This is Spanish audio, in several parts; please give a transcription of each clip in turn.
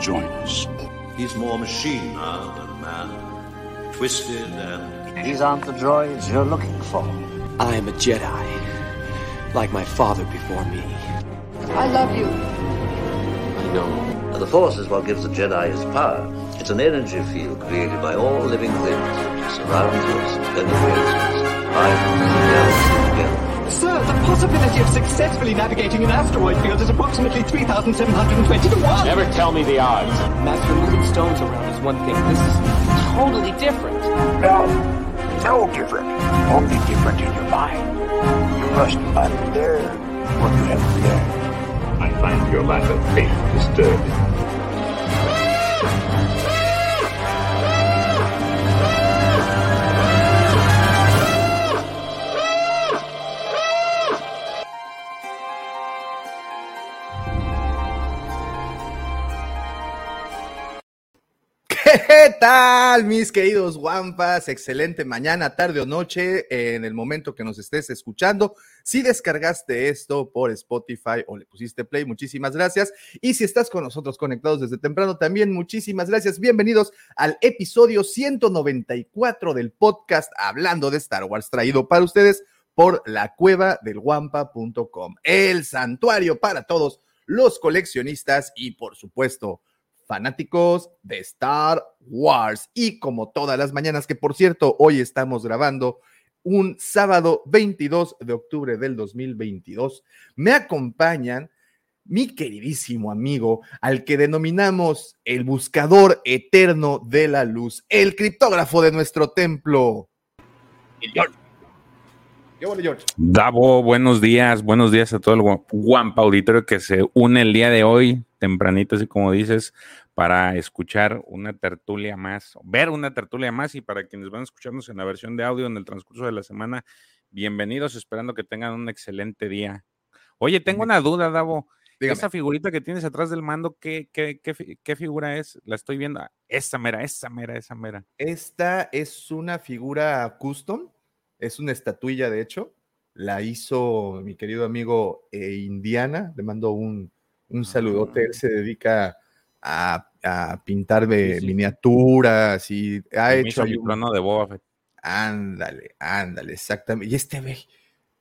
join us. He's more machine now than man. Twisted and. These aren't the droids you're looking for. I am a Jedi, like my father before me. I love you. I know. The Force is what gives the Jedi his power. It's an energy field created by all living things. It surrounds us, and penetrates us, binds the galaxy together. Sir, the possibility of successfully navigating an asteroid field is approximately 3,720 to 1. Never tell me the odds. Master, moving stones around is one thing. This is totally different. No, no different. Only different in your mind. You must unlearn what you have learned. I find your lack of faith disturbing. ¿Qué tal, mis queridos guampas? Excelente mañana, tarde o noche, en el momento que nos estés escuchando. Si descargaste esto por Spotify o le pusiste play, muchísimas gracias. Y si estás con nosotros conectados desde temprano, también muchísimas gracias. Bienvenidos al episodio 194 del podcast Hablando de Star Wars, traído para ustedes por la cueva del guampa.com, el santuario para todos los coleccionistas y, por supuesto, fanáticos de Star Wars. Y como todas las mañanas, que por cierto, hoy estamos grabando un sábado 22 de octubre del 2022, me acompañan mi queridísimo amigo, al que denominamos el buscador eterno de la luz, el criptógrafo de nuestro templo, George. Davo, buenos días, buenos días a todo el Guampa Auditorio que se une el día de hoy, tempranito, así como dices, para escuchar una tertulia más, ver una tertulia más y para quienes van a escucharnos en la versión de audio en el transcurso de la semana, bienvenidos, esperando que tengan un excelente día. Oye, tengo una duda, Davo. Esa figurita que tienes atrás del mando, ¿qué, qué, qué, qué figura es? La estoy viendo. Esa mera, esa mera, esa mera. Esta es una figura custom, es una estatuilla, de hecho. La hizo mi querido amigo eh, Indiana. Le mando un, un saludote. Él se dedica a a pintar de miniaturas y ha hecho mi plano de Boba Ándale, ándale, exactamente. Y este güey,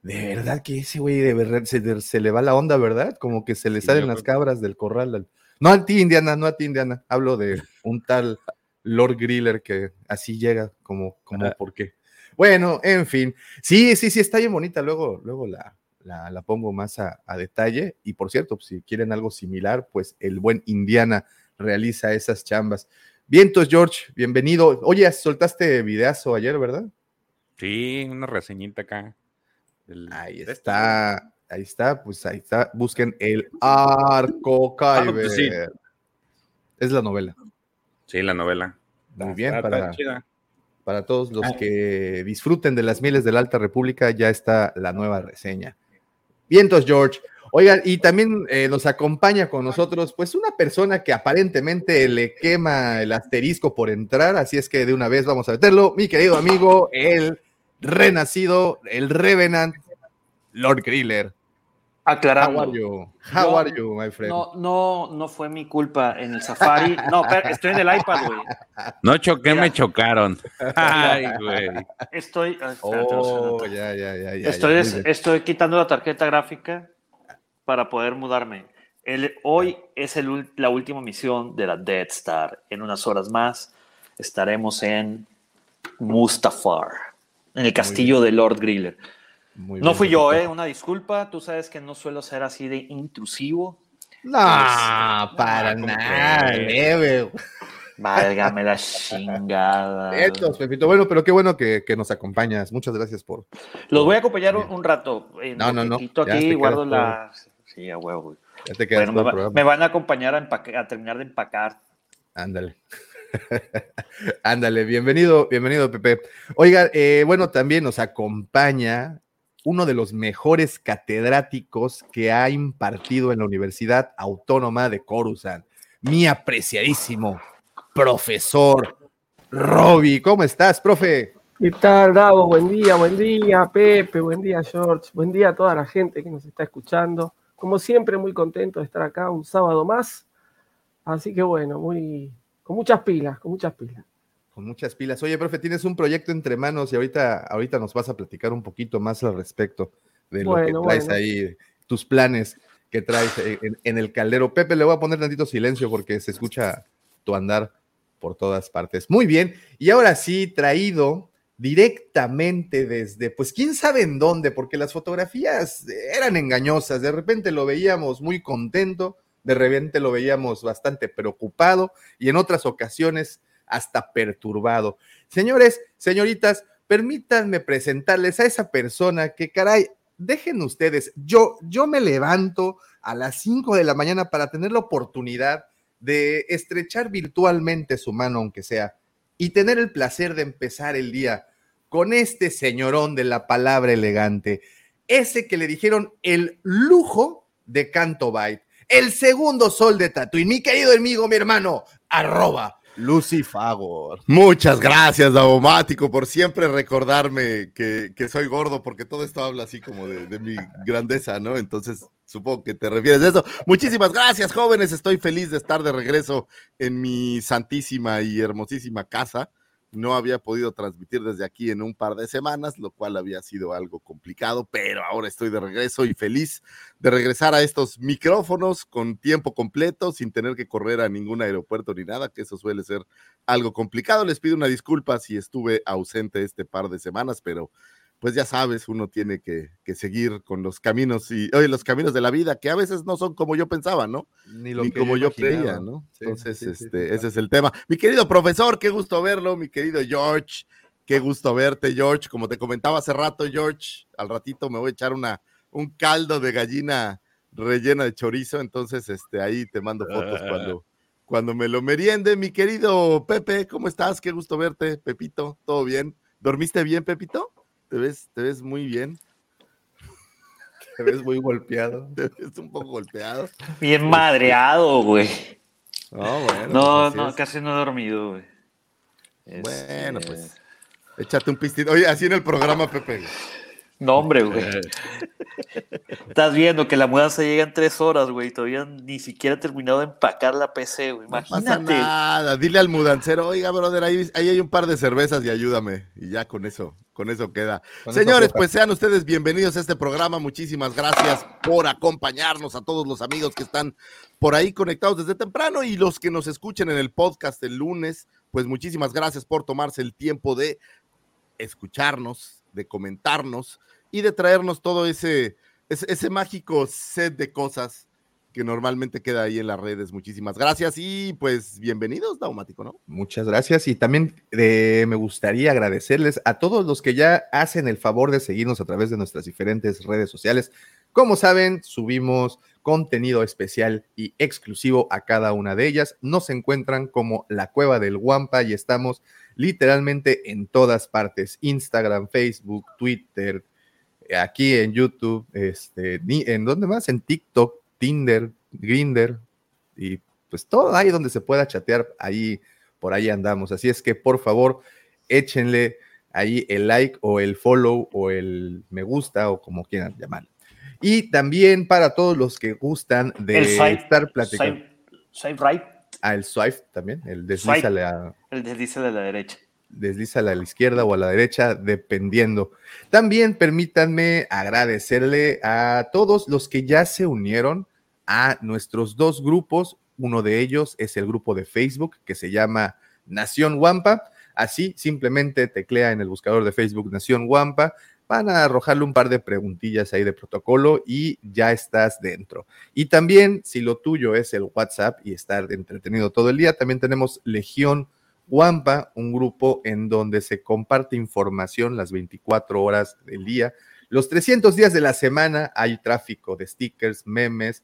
de verdad que ese güey de verdad se, le va la onda, ¿verdad? Como que se le salen las cabras del corral. No a ti, Indiana, no a ti, Indiana. Hablo de un tal Lord Griller que así llega, como, como, ¿por qué? Bueno, en fin. Sí, sí, sí, está bien bonita. Luego, luego la, la, pongo más a, a, detalle. Y por cierto, pues, si quieren algo similar, pues el buen Indiana realiza esas chambas. Vientos, George, bienvenido. Oye, soltaste videazo ayer, ¿verdad? Sí, una reseñita acá. ahí está, ahí está, pues ahí está. Busquen el Arco Kyber. Es la novela. Sí, la novela. Muy bien, para, para todos los que disfruten de las miles de la Alta República, ya está la nueva reseña. Vientos, George. Oigan, y también eh, nos acompaña con nosotros, pues, una persona que aparentemente le quema el asterisco por entrar, así es que de una vez vamos a meterlo. Mi querido amigo, el renacido, el Revenant, Lord Griller. Aclarando. How are you? How are you, my friend? No, no, no fue mi culpa en el Safari. No, estoy en el iPad, güey. No choqué, me chocaron. Ay, güey. Estoy. Oh, ya, ya, ya, ya. Estoy, estoy quitando la tarjeta gráfica para poder mudarme. El, hoy es el, la última misión de la Dead Star. En unas horas más estaremos en Mustafar, en el castillo de Lord Griller. No fui yo, ¿eh? Una disculpa. Tú sabes que no suelo ser así de intrusivo. No, pues, para nada, leve. Válgame la chingada. Pepito. Bueno, pero qué bueno que, que, nos acompañas. Muchas gracias por. Los voy a acompañar un, rato. no, no, no. aquí, guardo la. Sí, a huevo, me, van a acompañar a, terminar de empacar. Ándale. Ándale, bienvenido, bienvenido, Pepe. Oiga, eh, bueno, también nos acompaña uno de los mejores catedráticos que ha impartido en la Universidad Autónoma de Coruscant, mi apreciadísimo profesor Roby. ¿Cómo estás, profe? ¿Qué tal, Davo? Buen día, buen día, Pepe, buen día, George, buen día a toda la gente que nos está escuchando. Como siempre, muy contento de estar acá un sábado más, Así que bueno, muy, con muchas pilas, con muchas pilas. Con muchas pilas. Oye, profe, tienes un proyecto entre manos y ahorita, ahorita nos vas a platicar un poquito más al respecto de lo que traes ahí, tus planes que traes en, en, el caldero. Pepe, le voy a poner tantito silencio porque se escucha tu andar por todas partes. Muy bien, y ahora sí, traído directamente desde, pues quién sabe en dónde, porque las fotografías eran engañosas, de repente lo veíamos muy contento, de repente lo veíamos bastante preocupado y en otras ocasiones hasta perturbado. Señores, señoritas, permítanme presentarles a esa persona que, caray, dejen ustedes, yo, yo me levanto a las 5 de la mañana para tener la oportunidad de estrechar virtualmente su mano, aunque sea, y tener el placer de empezar el día con este señorón de la palabra elegante, ese que le dijeron el lujo de Canto Byte, el segundo sol de Tatooine, mi querido amigo, mi hermano, arroba Lucy Fagor. Muchas gracias, Daumático, por siempre recordarme que, soy gordo, porque todo esto habla así como de, de, mi grandeza, ¿no? Entonces, supongo que te refieres a eso. Muchísimas gracias, jóvenes. Estoy feliz de estar de regreso en mi santísima y hermosísima casa no había podido transmitir desde aquí en un par de semanas, lo cual había sido algo complicado, pero ahora estoy de regreso y feliz de regresar a estos micrófonos con tiempo completo, sin tener que correr a ningún aeropuerto ni nada, que eso suele ser algo complicado. Les pido una disculpa si estuve ausente este par de semanas, pero pues ya sabes, uno tiene que, seguir con los caminos y oye, los caminos de la vida, que a veces no son como yo pensaba, ¿no? Ni, lo como yo, creía, ¿no? Entonces, este, ese es el tema. Mi querido profesor, qué gusto verlo, mi querido George, qué gusto verte, George. Como te comentaba hace rato, George, al ratito me voy a echar una, un caldo de gallina rellena de chorizo, entonces este, ahí te mando fotos cuando, cuando me lo meriende. Mi querido Pepe, ¿cómo estás? Qué gusto verte, Pepito, ¿todo bien? ¿Dormiste bien, Pepito? Te ves, te ves muy bien. Te ves muy golpeado. Te ves un poco golpeado. Bien madreado, güey. No, bueno. No, no, casi no he dormido, güey. Bueno, pues. Este échate un pistito. Oye, así en el programa, Pepe. No, hombre, güey. Estás viendo que la mudanza llega en tres horas, güey. Todavía ni siquiera he terminado de empacar la PC, güey. Imagínate. No nada. Dile al mudancero, oiga, brother, ahí, ahí, hay un par de cervezas y ayúdame. Y ya con eso, con eso queda. Señores, pues sean ustedes bienvenidos a este programa. Muchísimas gracias por acompañarnos a todos los amigos que están por ahí conectados desde temprano y los que nos escuchen en el podcast el lunes. Pues muchísimas gracias por tomarse el tiempo de escucharnos, de comentarnos y de traernos todo ese, ese, mágico set de cosas que normalmente queda ahí en las redes. Muchísimas gracias y pues bienvenidos, Daumático, ¿no? Muchas gracias y también eh, me gustaría agradecerles a todos los que ya hacen el favor de seguirnos a través de nuestras diferentes redes sociales. Como saben, subimos contenido especial y exclusivo a cada una de ellas. Nos encuentran como la cueva del Guampa y estamos literalmente en todas partes, Instagram, Facebook, Twitter, aquí en YouTube, este, ¿en dónde más? En TikTok, Tinder, Grinder y pues todo ahí donde se pueda chatear, ahí por ahí andamos. Así es que por favor, échenle ahí el like o el follow o el me gusta o como quieran llamarlo. Y también para todos los que gustan de estar platicando. Swipe, right. Ah, el swipe también, el deslízale a. El deslízale a la derecha deslízala a la izquierda o a la derecha, dependiendo. También permítanme agradecerle a todos los que ya se unieron a nuestros dos grupos. Uno de ellos es el grupo de Facebook que se llama Nación Wampa. Así simplemente teclea en el buscador de Facebook Nación Wampa. Van a arrojarle un par de preguntillas ahí de protocolo y ya estás dentro. Y también, si lo tuyo es el WhatsApp y estar entretenido todo el día, también tenemos Legión Wampa, un grupo en donde se comparte información las 24 horas del día. Los 300 días de la semana hay tráfico de stickers, memes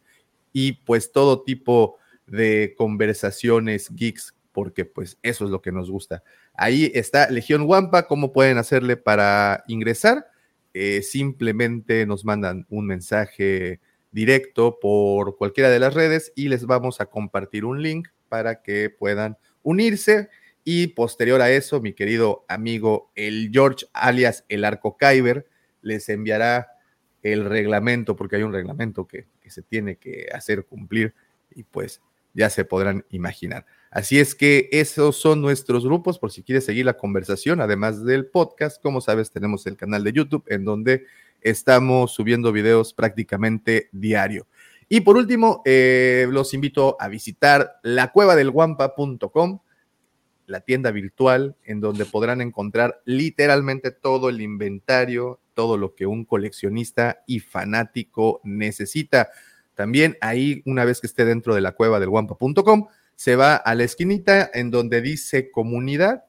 y pues todo tipo de conversaciones geeks, porque pues eso es lo que nos gusta. Ahí está Legión Wampa, ¿cómo pueden hacerle para ingresar? Eh, simplemente nos mandan un mensaje directo por cualquiera de las redes y les vamos a compartir un link para que puedan unirse y posterior a eso, mi querido amigo el George, alias el Arco Kyber, les enviará el reglamento, porque hay un reglamento que, se tiene que hacer cumplir. Y pues ya se podrán imaginar. Así es que esos son nuestros grupos, por si quieres seguir la conversación, además del podcast, como sabes, tenemos el canal de YouTube en donde estamos subiendo videos prácticamente diario. Y por último, eh, los invito a visitar la cueva del guampa.com, la tienda virtual en donde podrán encontrar literalmente todo el inventario, todo lo que un coleccionista y fanático necesita. También ahí, una vez que esté dentro de la cueva del guampa.com, se va a la esquinita en donde dice comunidad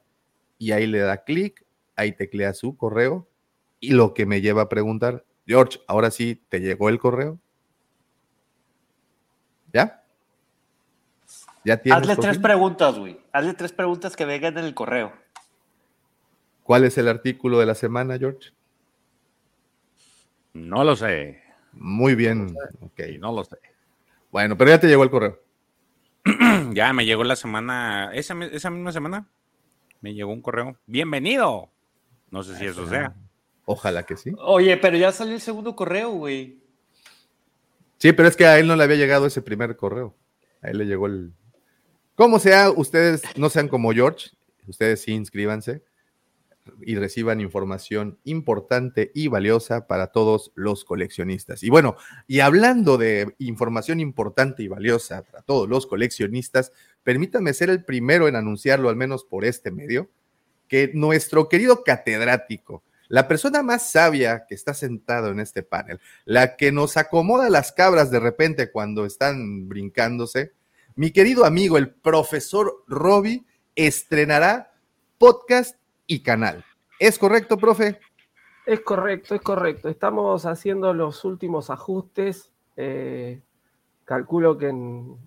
y ahí le da clic, ahí teclea su correo y lo que me lleva a preguntar, George, ahora sí, ¿te llegó el correo? ¿Ya? ¿Ya tienes Hazle tres preguntas, güey. Hazle tres preguntas que vengan en el correo. ¿Cuál es el artículo de la semana, George? No lo sé. Muy bien. Ok, no lo sé. Bueno, pero ya te llegó el correo. ya me llegó la semana, esa, misma semana, me llegó un correo. Bienvenido. No sé si eso sea. Ojalá que sí. Oye, pero ya salió el segundo correo, güey. Sí, pero es que a él no le había llegado ese primer correo. A él le llegó el. Como sea, ustedes no sean como George, ustedes sí inscríbanse y reciban información importante y valiosa para todos los coleccionistas. Y bueno, y hablando de información importante y valiosa para todos los coleccionistas, permítanme ser el primero en anunciarlo, al menos por este medio, que nuestro querido catedrático, la persona más sabia que está sentado en este panel, la que nos acomoda las cabras de repente cuando están brincándose, mi querido amigo, el profesor Robbie, estrenará podcast y canal. ¿Es correcto, profe? Es correcto, es correcto. Estamos haciendo los últimos ajustes. Eh, calculo que en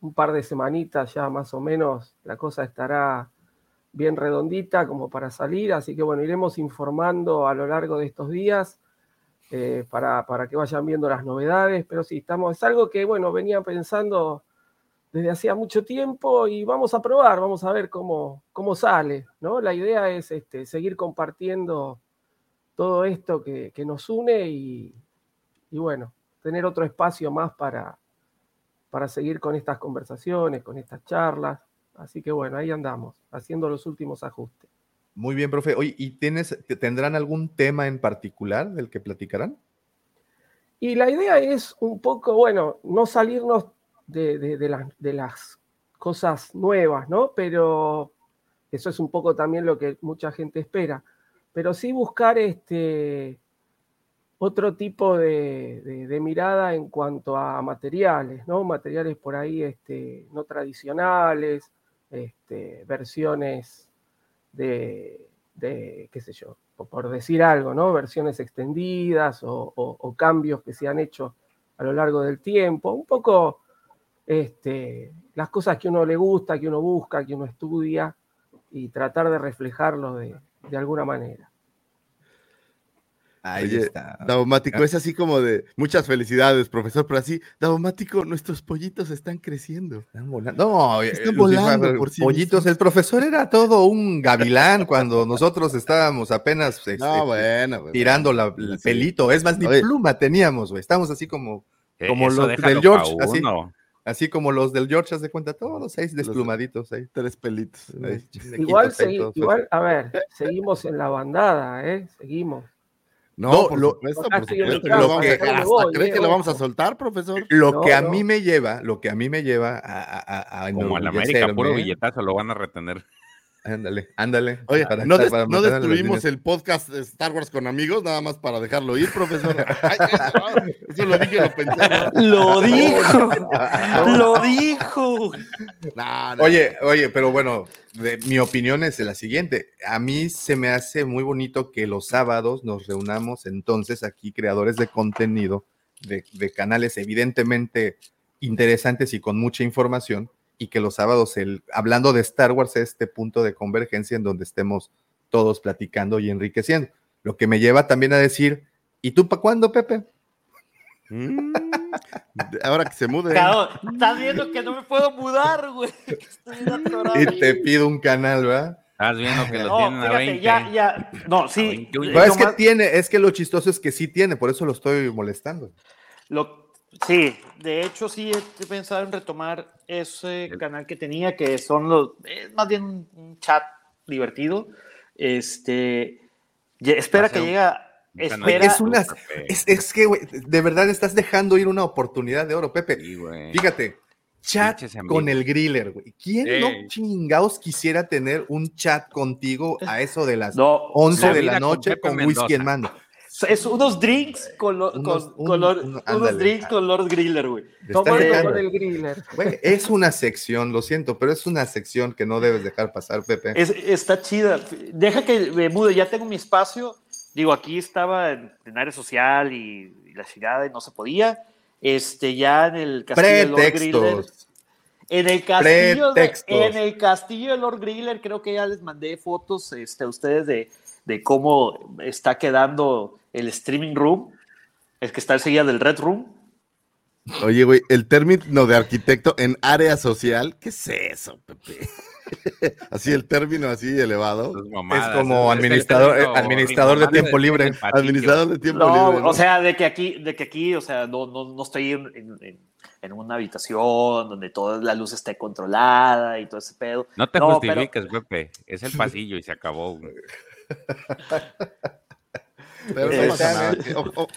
un par de semanitas ya más o menos la cosa estará bien redondita como para salir. Así que bueno, iremos informando a lo largo de estos días eh, para, para, que vayan viendo las novedades. Pero sí, estamos, es algo que bueno, venía pensando desde hacía mucho tiempo y vamos a probar, vamos a ver cómo, cómo sale, ¿no? La idea es este, seguir compartiendo todo esto que, nos une y, bueno, tener otro espacio más para, para seguir con estas conversaciones, con estas charlas. Así que bueno, ahí andamos, haciendo los últimos ajustes. Muy bien, profe. Oye, ¿y tienes, tendrán algún tema en particular del que platicarán? Y la idea es un poco, bueno, no salirnos de, las cosas nuevas, ¿no? Pero eso es un poco también lo que mucha gente espera. Pero sí buscar este otro tipo de, mirada en cuanto a materiales, ¿no? Materiales por ahí este, no tradicionales, este, versiones de, qué sé yo, por decir algo, ¿no? Versiones extendidas o cambios que se han hecho a lo largo del tiempo. Un poco este, las cosas que uno le gusta, que uno busca, que uno estudia y tratar de reflejarlo de, alguna manera. Ahí está. Daumático, es así como de muchas felicidades, profesor, pero así, Daumático, nuestros pollitos están creciendo. Están volando. No, están volando por pollitos. El profesor era todo un gavilán cuando nosotros estábamos apenas este, tirando el pelito. Es más, ni pluma teníamos, güey. Estamos así como, eh, como los del George, así. Así como los del George, haz de cuenta, todos seis desplumaditos ahí. Tres pelitos. igual, igual, a ver, seguimos en la bandada, ¿eh? Seguimos. No, supuesto, por supuesto. Lo que, ¿Crees que lo vamos a soltar, profesor? Lo que a mí me lleva, lo que a mí me lleva a, a, a Como la América, puro billetazo lo van a retener. Ándale, ándale. Oye, no, destruimos el podcast de Star Wars con amigos, nada más para dejarlo ir, profesor. eso lo dije, lo pensé. Lo dijo, lo dijo. Oye, oye, pero bueno, mi opinión es la siguiente. A mí se me hace muy bonito que los sábados nos reunamos entonces aquí, creadores de contenido, de, de canales evidentemente interesantes y con mucha información y que los sábados, el, hablando de Star Wars, este punto de convergencia en donde estemos todos platicando y enriqueciendo. Lo que me lleva también a decir, ¿y tú para cuándo, Pepe? Mm, ahora que se mude. Claro, estás viendo que no me puedo mudar, güey. y te pido un canal, ¿verdad? Estás viendo que lo tienen a 20. Ya, ya. No, sí. es que tiene, es que lo chistoso es que sí tiene, por eso lo estoy molestando. Lo, Sí, de hecho sí he pensado en retomar ese canal que tenía, que son los, es más bien un, chat divertido. Este, espera que llega, espera. Es, una, es, es que, güey, de verdad estás dejando ir una oportunidad de oro, Pepe. Fíjate, chat con el griller, güey. ¿Quién no chingados quisiera tener un chat contigo a eso de las No, 11 la de la con noche Pepe con, whisky en mano? Es unos drinks con, lo- Unos- con, un- con Lord- un- unos drinks con Lord Griller, güey. El griller. Güey, es una sección, lo siento, pero es una sección que no debes dejar pasar, Pepe. Es- está chida. Deja que me mude, ya tengo mi espacio. Digo, aquí estaba en, en área social y, y la chingada y no se podía. Este, ya en el castillo de Lord Griller. Pretextos. En el castillo de, Pretextos. en el castillo de Lord Griller, creo que ya les mandé fotos este, a ustedes de, de cómo está quedando el streaming room, el que está enseguida del Red Room. Oye, güey, el término de arquitecto en área social, ¿qué es eso, Pepe? así el término así elevado. Es como administrador, eh, administrador de tiempo libre. Administrador de tiempo No, libre. ¿no? o sea, de que aquí, de que aquí, o sea, no, no, no estoy en, en- una habitación donde toda la luz esté controlada y todo ese pedo. No te pero- justifiques, Pepe. Es el pasillo y se acabó. güey. Pero no pasa nada. bien. O- o-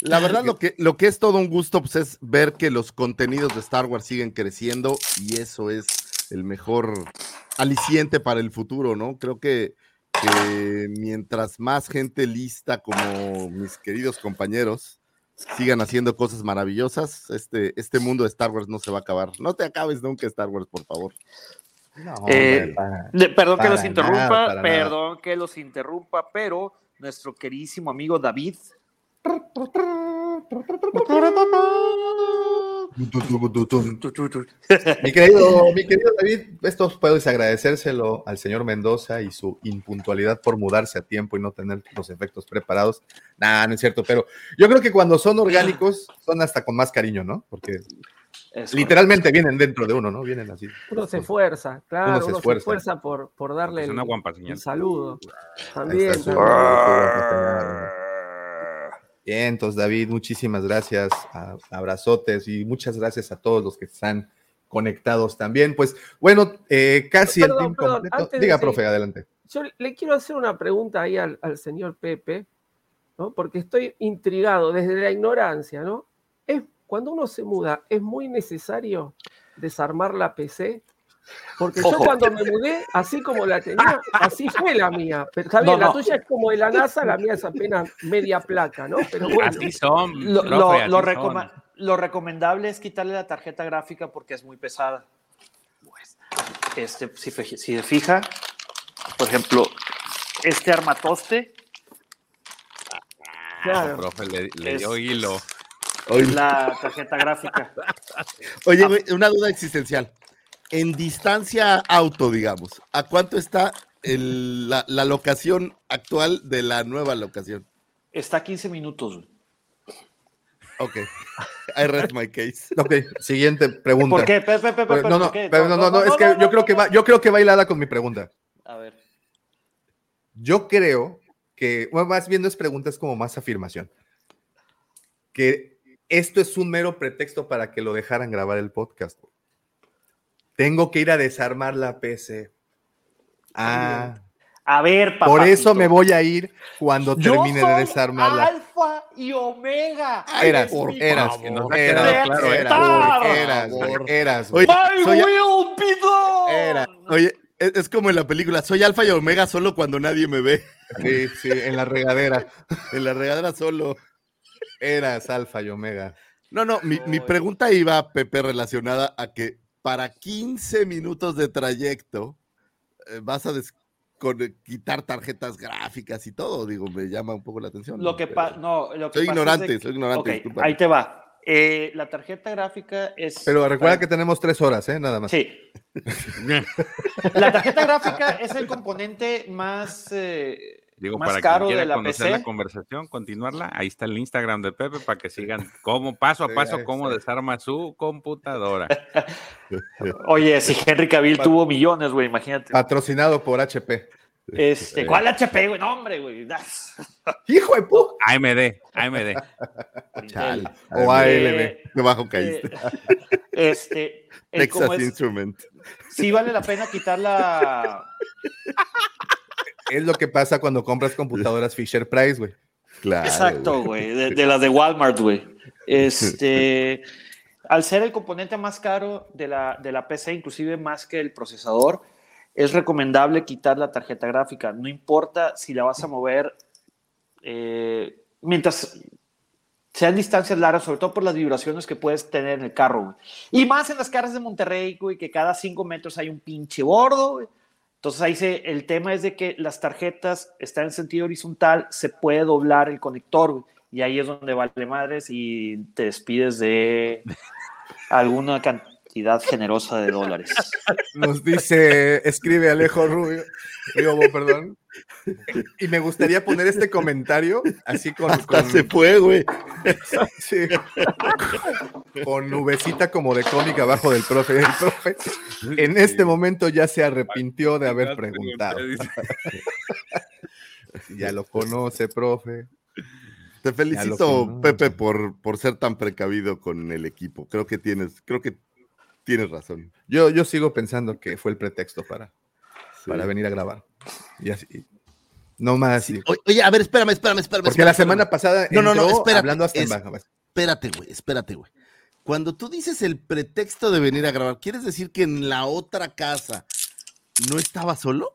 La verdad, lo que, lo que es todo un gusto pues, es ver que los contenidos de Star Wars siguen creciendo y eso es el mejor aliciente para el futuro, ¿no? Creo que, que mientras más gente lista como mis queridos compañeros sigan haciendo cosas maravillosas, este, este mundo de Star Wars no se va a acabar. No te acabes nunca Star Wars, por favor. Eh, perdón que los interrumpa, nada, perdón que los interrumpa, pero nuestro queridísimo amigo David. Mi querido, mi querido David, esto puedes agradecérselo al señor Mendoza y su impuntualidad por mudarse a tiempo y no tener los efectos preparados. Nah, no es cierto, pero yo creo que cuando son orgánicos son hasta con más cariño, ¿no? Porque Es literalmente vienen dentro de uno, ¿no? Vienen así. Uno se esfuerza, claro, Uno uno se se esfuerza. por, por darle Es el, guampa señal. saludo. También. Bien, entonces David, muchísimas gracias, a- abrazotes y muchas gracias a todos los que están conectados también. Pues bueno, eh, casi el perdón, completo. antes de Diga, seguir. profe, adelante. Yo le quiero hacer una pregunta ahí al, al señor Pepe, ¿no? Porque estoy intrigado desde la ignorancia, ¿no? Es, cuando uno se muda, ¿es muy necesario desarmar la PC? Porque yo cuando me mudé, así como la tenía, así fue la mía. Pero está bien, No, la tuya es como de la NASA, la mía es apenas media placa, ¿no? Pero bueno, Así son. Lo, profe, lo- así lo son. recoma- lo recomendable es quitarle la tarjeta gráfica porque es muy pesada. Este, si, se fija, por ejemplo, este armatoste claro. Profe, le, le Es- dio hilo. Es la tarjeta gráfica. Oye, güey, una duda existencial. En distancia auto, digamos, ¿a cuánto está el- la, la locación actual de la nueva locación? Está a 15 minutos. güey. Ok. I rest my case. Ok, siguiente pregunta. ¿Por qué? No, no, ¿por qué? pero no, no, no, es que yo creo que va, yo creo que va hilada con mi pregunta. A ver. Yo creo que, bueno, más bien no es pregunta, es como más afirmación. Que esto es un mero pretexto para que lo dejaran grabar el podcast. güey. Tengo que ir a desarmar la PC. Ah, A ver, papá. por eso me voy a ir cuando Yo termine de desarmarla. Alfa y Omega. Eras, Por eras, favor. eras, eras, Por eras, Oye. My soy- will be done. Era. Oye, es, es como en la película, soy alfa y omega solo cuando nadie me ve. Sí, sí, en la regadera. En la regadera solo. Eras alfa y omega. No, no, mi, mi pregunta iba, Pepe, relacionada a que para 15 minutos de trayecto eh, vas a con- quitar tarjetas gráficas y todo. Digo, me llama un poco la atención. Lo que pasa, no, lo que Soy pasa es ignorante, de- soy ignorante, ahí te va. Eh, la tarjeta gráfica es. Pero recuerda que tenemos tres horas, ¿eh? Nada más. Sí. La tarjeta gráfica es el componente más, eh, Digo, más para caro quien quiera de la conocer PC. la conversación, continuarla, ahí está el Instagram de Pepe para que sigan cómo paso a paso cómo desarma su computadora. Oye, si Henry Cavill tuvo millones, güey, imagínate. Patrocinado por HP. Este, ¿cuál HP, güey? No, hombre, güey. Hijo de puta. AMD, AMD. Chale. O ALB. Qué bajo caíste. Eh, este, Texas es- Instrument. sí vale la pena quitar la. Es lo que pasa cuando compras computadoras Fisher Price, güey. Claro. Exacto, güey. De, de las de Walmart, güey. Este. Al ser el componente más caro de la, de la PC, inclusive más que el procesador, es recomendable quitar la tarjeta gráfica. No importa si la vas a mover eh, mientras sean distancias largas, sobre todo por las vibraciones que puedes tener en el carro. güey. Y más en las caras de Monterrey, güey, que cada cinco metros hay un pinche bordo. güey. Entonces ahí se, el tema es de que las tarjetas están en sentido horizontal, se puede doblar el conector y ahí es donde vale madres y te despides de alguna cantidad generosa de dólares. Nos dice, escribe Alejo Rubio, Rubio, perdón. Y me gustaría poner este comentario así con, Hasta con- se fue, güey. sí, con nubecita como de cómic abajo del profe. El profe en este momento ya se arrepintió de haber preguntado. Ya lo conoce, profe. Te felicito. Pepe, por, por ser tan precavido con el equipo. Creo que tienes, creo que tienes razón. Yo, yo sigo pensando que fue el pretexto para, Sí. para venir a grabar. Y así. No más. Sí. Oye, a ver, espérame, espérame, espérame. Porque espérame, la espérame. semana pasada No, no, no, espérate, hablando hasta en es- baja. Espérate, güey, espérate, güey. Cuando tú dices el pretexto de venir a grabar, ¿quieres decir que en la otra casa no estaba solo?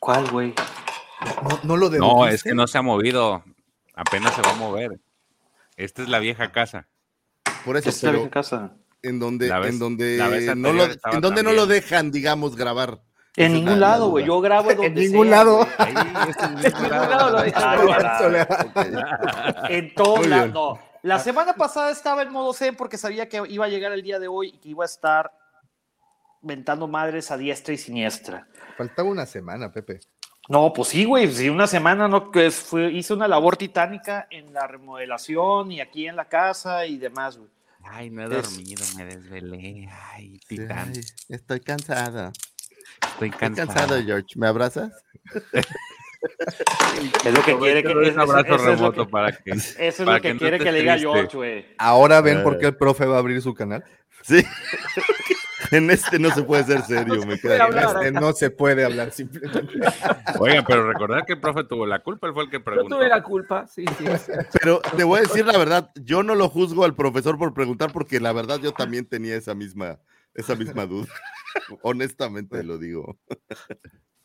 ¿Cuál, güey? No, no lo No, es dedujiste? que no se ha movido. Apenas se va a mover. Esta es la vieja casa. Por eso, Esta es la pero vieja casa. en donde, La vez- en donde la vez no anterior lo, estaba en donde no lo dejan, digamos, grabar. En ningún la- la lado, güey. Yo grabo en En donde ningún sea, lado. Ahí, mismo ningún lado. lado Ah. En todos Muy lados. bien. No. La semana pasada estaba en modo Zen porque sabía que iba a llegar el día de hoy y que iba a estar ventando madres a diestra y siniestra. Faltaba una semana, Pepe. No, pues sí, güey. Sí, una semana no, que fue, hice una labor titánica en la remodelación y aquí en la casa y demás, güey. Ay, no he Es- dormido, me desvelé. Ay, titán. Ay, estoy cansada. Estoy Estoy cansado. cansado, George. ¿Me abrazas? Es lo que quiere que. un es- es- abrazo eso es lo remoto que- para que. Eso es lo que no quiere que le diga triste. George, güey. Ahora ven Eh. por qué el profe va a abrir su canal. Sí. en este no se puede ser serio, me queda. Este no se puede hablar simplemente. Oiga, pero recordar que el profe tuvo la culpa, él fue el que Yo preguntó. tuve la culpa, sí, sí. Pero te voy a decir la verdad, yo no lo juzgo al profesor por preguntar, porque la verdad yo también tenía esa misma, esa misma duda. Honestamente lo digo.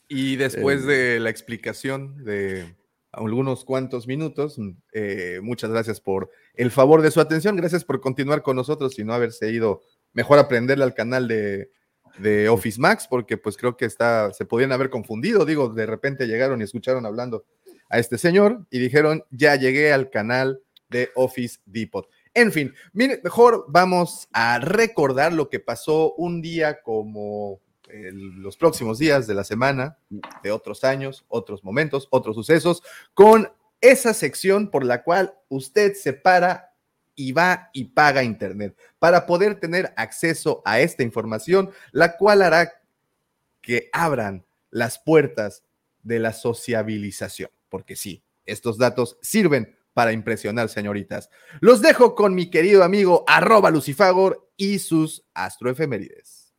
Y después de la explicación de algunos cuantos minutos, eh, muchas gracias por el favor de su atención. Gracias por continuar con nosotros y no haberse ido. Mejor aprenderle al canal de, de Office Max, porque pues creo que está, se podían haber confundido. Digo, de repente llegaron y escucharon hablando a este señor y dijeron, ya llegué al canal de Office Depot. En fin, mejor vamos a recordar lo que pasó un día como el- los próximos días de la semana, de otros años, otros momentos, otros sucesos, con esa sección por la cual usted se para y va y paga internet para poder tener acceso a esta información, la cual hará que abran las puertas de la sociabilización, porque sí, estos datos sirven para impresionar, señoritas. Los dejo con mi querido amigo arroba Lucifagor y sus astroefemérides.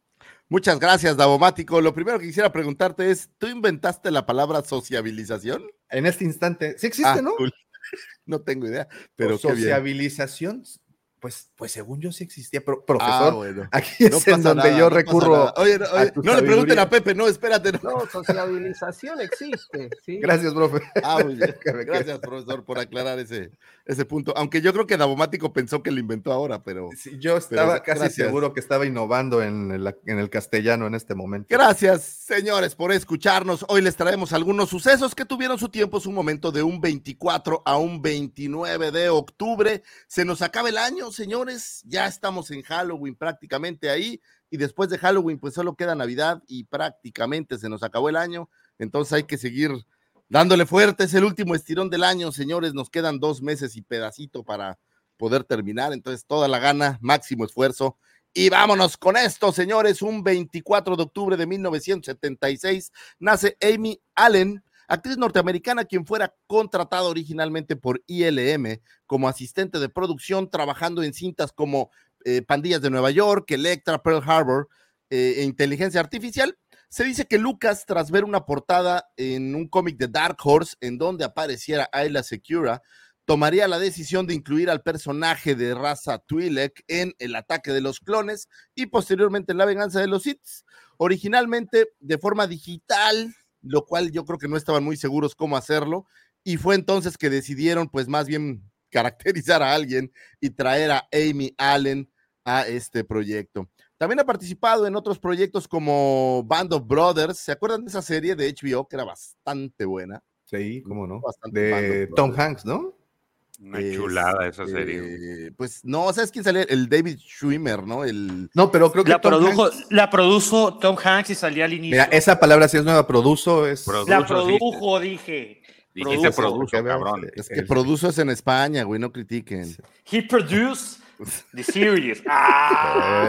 Muchas gracias, Davomático. Lo primero que quisiera preguntarte es, ¿tú inventaste la palabra sociabilización? En este instante, sí existe, Ah, ¿no? cool. No tengo idea, pero O qué bien. Pues, pues según yo sí existía, pero Ah, profesor, bueno. aquí es No en pasa donde nada, yo no recurro. Oye, no, oye, no le pregunten a Pepe, no, espérate. No. No, sociabilización existe, ¿sí? Gracias, profe. Ah, muy bien. Gracias, profesor, por aclarar ese, ese punto. Aunque yo creo que Davomático pensó que lo inventó ahora, pero Sí, yo estaba Pero casi gracias. seguro que estaba innovando en el, en el castellano en este momento. Gracias, señores, por escucharnos. Hoy les traemos algunos sucesos que tuvieron su tiempo, su momento de un 24 a un 29 de octubre. Se nos acaba el año, señores. Ya estamos en Halloween prácticamente ahí. Y después de Halloween, pues solo queda Navidad y prácticamente se nos acabó el año. Entonces hay que seguir dándole fuerte. Es el último estirón del año, señores. Nos quedan dos meses y pedacito para poder terminar. Entonces, toda la gana, máximo esfuerzo. Y vámonos con esto, señores. Un 24 de octubre de 1976 nace Amy Allen, actriz norteamericana quien fuera contratada originalmente por ILM como asistente de producción, trabajando en cintas como eh, Pandillas de Nueva York, Electra, Pearl Harbor eh, e Inteligencia Artificial. Se dice que Lucas, tras ver una portada en un cómic de Dark Horse en donde apareciera Ayla Secura, tomaría la decisión de incluir al personaje de raza Twi'lek en El ataque de los clones y posteriormente en La venganza de los Sith, originalmente de forma digital, lo cual yo creo que no estaban muy seguros cómo hacerlo y fue entonces que decidieron pues más bien caracterizar a alguien y traer a Amy Allen a este proyecto. También ha participado en otros proyectos como Band of Brothers. ¿Se acuerdan de esa serie de HBO que era bastante buena? Sí, cómo no. Bastante De Tom. Hanks, ¿no? Una chulada esa serie. Este, Pues no, ¿sabes quién sale? El David Schwimmer, ¿no? El... No, pero creo que La, Tom produjo, Hanks- la produjo Tom Hanks y salía al inicio. Mira, esa palabra sí es nueva, produzo, es... la produjo, dije. Dijiste Produjo. cabrón. Es que produzo es en España, güey, no critiquen. He produced the series. Ah.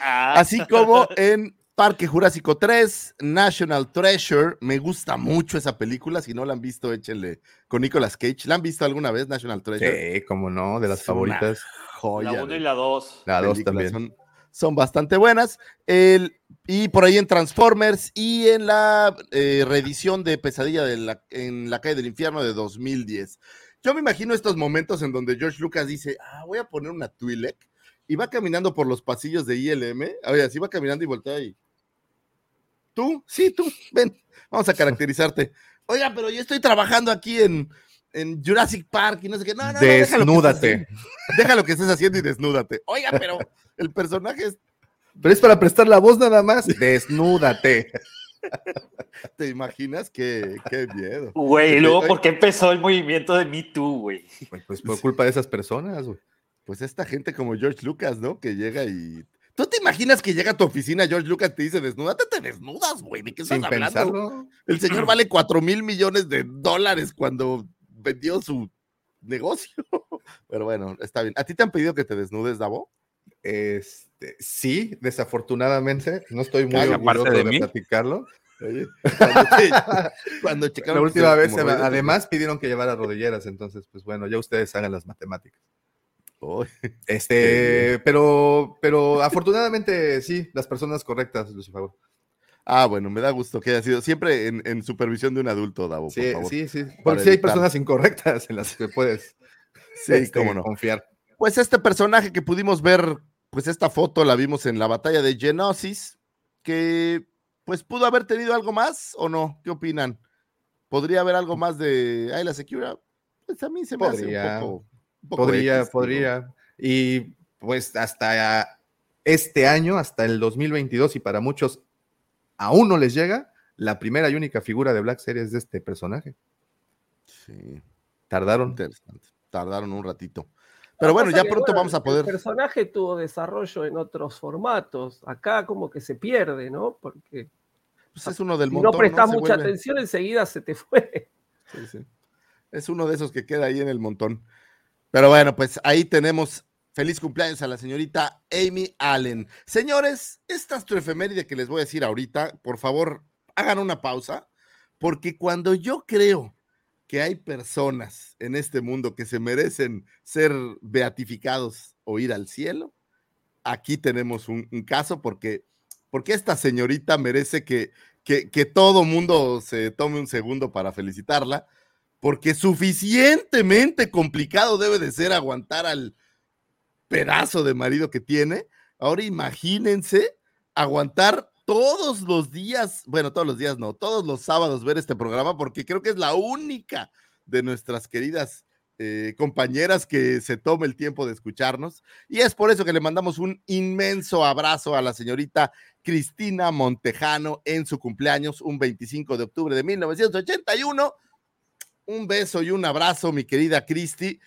Ah. Así como en Parque Jurásico 3, National Treasure. Me gusta mucho esa película. Si no la han visto, échenle con Nicolas Cage. ¿La han visto alguna vez, National Treasure? sí, cómo no, de las Es favoritas. Joya. La 1 de y la 2. La dos películas. también. Son, son bastante buenas. El, y por ahí en Transformers y en la eh, reedición de Pesadilla de la- en la calle del infierno de 2010. Yo me imagino estos momentos en donde George Lucas dice, ah, voy a poner una Twi'lek y va caminando por los pasillos de ILM. A ver, así va caminando y voltea y... ¿Tú? Sí, tú. Ven, vamos a caracterizarte. Oiga, pero yo estoy trabajando aquí en, en Jurassic Park y no sé qué. No, Desnúdate. Deja lo que estés haciendo y desnúdate. Oiga, pero el personaje es. Pero es para prestar la voz nada más. Desnúdate. ¿Te imaginas? Qué, qué miedo. Güey, y luego, ¿por qué empezó el movimiento de Me Too, güey? Pues, pues por culpa de esas personas, güey. Pues esta gente como George Lucas, ¿no? Que llega y. ¿Tú te imaginas que llega a tu oficina George Lucas y te dice desnúdate? Te desnudas, güey. ¿De qué estás Sin hablando? pensarlo. El señor vale 4 mil millones de dólares cuando vendió su negocio. Pero bueno, está bien. ¿A ti te han pedido que te desnudes, Davo? Este, sí, desafortunadamente, no estoy muy orgulloso de de, mí. platicarlo. Oye, cuando, te- cuando checaron La última vez, además, pidieron que llevara rodilleras, entonces, pues bueno, ya ustedes hagan las matemáticas. Este, pero, pero afortunadamente sí, las personas correctas, Lucifer. Ah, bueno, me da gusto que haya sido siempre en, en supervisión de un adulto, Davo, por Sí, favor. sí, sí. Porque sí hay personas incorrectas en las que puedes Sí, este, cómo no. confiar. Pues este personaje que pudimos ver, pues esta foto la vimos en la batalla de Genosis, que pues pudo haber tenido algo más o no, ¿qué opinan? ¿Podría haber algo más de Ayla Secura? Pues a mí se me Podría. hace un poco... Podría, podría. Y pues hasta este año, hasta el 2022, y para muchos aún no les llega, la primera y única figura de Black Series de este personaje. Sí, Tardaron. interesante. Tardaron un ratito. Pero bueno, ya pronto bueno, vamos a poder... El personaje tuvo desarrollo en otros formatos. Acá como que se pierde, ¿no? Porque Pues es uno del si montón, no prestas mucha vuelve- atención, enseguida se te fue. Sí, sí. Es uno de esos que queda ahí en el montón. Pero bueno, pues ahí tenemos. Feliz cumpleaños a la señorita Amy Allen. Señores, esta astroefeméride que les voy a decir ahorita, por favor, hagan una pausa, porque cuando yo creo que hay personas en este mundo que se merecen ser beatificados o ir al cielo, aquí tenemos un, un caso porque, porque esta señorita merece que, que, que todo mundo se tome un segundo para felicitarla, porque suficientemente complicado debe de ser aguantar al pedazo de marido que tiene. Ahora imagínense aguantar todos los días, bueno, todos los días no, todos los sábados ver este programa, porque creo que es la única de nuestras queridas eh, compañeras que se tome el tiempo de escucharnos. Y es por eso que le mandamos un inmenso abrazo a la señorita Cristina Montejano en su cumpleaños, un 25 de octubre de 1981. Un beso y un abrazo, mi querida Cristi.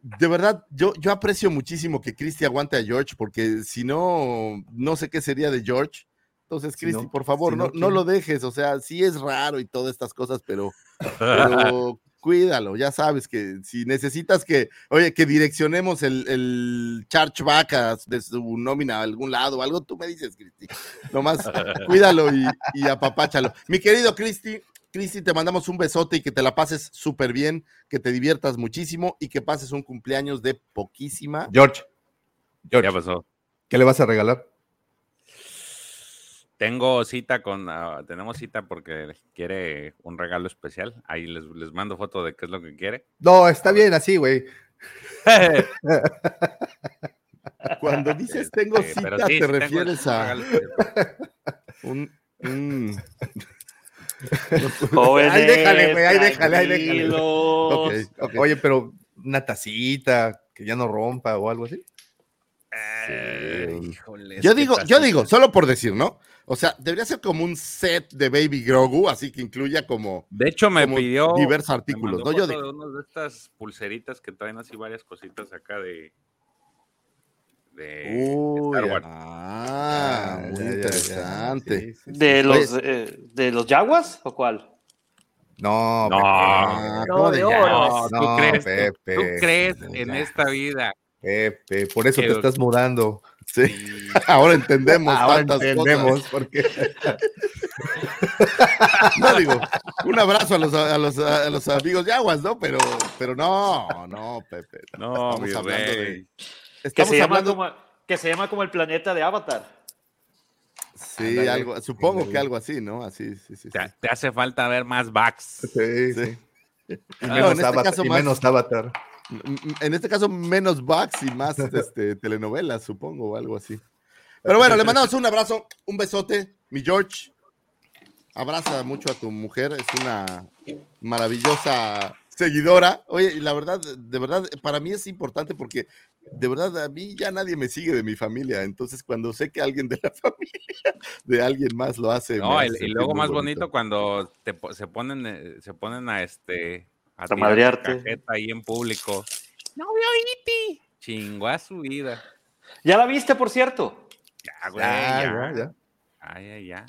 De verdad, yo, yo aprecio muchísimo que Cristi aguante a George, porque si no, no sé qué sería de George. Entonces, Si Cristi, no- por favor, si no, no, lo dejes. O sea, sí es raro y todas estas cosas, pero, pero cuídalo, ya sabes que si necesitas que, oye, que direccionemos el, el chargeback a- de su nómina a algún lado o algo, tú me dices, Cristi. Nomás cuídalo y, y apapáchalo. Mi querido Cristi, Cristi, te mandamos un besote y que te la pases súper bien, que te diviertas muchísimo y que pases un cumpleaños de poquísima. George, George, pasó. ¿qué le vas a regalar? Tengo cita con, ah, tenemos cita porque quiere un regalo especial. Ahí les, les mando foto de qué es lo que quiere. No, está bien así, güey. Cuando dices tengo Este, cita, pero sí, te sí tengo refieres a un... un- Jóvenes, Ahí déjale, güey, ahí déjale, ahí déjale. Oye, pero una tacita que ya no rompa o algo así. Híjole, Yo digo, yo digo, solo por decir, ¿no? O sea, debería ser como un set de Baby Grogu, así que incluya como De hecho, me como pidió diversos me artículos, mandó ¿no? Yo digo, de unas de estas pulseritas que traen así varias cositas acá de de Uy, Star Wars. ah, Ya, muy ya, ya, ya. interesante. Sí, sí, sí. ¿De los, eh, ¿De los Jaguas o cuál? No, No. Ah, No, ¿cómo de? No, ¿tú No, crees, Pepe, ¿tú crees no, en ya. esta vida? Pepe, por eso Que- te estás mudando. Sí, ahora entendemos Ahora tantas entendemos cosas. por qué. No digo, un abrazo a los, a los, a los amigos de Aguas, ¿no? Pero, pero no, no, Pepe. No, estamos mi hablando rey. de. Que se, llama hablando. como, que se llama como el planeta de Avatar. Sí, algo, supongo que algo así, ¿no? Así, sí, sí. sí. Te, hace falta ver más backs. Sí, Sí. sí. Y No, menos, en este avatar, caso y más- menos avatar. En este caso, menos bugs y más este, telenovelas, supongo, o algo así. Pero bueno, le mandamos un abrazo, un besote, mi George. Abraza mucho a tu mujer, es una maravillosa seguidora. Oye, y la verdad, de verdad, para mí es importante porque de verdad a mí ya nadie me sigue de mi familia. Entonces, cuando sé que alguien de la familia de alguien más lo hace. No, y, hace y sentir luego más bonito cuando te, se ponen eh, se ponen a este a madrearte. ahí en público. No veo Iti. Chingó a su vida. ¿Ya la viste, por cierto? Ya, güey, Ya, ya. ya, ya. Ay, ay, ya.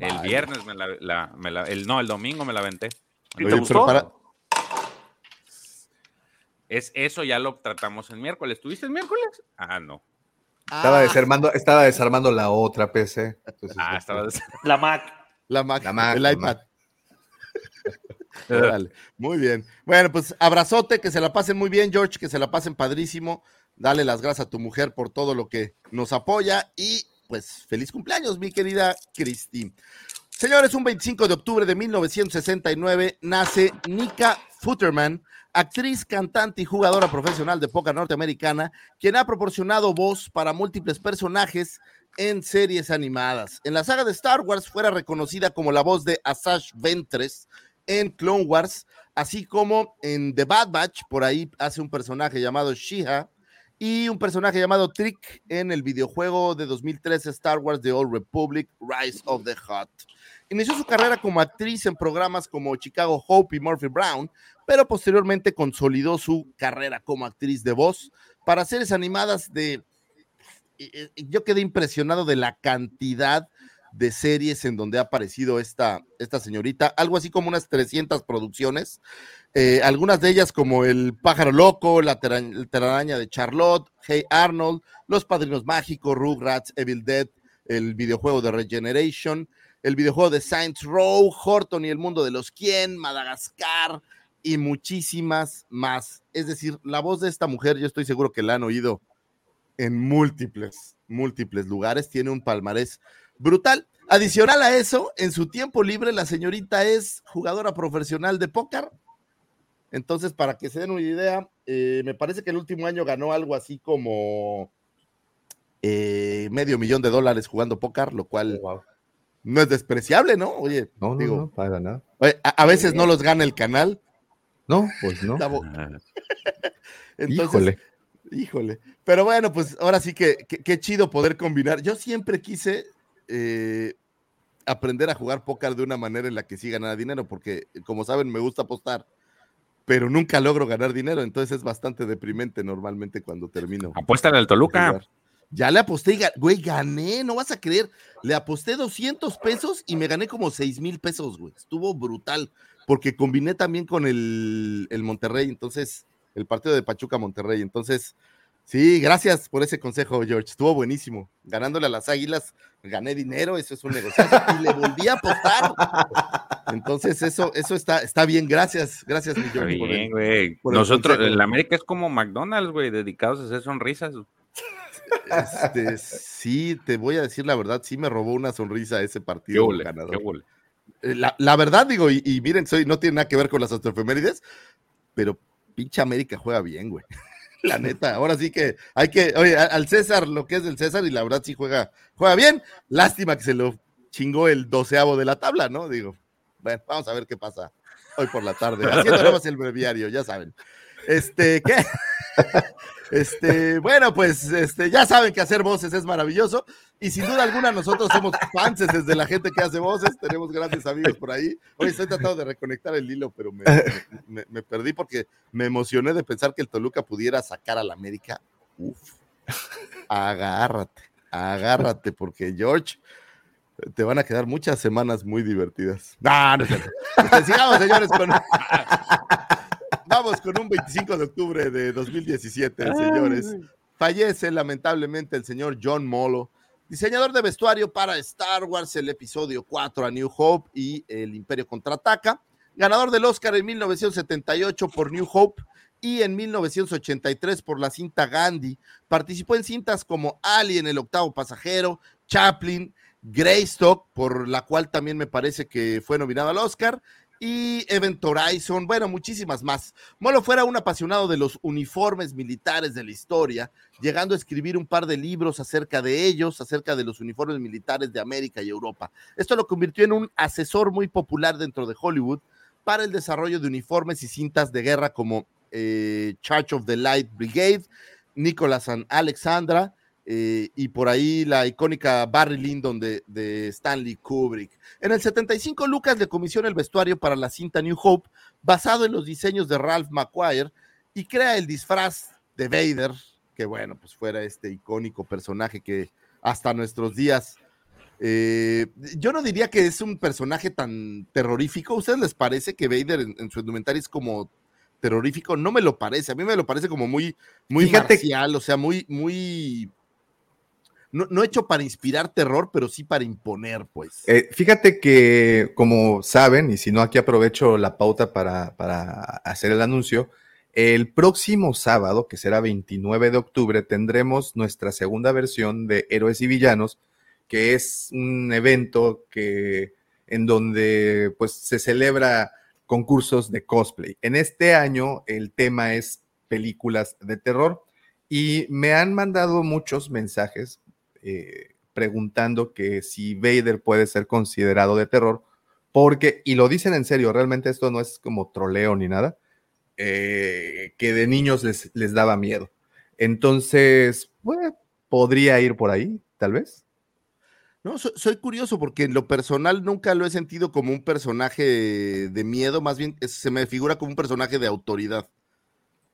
El viernes me la, la- me la- el no, el domingo me la aventé. ¿Y Oye, te pero gustó? para- Es eso ya lo tratamos el miércoles. ¿Tuviste el miércoles? Ah, no. Estaba Ah, desarmando, estaba desarmando la otra PC. Entonces, Ah, este, estaba des- La Mac. La Mac, La Mac, el la iPad. Órale, Muy bien. Bueno, pues abrazote, que se la pasen muy bien, George, que se la pasen padrísimo. Dale las gracias a tu mujer por todo lo que nos apoya y pues feliz cumpleaños, mi querida Cristi. Señores, un 25 de octubre de 1969 nace Nika Futterman, actriz, cantante y jugadora profesional de póker norteamericana, quien ha proporcionado voz para múltiples personajes en series animadas. En la saga de Star Wars fuera reconocida como la voz de Asash Ventress en Clone Wars, así como en The Bad Batch, por ahí hace un personaje llamado Shiha y un personaje llamado Trick en el videojuego de 2013 Star Wars The Old Republic Rise of the Hut. Inició su carrera como actriz en programas como Chicago Hope y Murphy Brown, pero posteriormente consolidó su carrera como actriz de voz para series animadas de... Yo quedé impresionado de la cantidad de series en donde ha aparecido esta, esta señorita, algo así como unas 300 producciones, eh, algunas de ellas como El pájaro loco, La telaraña de Charlotte, Hey Arnold, Los Padrinos Mágicos, Rugrats, Evil Dead, el videojuego de Regeneration, el videojuego de Saints Row, Horton y el mundo de los quién, Madagascar y muchísimas más. Es decir, la voz de esta mujer, yo estoy seguro que la han oído en múltiples, múltiples lugares, tiene un palmarés brutal. Adicional a eso, en su tiempo libre, la señorita es jugadora profesional de póker. Entonces, para que se den una idea, eh, me parece que el último año ganó algo así como eh, medio millón de dólares jugando póker, lo cual wow. No es despreciable, ¿no? Oye, No, no, digo, no, para nada. oye, a, a veces no los gana el canal. No, pues no. Ah, Entonces, Híjole. Híjole. Pero bueno, pues ahora sí que qué chido poder combinar. Yo siempre quise eh, aprender a jugar póker de una manera en la que sí ganara dinero, porque como saben, me gusta apostar, pero nunca logro ganar dinero, entonces es bastante deprimente normalmente cuando termino. Apuéstale al Toluca. Ya le aposté, y güey, gané, no vas a creer. Le aposté 200 pesos y me gané como 6 mil pesos, güey. Estuvo brutal. porque combiné también con el, el Monterrey, entonces, el partido de Pachuca Monterrey. Entonces, sí, gracias por ese consejo, George. Estuvo buenísimo. Ganándole a las águilas, gané dinero, eso es un negocio. Y le volví a apostar. Entonces, eso, eso está, está bien. Gracias, gracias, mi Está George. el- bien, güey. Nosotros, consejo. el América es como McDonald's, güey, dedicados a hacer sonrisas. Este, sí, te voy a decir la verdad, sí me robó una sonrisa ese Qué partido ole, ganador. qué ole. Eh, La, la verdad, digo, y, y miren, soy, no tiene nada que ver con las astroefemérides, pero pinche América juega bien, güey. La neta, ahora sí que hay que, oye, al César lo que es del César, y la verdad sí juega, juega bien. Lástima que se lo chingó el doceavo de la tabla, ¿no? Digo, bueno, vamos a ver qué pasa hoy por la tarde. Haciendo más el breviario, ya saben. Este, ¿qué? Este, bueno, pues este, ya saben que hacer voces es maravilloso y sin duda alguna nosotros somos fans desde la gente que hace voces, tenemos grandes amigos por ahí. Hoy estoy tratando de reconectar el hilo, pero me, me- perdí porque me emocioné de pensar que el Toluca pudiera sacar al América. Uf, agárrate, agárrate porque George te van a quedar muchas semanas muy divertidas. No, no cierto. Este, sigamos, señores. Vamos con un 25 de octubre de 2017, señores. Fallece lamentablemente el señor John Molo, diseñador de vestuario para Star Wars, el episodio 4 a New Hope y el Imperio contraataca. Ganador del Oscar en 1978 por New Hope y en 1983 por la cinta Gandhi. Participó en cintas como Alien, el octavo pasajero, Chaplin, Greystock, por la cual también me parece que fue nominado al Oscar, y Event Horizon, bueno, muchísimas más. Molo fuera un apasionado de los uniformes militares de la historia, llegando a escribir un par de libros acerca de ellos, acerca de los uniformes militares de América y Europa. Esto lo convirtió en un asesor muy popular dentro de Hollywood para el desarrollo de uniformes y cintas de guerra como eh, Charge of the Light Brigade, Nicholas and Alexandra, eh, y por ahí la icónica Barry Lyndon de, de Stanley Kubrick. En el 75, Lucas le comisiona el vestuario para la cinta New Hope, basado en los diseños de Ralph McQuire, y crea el disfraz de Vader, que bueno, pues fuera este icónico personaje que hasta nuestros días. eh, yo no diría que es un personaje tan terrorífico. ¿A ustedes les parece que Vader en, en su indumentaria es como terrorífico? No me lo parece. A mí me lo parece como muy, muy Fíjate- marcial, o sea, muy, muy. No, no hecho para inspirar terror, pero sí para imponer, pues. Eh, fíjate que, como saben, y si no, aquí aprovecho la pauta para, para hacer el anuncio. El próximo sábado, que será 29 de octubre, tendremos nuestra segunda versión de Héroes y Villanos, que es un evento que, en donde pues, se celebra concursos de cosplay. En este año el tema es películas de terror y me han mandado muchos mensajes eh, preguntando que si Vader puede ser considerado de terror, porque, y lo dicen en serio, realmente esto no es como troleo ni nada, eh, que de niños les, les daba miedo. Entonces, podría ir por ahí, tal vez. No, so- soy curioso porque en lo personal nunca lo he sentido como un personaje de miedo, más bien se me figura como un personaje de autoridad.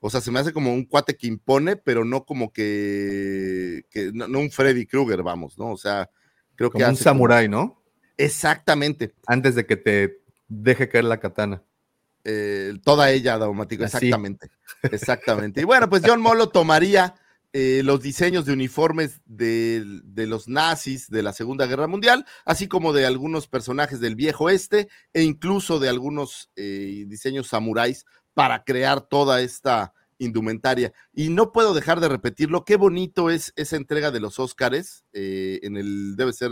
O sea, se me hace como un cuate que impone, pero no como que, que no, no un Freddy Krueger, vamos, ¿no? O sea, creo que Como un hace como- samurái, ¿no? Exactamente. Antes de que te deje caer la katana. Eh, toda ella, Daumático, exactamente. Exactamente. Y bueno, pues John Molo tomaría eh, los diseños de uniformes de, de los nazis de la Segunda Guerra Mundial, así como de algunos personajes del viejo este, e incluso de algunos eh, diseños samuráis para crear toda esta indumentaria. Y no puedo dejar de repetirlo, qué bonito es esa entrega de los Óscares eh, en el, debe ser,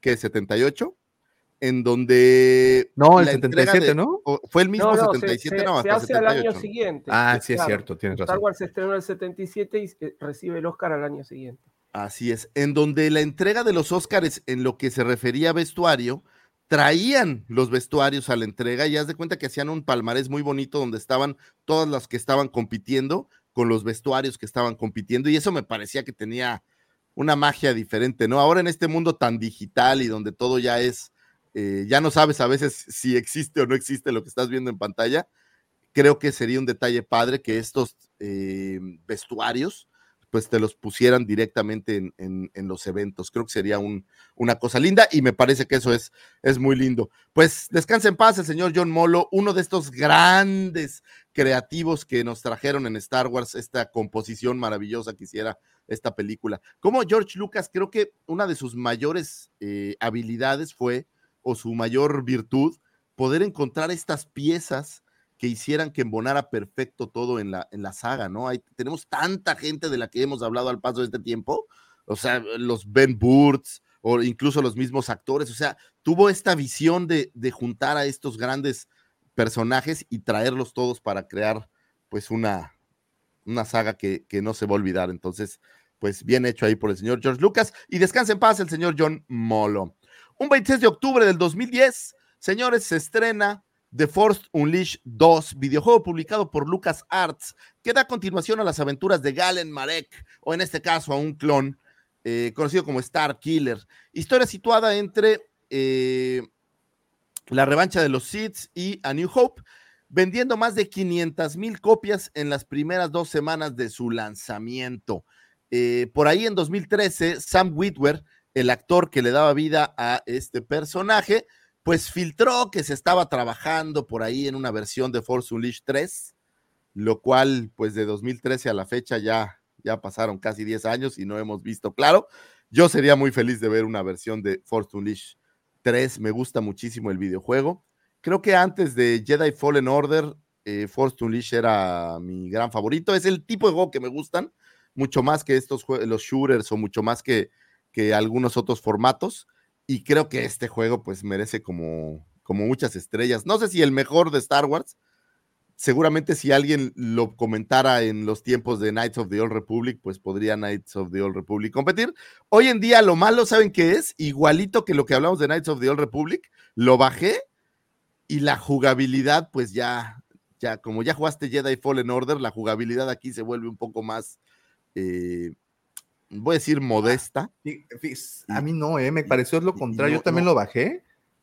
¿qué? 78, en donde... No, el la entrega 77, de- ¿no? o- Fue el mismo No, no, se- 77, se, no, se hasta hace al año 78. siguiente. Ah, sí es cierto, tienes Star razón. Wars se estrenó en el 77 y recibe el Oscar al año siguiente. Así es, en donde la entrega de los Óscares en lo que se refería a vestuario, traían los vestuarios a la entrega y haz de cuenta que hacían un palmarés muy bonito donde estaban todas las que estaban compitiendo con los vestuarios que estaban compitiendo y eso me parecía que tenía una magia diferente, ¿no? Ahora en este mundo tan digital y donde todo ya es, eh, ya no sabes a veces si existe o no existe lo que estás viendo en pantalla, creo que sería un detalle padre que estos eh, vestuarios pues te los pusieran directamente en, en- los eventos. Creo que sería un- una cosa linda y me parece que eso es, es muy lindo. Pues descansa en paz el señor John Molo, uno de estos grandes creativos que nos trajeron en Star Wars, esta composición maravillosa que hiciera esta película. Como George Lucas, creo que una de sus mayores eh, habilidades fue, o su mayor virtud, poder encontrar estas piezas que hicieran que embonara perfecto todo en la, en la saga, ¿no? Hay, tenemos tanta gente de la que hemos hablado al paso de este tiempo, o sea, los Ben Burts o incluso los mismos actores, o sea, tuvo esta visión de, de juntar a estos grandes personajes y traerlos todos para crear pues una, una saga que, que no se va a olvidar. Entonces, pues bien hecho ahí por el señor George Lucas y descanse en paz el señor John Molo. Un 26 de octubre del 2010, señores, se estrena The Force Unleashed 2, videojuego publicado por Lucas Arts, que da continuación a las aventuras de Galen Marek, o en este caso a un clon eh, conocido como Star Killer. Historia situada entre eh, la revancha de los Sith y A New Hope, vendiendo más de 500 mil copias en las primeras dos semanas de su lanzamiento. Eh, por ahí en 2013, Sam Witwer, el actor que le daba vida a este personaje, pues filtró que se estaba trabajando por ahí en una versión de Force Unleashed 3, lo cual pues de 2013 a la fecha ya, ya pasaron casi 10 años y no hemos visto claro. Yo sería muy feliz de ver una versión de Force Unleashed 3, me gusta muchísimo el videojuego. Creo que antes de Jedi Fallen Order, eh, Force Unleashed era mi gran favorito. Es el tipo de juego que me gustan, mucho más que estos los shooters o mucho más que, que algunos otros formatos. Y creo que este juego pues merece como, como muchas estrellas. No sé si el mejor de Star Wars. Seguramente si alguien lo comentara en los tiempos de Knights of the Old Republic, pues podría Knights of the Old Republic competir. Hoy en día lo malo, ¿saben qué es? Igualito que lo que hablamos de Knights of the Old Republic, lo bajé y la jugabilidad, pues ya, ya, como ya jugaste Jedi Fallen Order, la jugabilidad aquí se vuelve un poco más, eh, voy a decir, modesta. Fí- A mí no, eh, me pareció lo contrario. no- Yo también no. lo bajé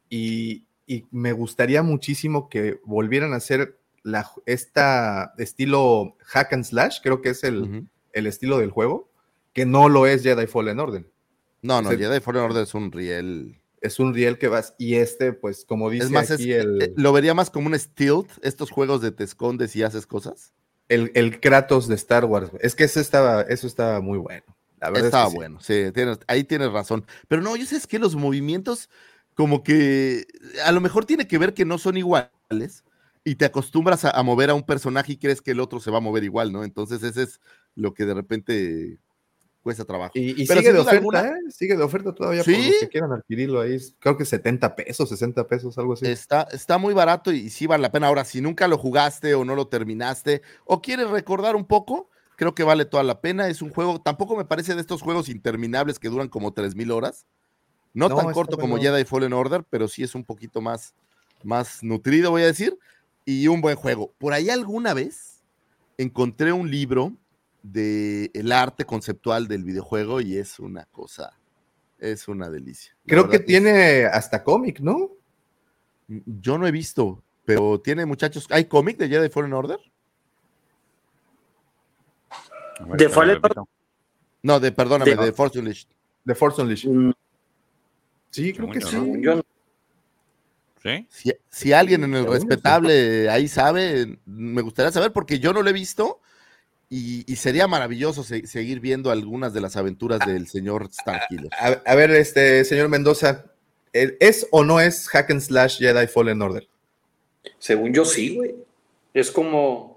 y, y me gustaría muchísimo que volvieran a hacer la, esta estilo hack and slash, creo que es el, el estilo del juego, que no lo es Jedi Fallen Order. No, no, Es el- Jedi Fallen Order es un riel. Es un riel que vas, y este, pues, como dice Es más, es- aquí el, eh, lo vería más como un stealth, estos juegos de te escondes y haces cosas. el, el Kratos de Star Wars. Es que eso estaba, eso estaba muy bueno. La verdad es que Estaba sí. bueno, sí, tienes- ahí tienes razón. Pero no, yo sé es que los movimientos, como que a lo mejor tiene que ver que no son iguales y te acostumbras a, a mover a un personaje y crees que el otro se va a mover igual, ¿no? Entonces, ese es lo que de repente cuesta trabajo. Y, y Pero sigue de oferta, alguna, ¿eh? Sigue de oferta todavía por ¿Sí? los que quieran adquirirlo ahí. Creo que 70 pesos, 60 pesos, algo así. Está, está muy barato y sí vale la pena. Ahora, si nunca lo jugaste o no lo terminaste o quieres recordar un poco, creo que vale toda la pena. Es un juego, tampoco me parece de estos juegos interminables que duran como 3000 horas. No, No, tan corto como bueno. Jedi Fallen Order, pero sí es un poquito más, más nutrido, voy a decir. Y un buen juego. Por ahí alguna vez encontré un libro de el arte conceptual del videojuego y es una cosa, es una delicia. Creo que tiene hasta cómic, ¿no? Yo no he visto, pero tiene muchachos. ¿Hay cómic de Jedi Fallen Order? De Fallen Order. No, de, perdóname, De- de, Force Unleashed. De Force Unleashed. Mm, Sí, creo que sí. Yo, ¿Sí? Si, si alguien en el respetable ahí sabe, me gustaría saber porque yo no lo he visto y, y sería maravilloso se- seguir viendo algunas de las aventuras del señor Starkiller. A, a ver, este señor Mendoza, ¿el- ¿es o no es hack and slash Jedi Fallen Order? Según yo sí, güey. Es como,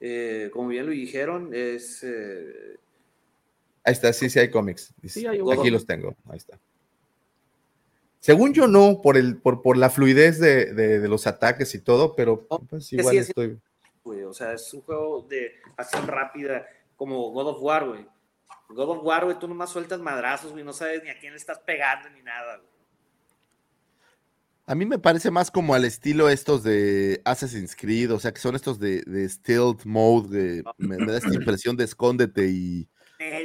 eh, como bien lo dijeron, es... eh, Ahí está, sí, sí hay cómics. Sí, hay Aquí los tengo, ahí está. Según yo no, por, el, por, por la fluidez de, de- de los ataques y todo, pero pues igual sí estoy... o sea, es un juego de acción rápida, como God of War, güey. God of War, güey, tú nomás sueltas madrazos, güey, no sabes ni a quién le estás pegando ni nada, güey. A mí me parece más como al estilo estos de Assassin's Creed, o sea, que son estos de, de stealth mode, de- me, me da esta impresión de escóndete y,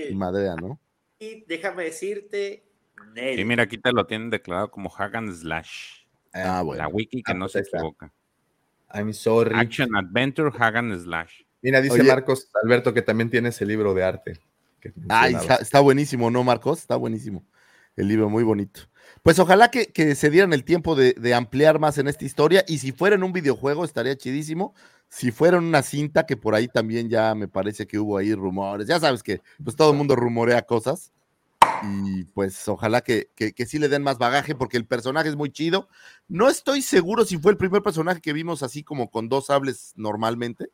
y madrea, ¿no? Y déjame decirte, Nel. Sí, mira, aquí te lo tienen declarado como hack and slash. Ah, bueno. La wiki que Ah, no pues se está. equivoca. I'm sorry. Action Adventure Hack and Slash. Mira, dice Oye. Marcos Alberto que también tiene ese libro de arte. Ay, está, está, buenísimo, ¿no, Marcos? Está buenísimo. El libro, muy bonito. Pues ojalá que, que se dieran el tiempo de, de, ampliar más en esta historia y si fuera en un videojuego estaría chidísimo. Si fuera en una cinta, que por ahí también ya me parece que hubo ahí rumores. Ya sabes que pues todo el mundo rumorea cosas. Y pues ojalá que, que, que, sí le den más bagaje porque el personaje es muy chido. No estoy seguro si fue el primer personaje que vimos así como con dos sables normalmente.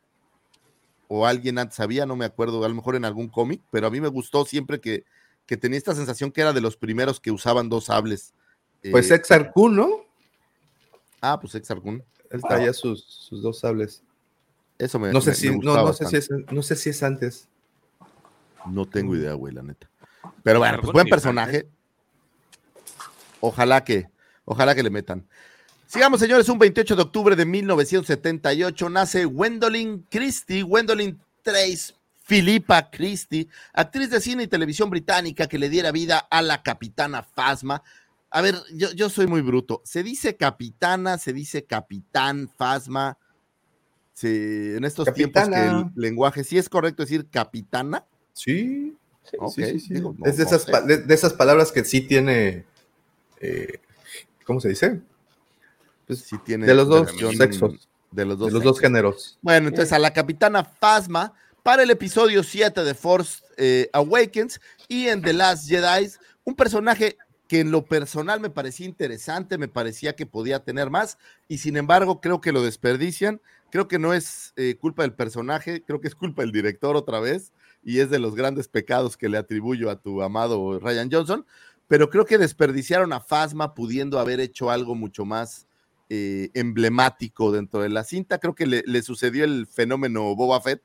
O alguien antes sabía, no me acuerdo, a lo mejor en algún cómic, pero a mí me gustó siempre que, que tenía esta sensación que era de los primeros que usaban dos sables. Pues eh, Exar Kun, ¿no? Ah, pues Exar Kun. Él traía sus, sus, dos sables. Eso me No sé, me, si, me no, no, sé si es, no sé si es antes. No tengo idea, güey, la neta. Pero bueno, pues buen personaje. Ojalá que, ojalá que le metan. Sigamos, señores, un 28 de octubre de 1978 nace Gwendolyn Christie, Gwendolyn Trace Philippa Christie, actriz de cine y televisión británica que le diera vida a la capitana Fasma. A ver, yo, yo soy muy bruto. Se dice capitana, se dice capitán Fasma. Sí, en estos Capitana. tiempos que el lenguaje, sí es correcto decir capitana. Sí. Sí, sí, sí. digo, no- es de no esas, de, de esas palabras que sí tiene. eh, ¿Cómo se dice? Pues, Sí tiene de los dos sexos. De los dos de los dos géneros. Bueno, entonces a la capitana Phasma para el episodio 7 de Force eh, Awakens y en The Last Jedi, un personaje que en lo personal me parecía interesante, me parecía que podía tener más y sin embargo creo que lo desperdician. Creo que no es eh, culpa del personaje, creo que es culpa del director otra vez y es de los grandes pecados que le atribuyo a tu amado Ryan Johnson, pero creo que desperdiciaron a Phasma pudiendo haber hecho algo mucho más eh, emblemático dentro de la cinta. Creo que le, le sucedió el fenómeno Boba Fett,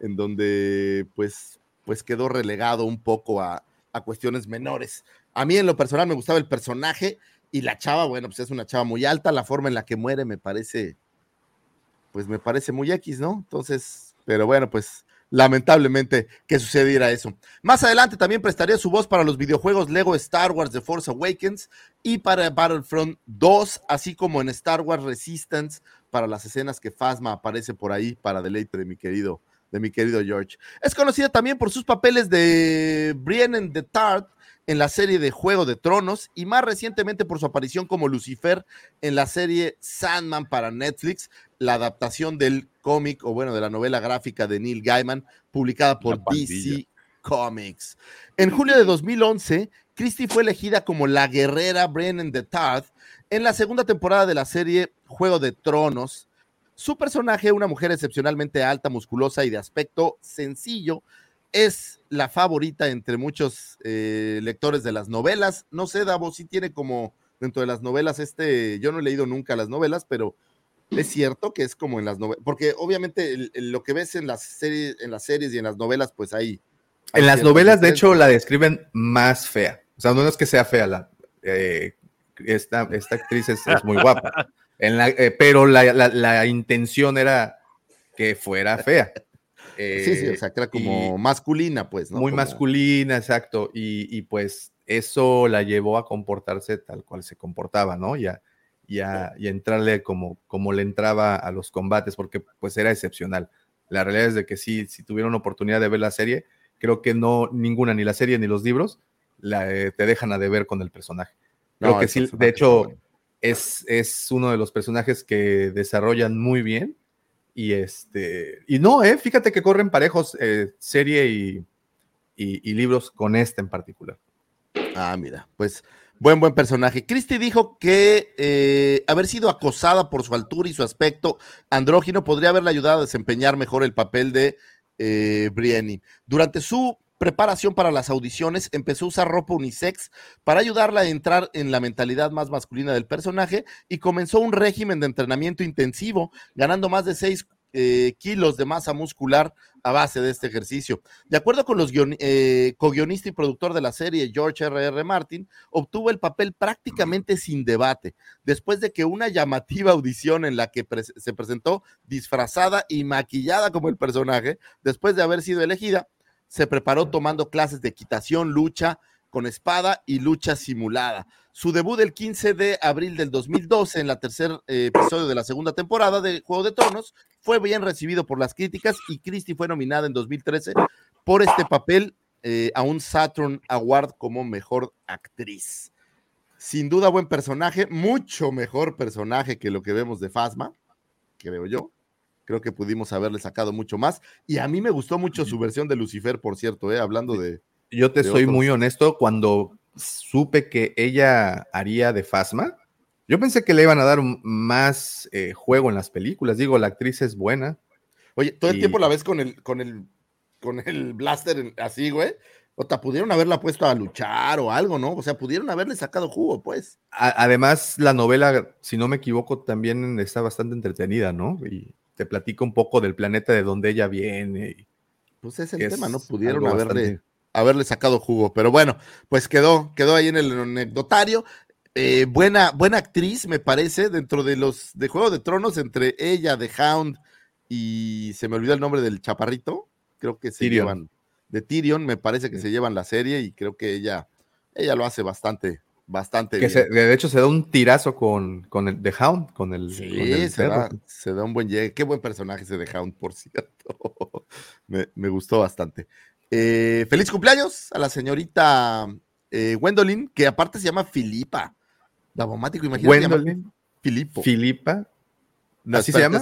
en donde pues, pues quedó relegado un poco a, a cuestiones menores. A mí en lo personal me gustaba el personaje y la chava, bueno, pues es una chava muy alta, la forma en la que muere me parece, pues me parece muy X, ¿no? Entonces, pero bueno, pues lamentablemente que sucediera eso. Más adelante también prestaría su voz para los videojuegos Lego Star Wars The Force Awakens y para Battlefront 2, así como en Star Wars Resistance para las escenas que Phasma aparece por ahí para deleite de mi querido de mi querido George. Es conocida también por sus papeles de Brienne de Tart en la serie de Juego de Tronos y más recientemente por su aparición como Lucifer en la serie Sandman para Netflix, la adaptación del cómic o bueno, de la novela gráfica de Neil Gaiman publicada por DC Comics. En julio de 2011, Christie fue elegida como la guerrera Brennan de Tarth en la segunda temporada de la serie Juego de Tronos. Su personaje, una mujer excepcionalmente alta, musculosa y de aspecto sencillo, es la favorita entre muchos eh, lectores de las novelas. No sé, Davo, si tiene como dentro de las novelas este, yo no he leído nunca las novelas, pero es cierto que es como en las novelas, porque obviamente el- el- lo que ves en las series, en las series y en las novelas, pues ahí. En las novelas, de hecho, la describen más fea. O sea, no es que sea fea, la, eh, esta, esta actriz es, es muy guapa. En la, eh, pero la, la- la intención era que fuera fea. sí, sí, o sea, que era como y- masculina, pues, ¿no? muy Como- masculina, exacto. Y, y, pues eso la llevó a comportarse tal cual se comportaba, ¿no? Y a, y a- y a entrarle como, como le entraba a los combates, porque pues era excepcional. La realidad es de que sí, si tuvieron oportunidad de ver la serie, creo que no, ninguna, ni la serie ni los libros, la, eh, te dejan a deber con el personaje. Creo No, que sí, de hecho, bueno. Es, es uno de los personajes que desarrollan muy bien. Y este, y no, eh, fíjate que corren parejos eh, serie y, y, libros con este en particular. Ah, mira, pues buen, buen personaje. Christie dijo que eh, haber sido acosada por su altura y su aspecto andrógino podría haberle ayudado a desempeñar mejor el papel de eh, Brienne. Durante su preparación para las audiciones, empezó a usar ropa unisex para ayudarla a entrar en la mentalidad más masculina del personaje y comenzó un régimen de entrenamiento intensivo, ganando más de 6 kilos de masa muscular a base de este ejercicio. De acuerdo con los eh, co-guionista y productor de la serie, George R. R. Martin, obtuvo el papel prácticamente sin debate, después de que una llamativa audición en la que se presentó disfrazada y maquillada como el personaje, después de haber sido elegida, se preparó tomando clases de equitación, lucha con espada y lucha simulada. Su debut el 15 de abril del 2012 en la tercer eh, episodio de la segunda temporada de Juego de Tronos fue bien recibido por las críticas y Christie fue nominada en 2013 por este papel eh, a un Saturn Award como mejor actriz. Sin duda, buen personaje, mucho mejor personaje que lo que vemos de Fasma, creo yo. Creo que pudimos haberle sacado mucho más. Y a mí me gustó mucho su versión de Lucifer, por cierto, ¿eh? hablando de. Yo te de soy otros. muy honesto, cuando supe que ella haría de Fasma, yo pensé que le iban a dar más eh, juego en las películas. Digo, la actriz es buena. Oye, todo el tiempo la ves con el, con el, con el blaster así, güey. O te pudieron haberla puesto a luchar o algo, ¿no? O sea, pudieron haberle sacado jugo, pues. A- además, la novela, si no me equivoco, también está bastante entretenida, ¿no? Y te platica un poco del planeta de donde ella viene. y Pues es el es tema, ¿no? Pudieron haberle, bastante- haberle sacado jugo. Pero bueno, pues quedó, quedó ahí en el anecdotario. Eh, buena, buena actriz, me parece, dentro de los de Juego de Tronos, entre ella, The Hound y se me olvidó el nombre del chaparrito. Creo que se Tyrion. llevan de Tyrion, me parece que se llevan la serie y creo que ella, ella lo hace bastante, bastante Que bien. se- de hecho se da un tirazo con, con el The Hound, con el, Sí, con el se da, se da un buen llegue. Qué buen personaje ese de Hound, por cierto. me, me gustó bastante. Eh, feliz cumpleaños a la señorita eh, Gwendolyn, que aparte se llama Filipa. Davomático, imagínate. Gwendolyn, Filipo. Filipa, No, ¿así se llama?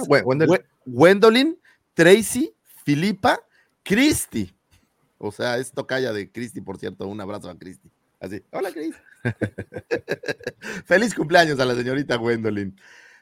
Gwendolyn, Tracy, Filipa, Christy. O sea, es tocaya de Christy, por cierto. Un abrazo a Christy. Así, hola Chris. Feliz cumpleaños a la señorita Gwendolyn.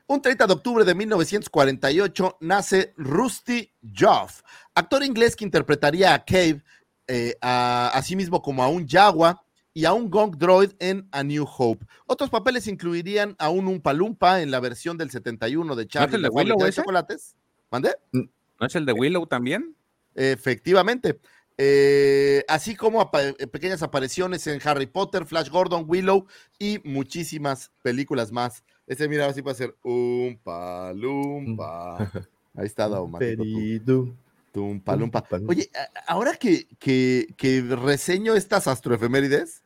Un 30 de octubre de 1948 nace Rusty Joff, actor inglés que interpretaría a Cave, eh, a, a sí mismo como a un Jaguar y a un Gong Droid en A New Hope. Otros papeles incluirían a un Umpa Lumpa en la versión del 71 de Charlie el de la fábrica Willow de chocolates. ¿Mande? ¿No es el de Willow también? Efectivamente. Eh, así como apa- eh, pequeñas apariciones en Harry Potter, Flash Gordon, Willow y muchísimas películas más. Ese, mira, así puede ser un palumpa. Ahí está. Peridu. Tumpa, lumpa. Oye, a- ahora que, que, que reseño estas astroefemérides,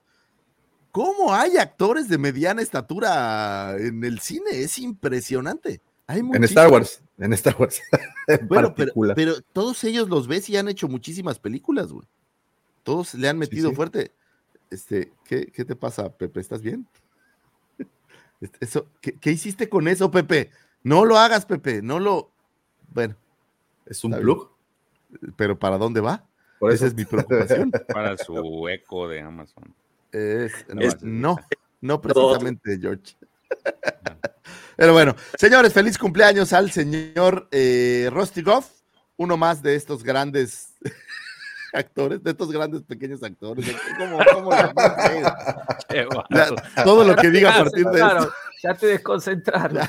¿cómo hay actores de mediana estatura en el cine? Es impresionante. Hay En Star. Wars, en Star Wars. en Bueno, pero, todos ellos los ves y han hecho muchísimas películas, güey. Todos le han metido sí. fuerte. Este, ¿qué, qué te pasa, Pepe? ¿Estás bien? Este, Eso, ¿qué, qué hiciste con eso, Pepe? No lo hagas, Pepe. No lo. Bueno, ¿Es un plug? pero ¿para dónde va? Por Esa eso. es mi preocupación. Para su eco de Amazon. Es- no, Es- no, no precisamente, George. Pero bueno, señores, feliz cumpleaños al señor eh, Rusty Goff, uno más de estos grandes actores, de estos grandes pequeños actores. ¿Cómo- cómo Ya, todo lo que diga a partir de esto, Ya te desconcentraron.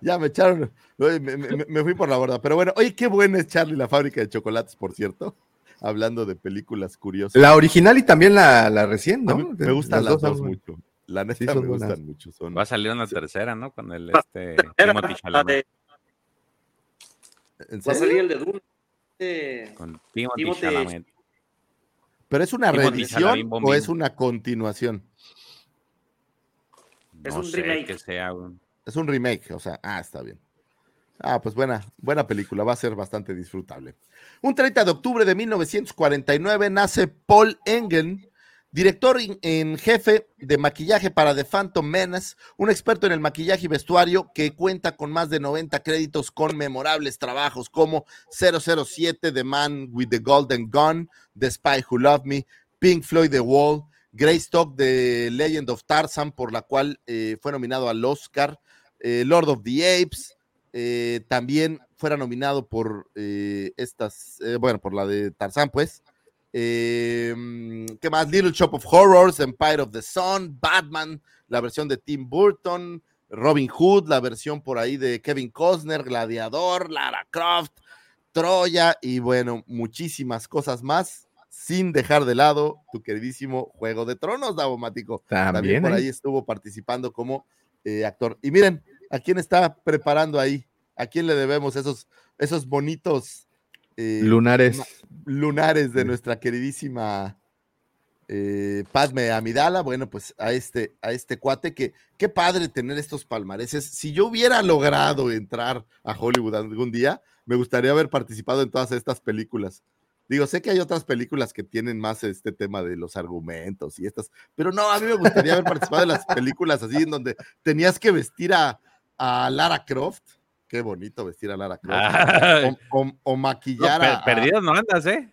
ya me echaron, me, me- me fui por la borda. Pero bueno, oye, qué buena es Charlie, la fábrica de chocolates, por cierto, hablando de películas curiosas. La original y también la, la recién, A ¿no? mí me gustan las, dos mucho. La neta Sí, me gustan mucho. Son, Va a salir una tercera, ¿no? Con el Va- este Era Timothy la Chalamet. de- ¿En Va a salir el de Dune. eh, Con Timothy Timothy- Chalamet. ¿Pero es una Timothy reedición o es una continuación? Es No un sé remake. que sea un- Es un remake, o sea, ah, está bien. Ah, pues buena, buena película, va a ser bastante disfrutable. Un 30 de octubre de 1949 nace Paul Engen, director en, jefe de maquillaje para The Phantom Menace, un experto en el maquillaje y vestuario que cuenta con más de 90 créditos con memorables trabajos como 007, The Man with the Golden Gun, The Spy Who Loved Me, Pink Floyd The Wall, Greystock de Legend of Tarzan, por la cual eh, fue nominado al Oscar, eh, Lord of the Apes, eh, también fuera nominado por eh, estas, bueno, por la de Tarzan, pues. Eh, ¿Qué más? Little Shop of Horrors, Empire of the Sun, Batman, la versión de Tim Burton, Robin Hood, la versión por ahí de Kevin Costner, Gladiador, Lara Croft, Troya y bueno, muchísimas cosas más, sin dejar de lado tu queridísimo Juego de Tronos, Davomático. También, También, por ¿eh? ahí estuvo participando como eh, actor. Y miren, ¿a quién está preparando ahí? ¿A quién le debemos esos, esos bonitos eh, Lunares. lunares de nuestra queridísima eh, Padme Amidala? Bueno, pues a este, a este cuate que qué padre tener estos palmareses. Si yo hubiera logrado entrar a Hollywood algún día, me gustaría haber participado en todas estas películas. Digo, sé que hay otras películas que tienen más este tema de los argumentos y estas, pero no, a mí me gustaría haber participado en las películas así en donde tenías que vestir a, a Lara Croft. Qué bonito vestir a Lara Croft. O, o, maquillar a. Perdido no andas, ¿eh?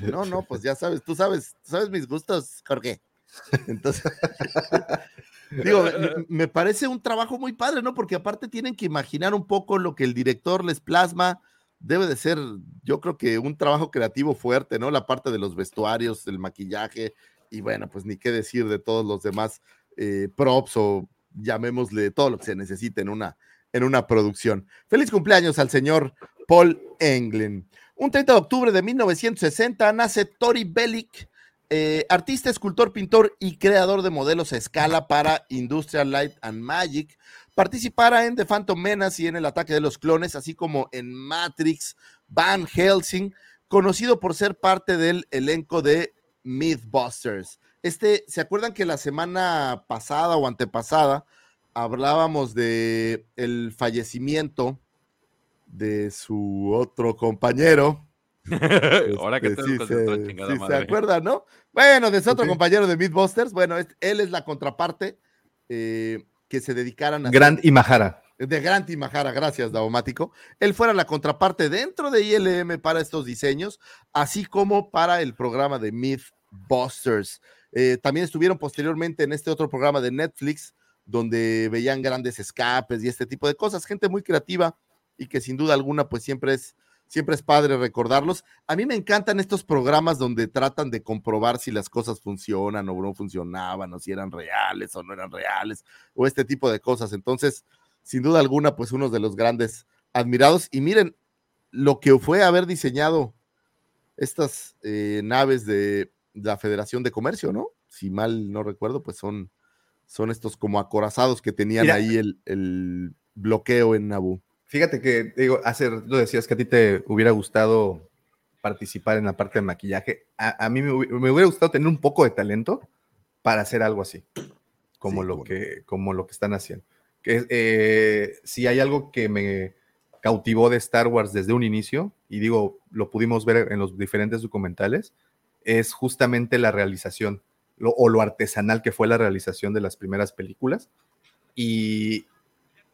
No, no, pues ya sabes, tú sabes, tú sabes mis gustos, Jorge. Entonces, digo, me parece un trabajo muy padre, ¿no? Porque aparte tienen que imaginar un poco lo que el director les plasma. Debe de ser, yo creo que un trabajo creativo fuerte, ¿no? La parte de los vestuarios, el maquillaje, y bueno, pues ni qué decir de todos los demás eh, props o llamémosle todo lo que se necesite en una, en una producción. Feliz cumpleaños al señor Paul Englin. Un 30 de octubre de 1960 nace Tori Bellick, eh, artista, escultor, pintor y creador de modelos a escala para Industrial Light and Magic. Participará en The Phantom Menace y en El Ataque de los Clones, así como en Matrix, Van Helsing, conocido por ser parte del elenco de Mythbusters. Este, ¿se acuerdan que la semana pasada o antepasada hablábamos de el fallecimiento de su otro compañero? Ahora que Este, sí, se, chingada sí se madre. acuerdan, ¿no? Bueno, de su otro compañero de Mythbusters, bueno, es- él es la contraparte eh, que se dedicaran a Grand Imahara. de Grant Imahara, gracias, Daumático. Él fuera la contraparte dentro de ILM para estos diseños, así como para el programa de Mythbusters. Eh, también estuvieron posteriormente en este otro programa de Netflix, donde veían grandes escapes y este tipo de cosas. Gente muy creativa y que sin duda alguna, pues siempre es, siempre es padre recordarlos. A mí me encantan estos programas donde tratan de comprobar si las cosas funcionan o no funcionaban, o si eran reales o no eran reales, o este tipo de cosas. Entonces, sin duda alguna, pues uno de los grandes admirados. Y miren lo que fue haber diseñado estas eh, naves de la Federación de Comercio, ¿no? Si mal no recuerdo, pues son, son estos como acorazados que tenían Mira. ahí el, el bloqueo en Naboo. Fíjate que, digo, hace lo decías que a ti te hubiera gustado participar en la parte de maquillaje. A, a mí me, me hubiera gustado tener un poco de talento para hacer algo así, como, Sí, lo, que, como lo que están haciendo. Que, eh, si hay algo que me cautivó de Star Wars desde un inicio, y digo, lo pudimos ver en los diferentes documentales, es justamente la realización lo- o lo artesanal que fue la realización de las primeras películas. Y,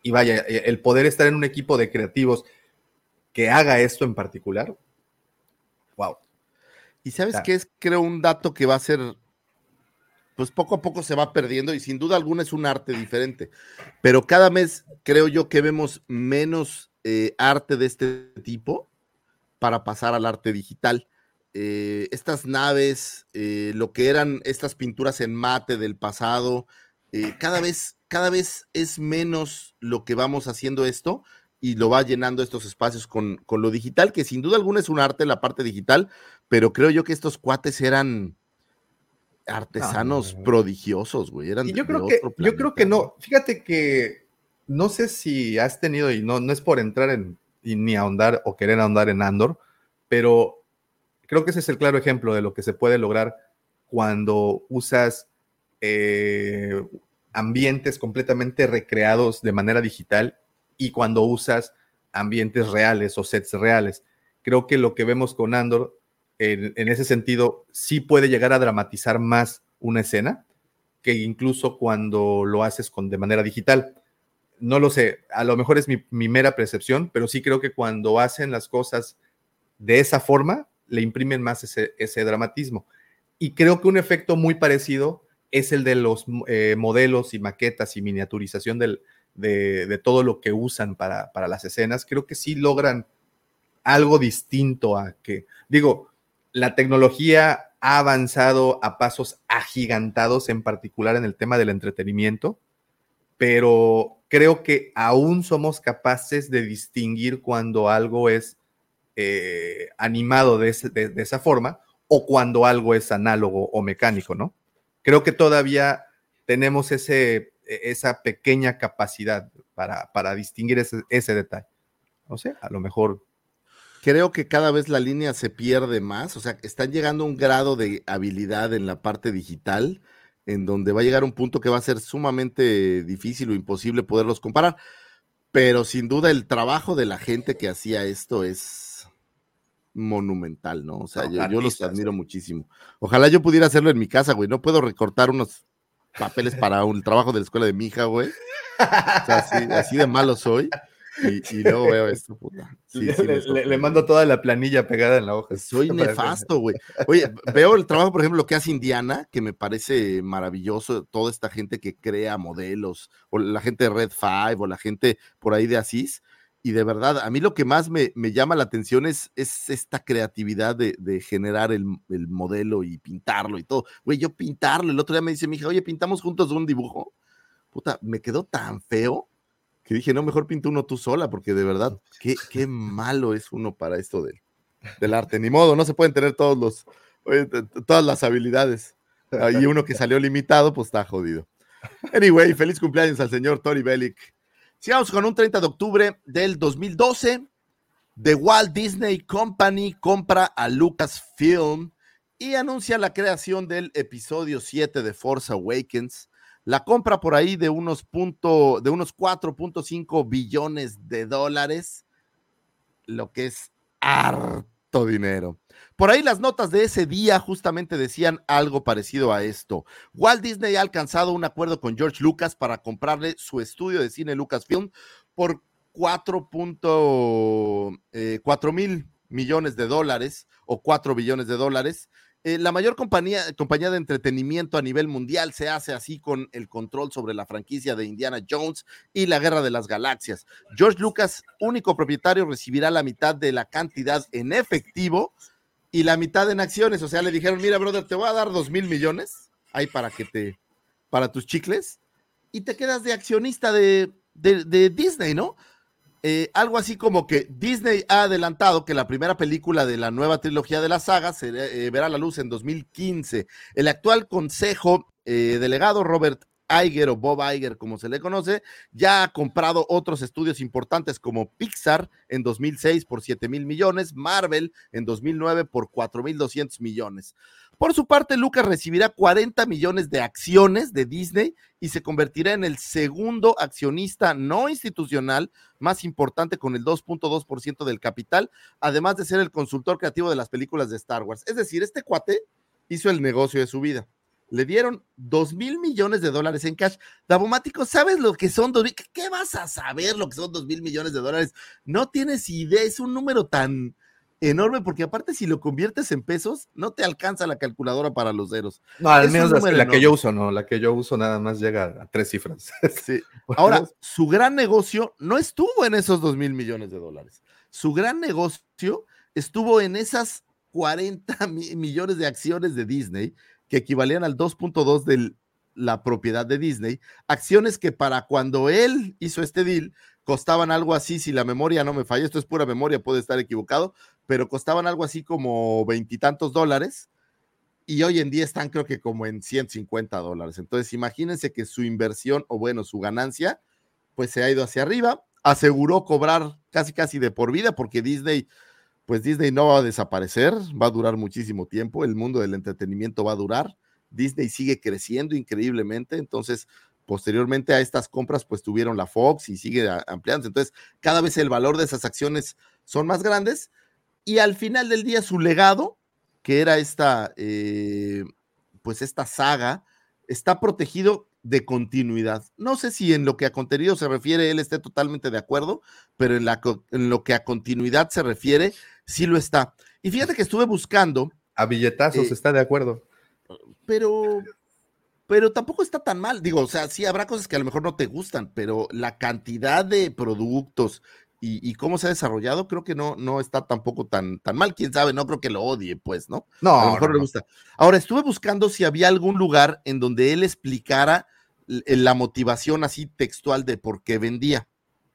y vaya, eh, el poder estar en un equipo de creativos que haga esto en particular, wow. Y sabes Ya. qué es, creo, un dato que va a ser, pues poco a poco se va perdiendo y sin duda alguna es un arte diferente, pero cada mes creo yo que vemos menos eh, arte de este tipo para pasar al arte digital. Eh, estas naves, eh, lo que eran estas pinturas en mate del pasado, eh, cada vez, cada vez es menos lo que vamos haciendo esto y lo va llenando estos espacios con, con lo digital, que sin duda alguna es un arte la parte digital, pero creo yo que estos cuates eran artesanos No. prodigiosos, güey. Eran de- yo creo de que, yo creo que no. Fíjate que no sé si has tenido, y no, no es por entrar en y ni ahondar o querer ahondar en Andor, pero creo que ese es el claro ejemplo de lo que se puede lograr cuando usas eh, ambientes completamente recreados de manera digital y cuando usas ambientes reales o sets reales. Creo que lo que vemos con Andor, en, en ese sentido, sí puede llegar a dramatizar más una escena que incluso cuando lo haces con, de manera digital. No lo sé, a lo mejor es mi, mi mera percepción, pero sí creo que cuando hacen las cosas de esa forma, le imprimen más ese, dramatismo. Y creo que un efecto muy parecido es el de los eh, modelos y maquetas y miniaturización del, de, de, todo lo que usan para, para, las escenas. Creo que sí logran algo distinto a que, digo, la tecnología ha avanzado a pasos agigantados, en particular en el tema del entretenimiento, pero creo que aún somos capaces de distinguir cuando algo es eh, animado de, esa forma o cuando algo es análogo o mecánico, ¿no? Creo que todavía tenemos ese, esa pequeña capacidad para, para distinguir ese, ese, detalle. No sé, a lo mejor. Creo que cada vez la línea se pierde más, o sea, están llegando a un grado de habilidad en la parte digital en donde va a llegar un punto que va a ser sumamente difícil o imposible poderlos comparar. Pero sin duda el trabajo de la gente que hacía esto es monumental, ¿no? O sea, yo, yo, los admiro muchísimo. Ojalá yo pudiera hacerlo en mi casa, güey. No puedo recortar unos papeles para un trabajo de la escuela de mi hija, güey. O sea, así, así de malo soy. Y, luego veo esto, puta. le, mando toda la planilla pegada en la hoja. Soy nefasto, güey. Oye, veo el trabajo, por ejemplo, lo que hace Indiana, que me parece maravilloso, toda esta gente que crea modelos, o la gente de Red Five, o la gente por ahí de Asís. Y de verdad, a mí lo que más me, llama la atención es, es esta creatividad de, generar el, el, modelo y pintarlo y todo. Güey, yo pintarlo. El otro día me dice mi hija, oye, pintamos juntos un dibujo. Puta, me quedó tan feo que dije, no, mejor pinta uno tú sola, porque de verdad, qué, qué malo es uno para esto del, del arte. Ni modo, no se pueden tener todos los, todas las habilidades. Y uno que salió limitado, pues está jodido. Anyway, feliz cumpleaños al señor Tori Bellic. Sigamos con un 30 de octubre del 2012. The Walt Disney Company compra a Lucasfilm y anuncia la creación del episodio 7 de Force Awakens la compra por ahí de unos, punto, de unos 4.5 billones de dólares, lo que es harto dinero. Por ahí las notas de ese día justamente decían algo parecido a esto. Walt Disney ha alcanzado un acuerdo con George Lucas para comprarle su estudio de cine Lucasfilm por 4.4 eh, mil millones de dólares o 4 billones de dólares eh, la mayor compañía, compañía de entretenimiento a nivel mundial se hace así con el control sobre la franquicia de Indiana Jones y la Guerra de las Galaxias. George Lucas, único propietario, recibirá la mitad de la cantidad en efectivo y la mitad en acciones. O sea, le dijeron, mira, brother, te voy a dar dos mil millones ahí para que te, para tus chicles y te quedas de accionista de, de Disney, ¿no? Eh, algo así como que Disney ha adelantado que la primera película de la nueva trilogía de la saga se, eh, verá la luz en 2015. El actual consejo eh, delegado Robert Iger o Bob Iger, como se le conoce, ya ha comprado otros estudios importantes como Pixar en 2006 por 7 mil millones, Marvel en 2009 por 4 mil 200 millones. Por su parte, Lucas recibirá 40 millones de acciones de Disney y se convertirá en el segundo accionista no institucional más importante con el 2.2% del capital, además de ser el consultor creativo de las películas de Star Wars. Es decir, este cuate hizo el negocio de su vida. Le dieron 2 mil millones de dólares en cash. Davomático, ¿sabes lo que son 2 mil? ¿Qué vas a saber lo que son 2 mil millones de dólares? No tienes idea, es un número tan, enorme, porque aparte si lo conviertes en pesos, no te alcanza la calculadora para los ceros. No, al menos la, que yo uso, no, la que yo uso nada más llega a tres cifras. Sí. Ahora, su gran negocio no estuvo en esos dos mil millones de dólares. Su gran negocio estuvo en esas 40 millones de acciones de Disney, que equivalían al 2.2 de la propiedad de Disney, acciones que para cuando él hizo este deal costaban algo así, si la memoria no me falla, esto es pura memoria, puede estar equivocado, pero costaban algo así como veintitantos dólares y hoy en día están creo que como en 150 dólares. Entonces imagínense que su inversión o bueno, su ganancia pues se ha ido hacia arriba, aseguró cobrar casi casi de por vida porque Disney pues Disney no va a desaparecer, va a durar muchísimo tiempo, el mundo del entretenimiento va a durar, Disney sigue creciendo increíblemente, entonces posteriormente a estas compras, pues tuvieron la Fox y sigue ampliándose. Entonces, cada vez el valor de esas acciones son más grandes y al final del día su legado, que era esta, eh, pues esta saga, está protegido de continuidad. No sé si en lo que a contenido se refiere él esté totalmente de acuerdo, pero en, la, en lo que a continuidad se refiere, sí lo está. Y fíjate que estuve buscando. A billetazos eh, está de acuerdo. Pero pero tampoco está tan mal. Digo, o sea, sí habrá cosas que a lo mejor no te gustan, pero la cantidad de productos y, cómo se ha desarrollado, creo que no, no está tampoco tan, tan mal. Quién sabe, no creo que lo odie, pues, ¿no? No. A lo mejor le gusta. Ahora, estuve buscando si había algún lugar en donde él explicara la motivación así textual de por qué vendía.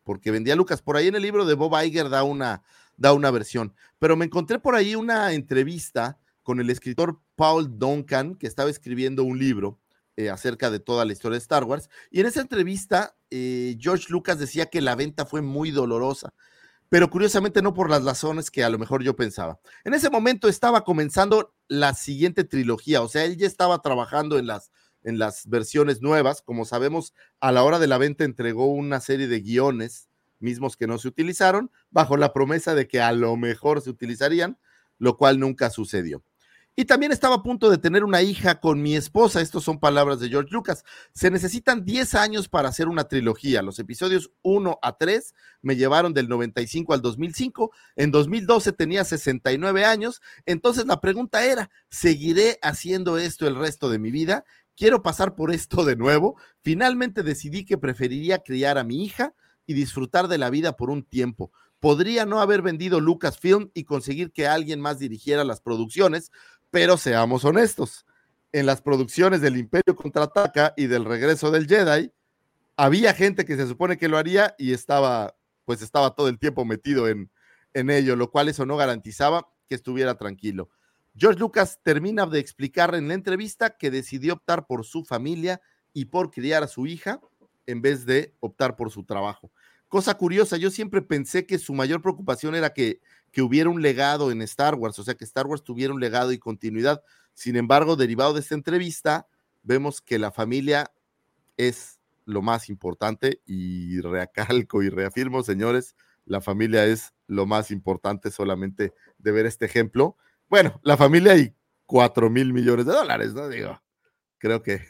Porque vendía Lucas. Por ahí en el libro de Bob Iger da una, da una versión. Pero me encontré por ahí una entrevista con el escritor Paul Duncan, que estaba escribiendo un libro eh, acerca de toda la historia de Star Wars. Y en esa entrevista, eh, George Lucas decía que la venta fue muy dolorosa, pero curiosamente no por las razones que a lo mejor yo pensaba. En ese momento estaba comenzando la siguiente trilogía, o sea, él ya estaba trabajando en las, en las versiones nuevas. Como sabemos, a la hora de la venta entregó una serie de guiones mismos que no se utilizaron, bajo la promesa de que a lo mejor se utilizarían lo cual nunca sucedió. Y también estaba a punto de tener una hija con mi esposa. Estas son palabras de George Lucas. Se necesitan 10 años para hacer una trilogía. Los episodios 1 a 3 me llevaron del 95 al 2005. En 2012 tenía 69 años. Entonces la pregunta era, ¿seguiré haciendo esto el resto de mi vida? Quiero pasar por esto de nuevo. Finalmente decidí que preferiría criar a mi hija y disfrutar de la vida por un tiempo podría no haber vendido Lucasfilm y conseguir que alguien más dirigiera las producciones, pero seamos honestos, en las producciones del Imperio Contraataca y del Regreso del Jedi, había gente que se supone que lo haría y estaba, pues estaba todo el tiempo metido en, en ello, lo cual eso no garantizaba que estuviera tranquilo. George Lucas termina de explicar en la entrevista que decidió optar por su familia y por criar a su hija en vez de optar por su trabajo. Cosa curiosa, yo siempre pensé que su mayor preocupación era que que hubiera un legado en Star Wars, o sea, que Star Wars tuviera un legado y continuidad. Sin embargo, derivado de esta entrevista, vemos que la familia es lo más importante y recalco y reafirmo, señores, la familia es lo más importante solamente de ver este ejemplo. Bueno, la familia y cuatro mil millones de dólares, ¿no? Digo, creo que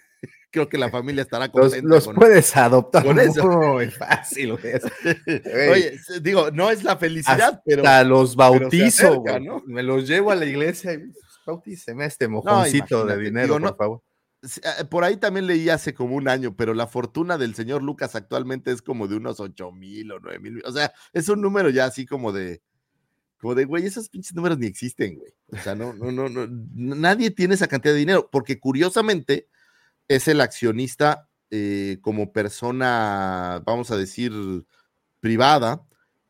creo que la familia estará contenta. Los, puedes adoptar con eso. Muy fácil. Oye, digo, no es la felicidad, pero. Hasta los bautizo, Me los llevo a la iglesia y bautíceme este mojoncito de dinero, por favor. Eh, por ahí también leí hace como un año, pero la fortuna del señor Lucas actualmente es como de unos ocho mil o nueve mil. O sea, es un número ya así como de, como de, güey, esos pinches números ni existen, güey. O sea, no, no, no, no, nadie tiene esa cantidad de dinero, porque curiosamente, es el accionista eh, como persona, vamos a decir, privada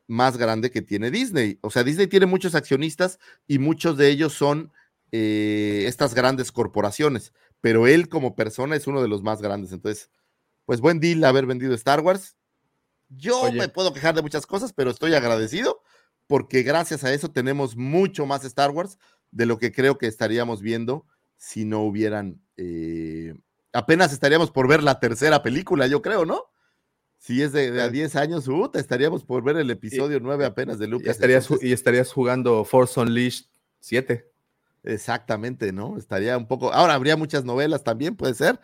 más grande que tiene Disney. O sea, Disney tiene muchos accionistas y muchos de ellos son eh, estas grandes corporaciones, pero él como persona es uno de los más grandes. Entonces, pues buen deal haber vendido Star Wars. Yo me puedo quejar de muchas cosas, pero estoy agradecido porque gracias a eso tenemos mucho más Star Wars de lo que creo que estaríamos viendo si no hubieran eh, apenas estaríamos por ver la tercera película, yo creo, ¿no? Si es de, a 10 años, uh, estaríamos por ver el episodio 9 apenas de Lucas. Y estarías, y estarías jugando Force Unleashed 7. Exactamente, ¿no? Estaría un poco. Ahora habría muchas novelas también, puede ser,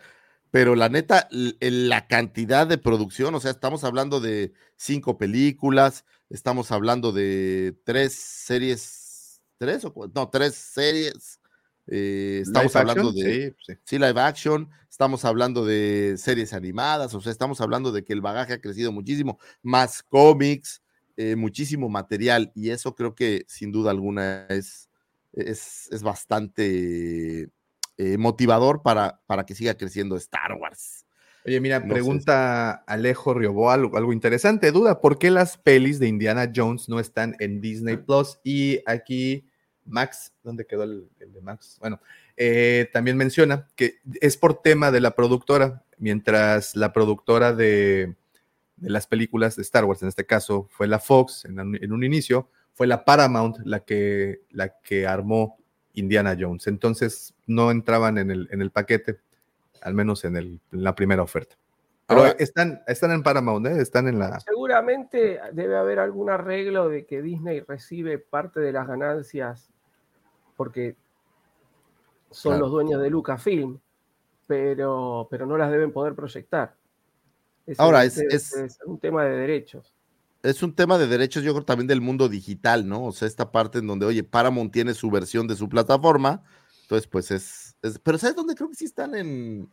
pero la neta, la cantidad de producción, o sea, estamos hablando de cinco películas, estamos hablando de tres series, tres o no, tres series, eh, estamos hablando de sí, live action, estamos hablando de series animadas, o sea, estamos hablando de que el bagaje ha crecido muchísimo, más cómics, eh, muchísimo material, y eso creo que sin duda alguna es, es, es bastante eh, motivador para, para que siga creciendo Star Wars. Oye, mira, pregunta Alejo Riobó algo, algo, interesante, duda, ¿por qué las pelis de Indiana Jones no están en Disney Plus? Y aquí Max, ¿dónde quedó el, de Max? Bueno, eh, también menciona que es por tema de la productora, mientras la productora de, las películas de Star Wars, en este caso fue la Fox en, un inicio, fue la Paramount la que, la que armó Indiana Jones. Entonces no entraban en el, en el paquete, al menos en, el, en la primera oferta. Pero están, están en Paramount, ¿eh? están en la. Seguramente debe haber algún arreglo de que Disney recibe parte de las ganancias porque son los dueños de Lucasfilm, pero, pero no las deben poder proyectar. Ahora, es, un tema de derechos. Es un tema de derechos, yo creo, también del mundo digital, ¿no? O sea, esta parte en donde, oye, Paramount tiene su versión de su plataforma, entonces, pues es. pero ¿sabes dónde creo que sí están en.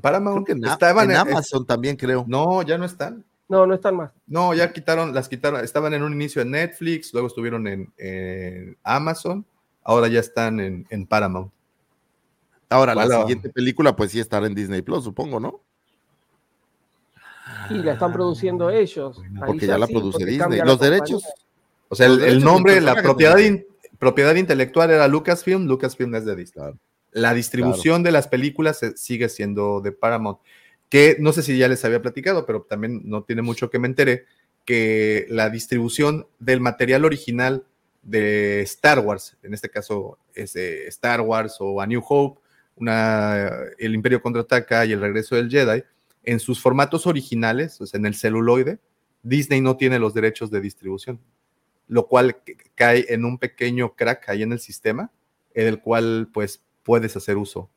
Paramount. en, estaban en, Amazon también, creo. No, ya no están. No, no están más. No, ya quitaron, las quitaron, estaban en un inicio en Netflix, luego estuvieron en Amazon ahora ya están en, Paramount. Ahora, la siguiente película, pues sí estará en Disney Plus, supongo, ¿no? Sí, la están produciendo ellos. porque ya, la produce Disney. Los derechos. O sea, el, nombre, la propiedad, propiedad intelectual era Lucasfilm, Lucasfilm es de Disney. La distribución de las películas sigue siendo de Paramount. Que no sé si ya les había platicado, pero también no tiene mucho que me enteré, que la distribución del material original de Star Wars, en este caso es Star Wars o A New Hope, una, El Imperio contraataca y El regreso del Jedi, en sus formatos originales, o en el celuloide, Disney no tiene los derechos de distribución. lo cual cae en un pequeño crack ahí en el sistema, en el cual pues puedes hacer uso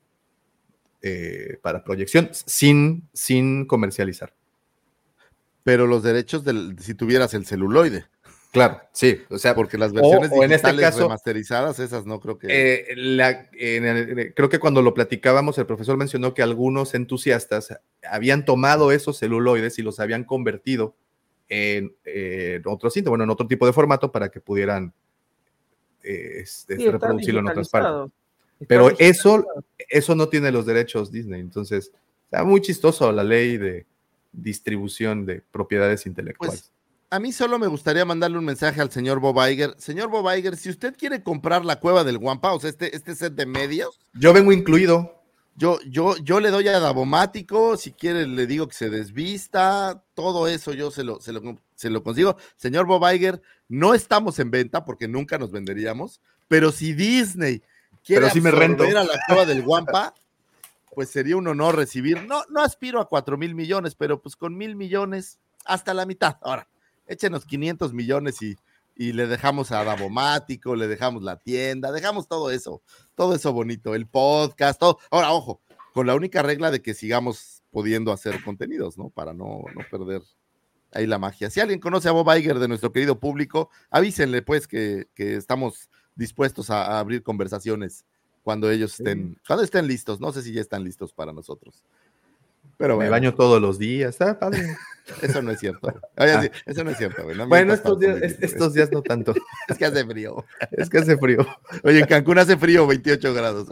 eh, para proyección sin, sin comercializar. Pero los derechos del, si tuvieras el celuloide. Claro, sí, o sea, porque las versiones o, en este digitales caso, remasterizadas, esas no creo que. Eh, la- en el- creo que cuando lo platicábamos, el profesor mencionó que algunos entusiastas habían tomado esos celuloides y los habían convertido en, eh, otro cinto, bueno, en otro tipo de formato para que pudieran eh, este, Sí, reproducirlo en otras partes. Pero eso, eso no tiene los derechos Disney, entonces está muy chistoso la ley de distribución de propiedades intelectuales. Pues a mí solo me gustaría mandarle un mensaje al señor Bob Iger. Señor Bob Iger, si usted quiere comprar la cueva del Guampa, o sea, este, este set de medios, Yo vengo incluido. yo, yo, yo le doy a Davomático, si quiere le digo que se desvista, todo eso yo se lo, se lo, se lo consigo. Señor Bob Iger, no estamos en venta porque nunca nos venderíamos, pero si Disney quiere Pero sí me rento. a la cueva del Guampa, pues sería un honor recibir, no, no aspiro a cuatro mil millones, pero pues con mil millones hasta la mitad. Ahora, échenos 500 millones y, y le dejamos a Davomático, le dejamos la tienda, dejamos todo eso, todo eso bonito, el podcast, todo. Ahora, ojo, con la única regla de que sigamos pudiendo hacer contenidos, ¿no? Para no, no perder ahí la magia. Si alguien conoce a Bob Iger de nuestro querido público, avísenle pues que, que estamos dispuestos a, a abrir conversaciones cuando ellos estén, cuando estén listos. No sé si ya están listos para nosotros. Pero Me baño todos los días, está padre. eso no es cierto. Oye, sí, eso no es cierto, güey. no Bueno, días, estos días no tanto. Es que hace frío. Es que hace frío. Oye, en Cancún hace frío, 28 grados.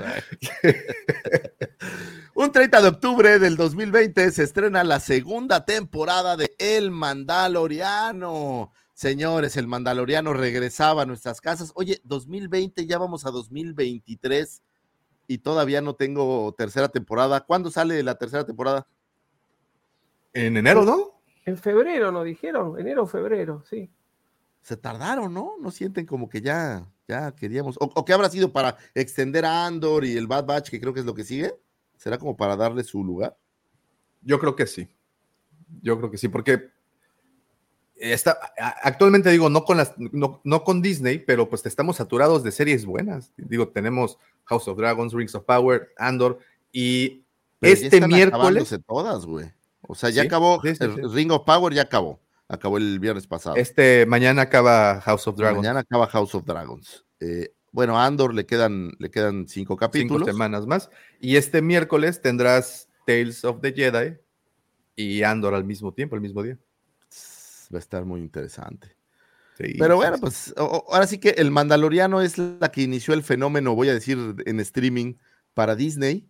Un 30 de octubre del 2020 se estrena la segunda temporada de El Mandaloriano. Señores, El Mandaloriano regresaba a nuestras casas. Oye, 2020, ya vamos a 2023 y todavía no tengo tercera temporada. ¿Cuándo sale la tercera temporada? En enero, ¿no? En febrero nos dijeron, enero o febrero, sí. Se tardaron, ¿no? No sienten como que ya, ya queríamos. O, o que habrá sido para extender a Andor y el Bad Batch, que creo que es lo que sigue. ¿Será como para darle su lugar? Yo creo que sí. Yo creo que sí, porque está, actualmente digo, no con, las, no, no con Disney, pero pues estamos saturados de series buenas. Digo, tenemos House of Dragons, Rings of Power, Andor, y Pero ya este están miércoles, todas, güey. O sea, ya Sí, acabó. sí, sí, el. Ring of Power ya acabó. Acabó el viernes pasado. este mañana acaba House of Dragons. Mañana acaba House of Dragons. Eh, bueno, a Andor le quedan, le quedan cinco cinco capítulos. semanas más. Y este miércoles tendrás Tales of the Jedi y Andor al mismo tiempo, el mismo día. Va a estar muy interesante. Sí, Pero bueno, pues ahora sí que el Mandaloriano es la que inició el fenómeno, voy a decir, en streaming para Disney.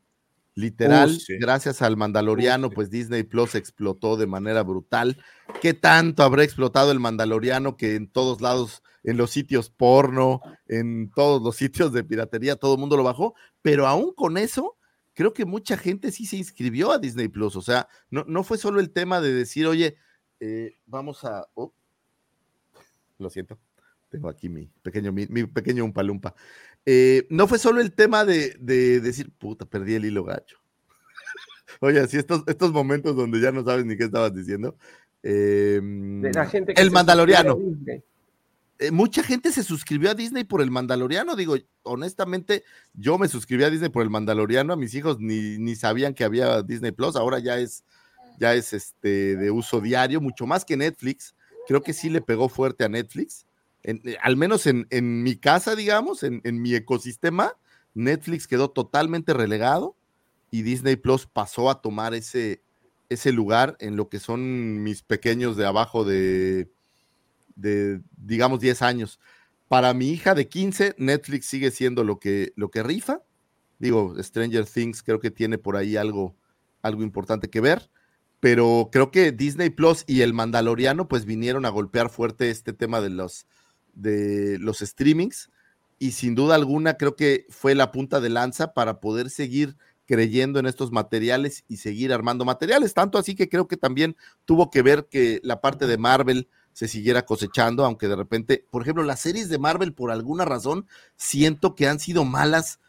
Literal, Uh, sí. gracias al Mandaloriano, Uh, sí. pues Disney Plus explotó de manera brutal. ¿Qué tanto habrá explotado el Mandaloriano que en todos lados, en los sitios porno, en todos los sitios de piratería, todo el mundo lo bajó? Pero aún con eso, creo que mucha gente sí se inscribió a Disney Plus. O sea, no, no fue solo el tema de decir, oye, eh, vamos a. oh, lo siento, tengo aquí mi pequeño, mi, mi pequeño umpalumpa. Eh, no fue solo el tema de, de decir, puta, perdí el hilo gacho. Oye, así estos, estos momentos donde ya no sabes ni qué estabas diciendo. Eh, De la gente que el Mandaloriano. Eh, mucha gente se suscribió a Disney por el Mandaloriano. Digo, honestamente, yo me suscribí a Disney por el Mandaloriano. A mis hijos ni, ni sabían que había Disney Plus. Ahora ya es, ya es este de uso diario, mucho más que Netflix. Creo que sí le pegó fuerte a Netflix. Eh, al menos en, mi casa, digamos, en, mi ecosistema, Netflix quedó totalmente relegado y Disney Plus pasó a tomar ese, lugar en lo que son mis pequeños de abajo de, de digamos, 10 años. Para mi hija de 15, Netflix sigue siendo lo que, lo que rifa. Digo, Stranger Things creo que tiene por ahí algo, algo importante que ver, pero creo que Disney Plus y el Mandaloriano pues vinieron a golpear fuerte este tema de los, de los streamings y sin duda alguna creo que fue la punta de lanza para poder seguir creyendo en estos materiales y seguir armando materiales. Tanto así que creo que también tuvo que ver que la parte de Marvel se siguiera cosechando, aunque de repente, por ejemplo, las series de Marvel, por alguna razón, siento que han sido malas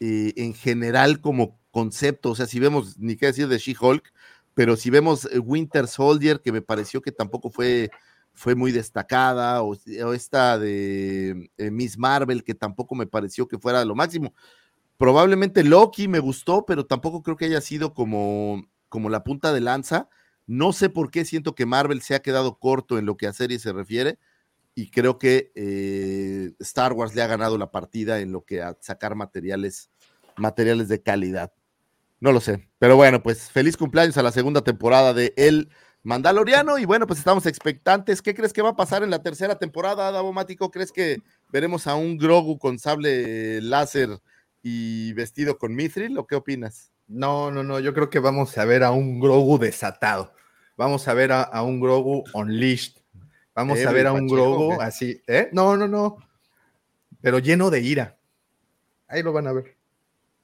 eh, en general como concepto. O sea, si vemos, ni qué decir de She-Hulk, pero si vemos eh, Winter Soldier, que me pareció que tampoco fue fue muy destacada, o, esta de eh, Miss Marvel, que tampoco me pareció que fuera lo máximo. Probablemente Loki me gustó, pero tampoco creo que haya sido como, como la punta de lanza. No sé por qué siento que Marvel se ha quedado corto en lo que a serie se refiere y creo que eh, Star Wars le ha ganado la partida en lo que a sacar materiales, materiales de calidad. No lo sé, pero bueno, pues feliz cumpleaños a la segunda temporada de El Mandaloriano y bueno, pues estamos expectantes. ¿Qué crees que va a pasar en la tercera temporada, Davomático? ¿Crees que veremos a un Grogu con sable láser y vestido con mithril o qué opinas? No, no, no, yo creo que vamos a ver a un Grogu desatado. Vamos a ver a, un Grogu unleashed. Vamos a ver a un Grogu así, ¿eh? No, no, no. Pero lleno de ira. Ahí lo van a ver.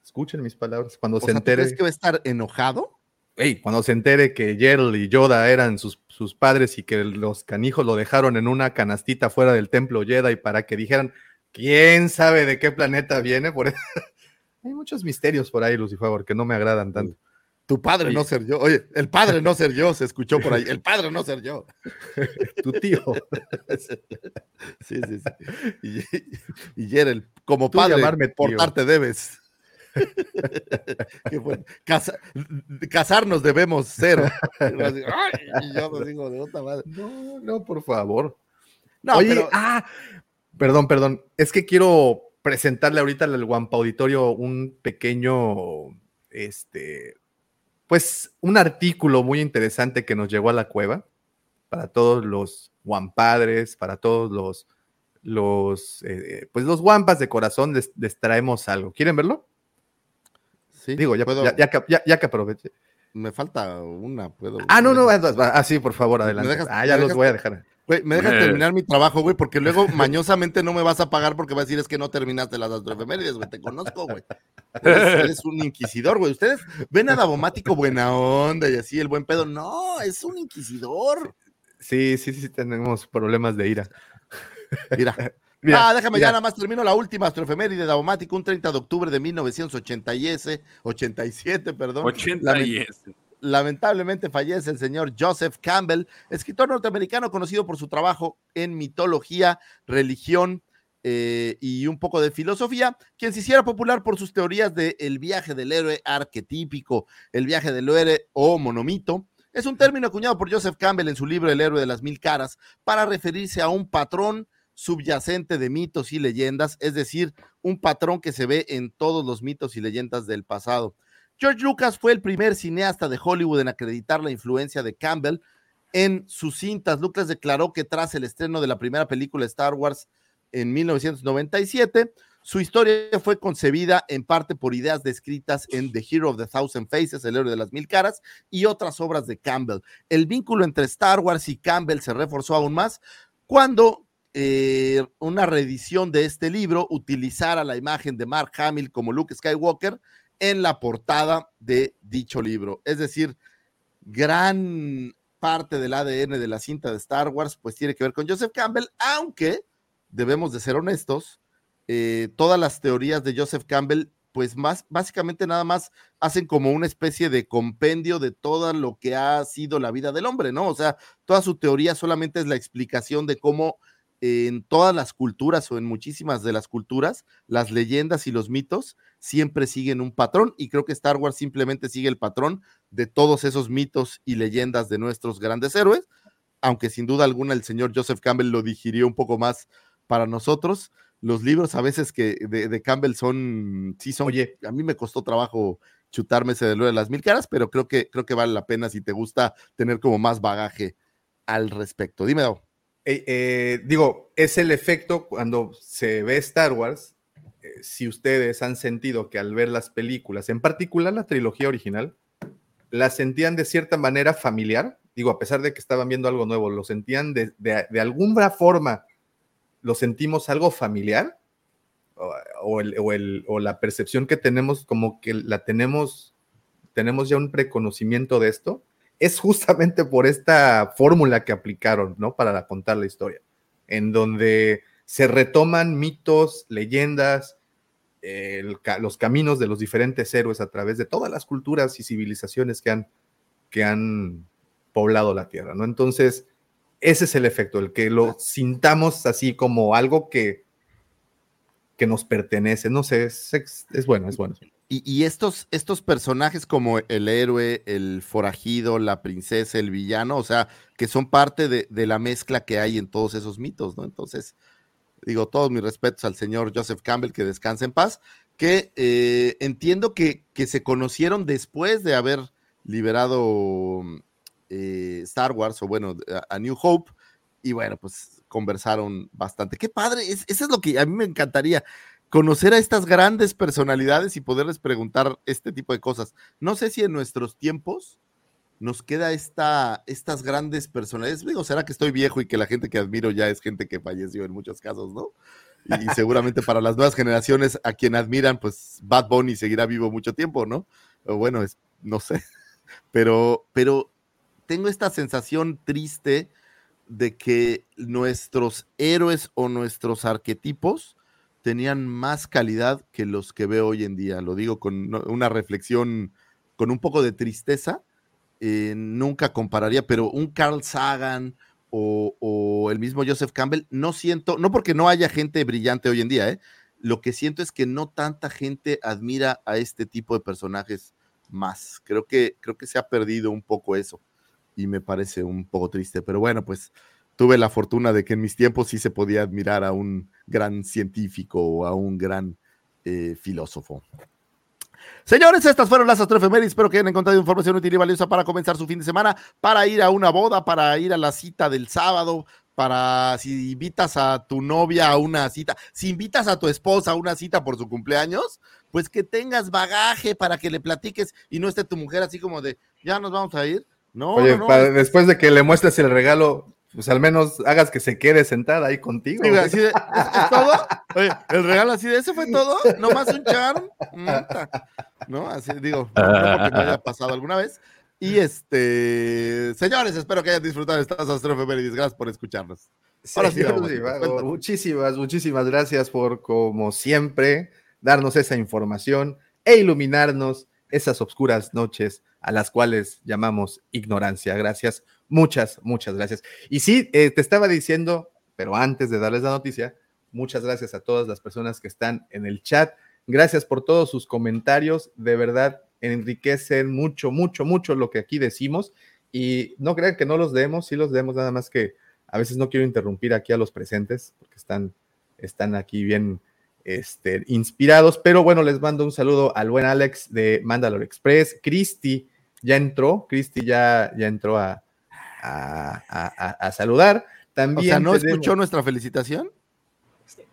Escuchen mis palabras. Cuando se entere. ¿Crees que va a estar enojado? Hey, cuando se entere que Gerald y Yoda eran sus, sus, padres y que los canijos lo dejaron en una canastita fuera del templo Jedi para que dijeran, ¿quién sabe de qué planeta viene? Por Hay muchos misterios por ahí, Lucifer, que no me agradan tanto. Tu padre no ser yo. Oye, el padre no ser yo, se escuchó por ahí. El padre no ser yo. tu tío. sí, sí, sí. Y, y como padre, llamarme portarte debes. casarnos debemos cero. No, no, por favor. No, Oye, ah, perdón, perdón. Es que quiero presentarle ahorita al Guampa Auditorio un pequeño, este, pues un artículo muy interesante que nos llegó a la cueva para todos los guampadres, para todos los, los, eh, pues los guampas de corazón les, traemos algo. ¿Quieren verlo? Sí. Digo, ya, ya, ya, que aproveche. Me falta una, puedo. Ah, no, no, ah, sí, por favor, adelante. ah, ya los voy a dejar. Güey, me dejas terminar mi trabajo, güey, porque luego mañosamente no me vas a pagar porque vas a decir es que no terminaste las astroefemérides, güey. Te conozco, güey. Eres, un inquisidor, güey. Ustedes ven a Davomático buena onda y así, el buen pedo. No, es un inquisidor. Sí, sí, sí, tenemos problemas de ira. Mira. Ah, déjame ya nada más termino la última astroefeméride de un 30 de octubre de 1987, perdón. 80 lamentablemente fallece el señor Joseph Campbell, escritor norteamericano conocido por su trabajo en mitología, religión eh, y un poco de filosofía, quien se hiciera popular por sus teorías de el viaje del héroe arquetípico, el viaje del héroe o monomito. Es un término acuñado por Joseph Campbell en su libro El héroe de las mil caras para referirse a un patrón subyacente de mitos y leyendas, es decir, un patrón que se ve en todos los mitos y leyendas del pasado. George Lucas fue el primer cineasta de Hollywood en acreditar la influencia de Campbell en sus cintas. Lucas declaró que tras el estreno de la primera película Star Wars en 1997, su historia fue concebida en parte por ideas descritas en The Hero of the Thousand Faces, El héroe de las mil caras, y otras obras de Campbell. El vínculo entre Star Wars y Campbell se reforzó aún más cuando eh, una reedición de este libro utilizara la imagen de Mark Hamill como Luke Skywalker en la portada de dicho libro. Es decir, gran parte del ADN de la cinta de Star Wars pues tiene que ver con Joseph Campbell, aunque debemos de ser honestos, eh, todas las teorías de Joseph Campbell pues más básicamente nada más hacen como una especie de compendio de todo lo que ha sido la vida del hombre, ¿no? O sea, toda su teoría solamente es la explicación de cómo en todas las culturas o en muchísimas de las culturas, las leyendas y los mitos siempre siguen un patrón y creo que Star Wars simplemente sigue el patrón de todos esos mitos y leyendas de nuestros grandes héroes, aunque sin duda alguna el señor Joseph Campbell lo digirió un poco más para nosotros. Los libros a veces que de, Campbell son, sí son, oye, a mí me costó trabajo chutarme ese de de las mil caras, pero creo que, creo que vale la pena si te gusta tener como más bagaje al respecto. Dime, eh, eh, digo, es el efecto cuando se ve Star Wars, eh, si ustedes han sentido que al ver las películas, en particular la trilogía original, la sentían de cierta manera familiar, digo, a pesar de que estaban viendo algo nuevo, lo sentían de, alguna forma, lo sentimos algo familiar, o, o, la percepción que tenemos como que la tenemos, tenemos ya un preconocimiento de esto, es justamente por esta fórmula que aplicaron, ¿no? Para contar la historia, en donde se retoman mitos, leyendas, los caminos de los diferentes héroes a través de todas las culturas y civilizaciones que han, que han poblado la Tierra, ¿no? Entonces, ese es el efecto, el que lo sintamos así como algo que, que nos pertenece. No sé, es, es bueno, es bueno. Y, estos, estos personajes como el héroe, el forajido, la princesa, el villano, o sea, que son parte de, de la mezcla que hay en todos esos mitos, ¿no? Entonces, digo, todos mis respetos al señor Joseph Campbell, que descanse en paz, que eh, entiendo que, que, se conocieron después de haber liberado eh, Star Wars, o bueno, a, a, New Hope, y bueno, pues conversaron bastante. Qué padre, es, eso es lo que a mí me encantaría, conocer a estas grandes personalidades y poderles preguntar este tipo de cosas. No sé si en nuestros tiempos nos queda esta, estas grandes personalidades. Digo, será que estoy viejo y que la gente que admiro ya es gente que falleció en muchos casos, ¿no? Y, seguramente para las nuevas generaciones a quien admiran, pues Bad Bunny seguirá vivo mucho tiempo, ¿no? O bueno, no sé. Pero, pero tengo esta sensación triste de que nuestros héroes o nuestros arquetipos tenían más calidad que los que veo hoy en día. Lo digo con una reflexión, con un poco de tristeza, eh, nunca compararía, pero un Carl Sagan o, el mismo Joseph Campbell, no siento, no porque no haya gente brillante hoy en día, ¿eh? lo que siento es que no tanta gente admira a este tipo de personajes más. Creo que, creo que se ha perdido un poco eso y me parece un poco triste, pero bueno, pues tuve la fortuna de que en mis tiempos sí se podía admirar a un gran científico o a un gran eh, filósofo. Señores, estas fueron las astrofemérides. Espero que hayan encontrado información útil y valiosa para comenzar su fin de semana, para ir a una boda, para ir a la cita del sábado, para si invitas a tu novia a una cita, si invitas a tu esposa a una cita por su cumpleaños, pues que tengas bagaje para que le platiques y no esté tu mujer así como de, ya nos vamos a ir. No, Oye, no, no. Para, después de que le muestres el regalo, pues al menos hagas que se quede sentada ahí contigo. Sí, así de, ¿es, es todo? Oye, el regalo así de, ¿ese fue todo? ¿No más un charm? ¿No? Así digo, no porque me haya pasado alguna vez. Y este, señores, espero que hayan disfrutado de estas astrofemérides. Gracias por escucharnos. Ahora sí, vamos, sí vamos. muchísimas, muchísimas gracias por, como siempre, darnos esa información e iluminarnos esas oscuras noches a las cuales llamamos ignorancia. Gracias, muchas, muchas gracias. Y sí, eh, te estaba diciendo, pero antes de darles la noticia, muchas gracias a todas las personas que están en el chat. Gracias por todos sus comentarios. De verdad, enriquecen mucho, mucho, mucho lo que aquí decimos. Y no crean que no los demos, sí los demos, nada más que a veces no quiero interrumpir aquí a los presentes porque están, están aquí bien este, inspirados. Pero bueno, les mando un saludo al buen Alex de Mandalore Express. Cristi ya entró, Cristi ya, ya entró a, a, a, a, saludar. También o sea, ¿no tenemos... escuchó nuestra felicitación?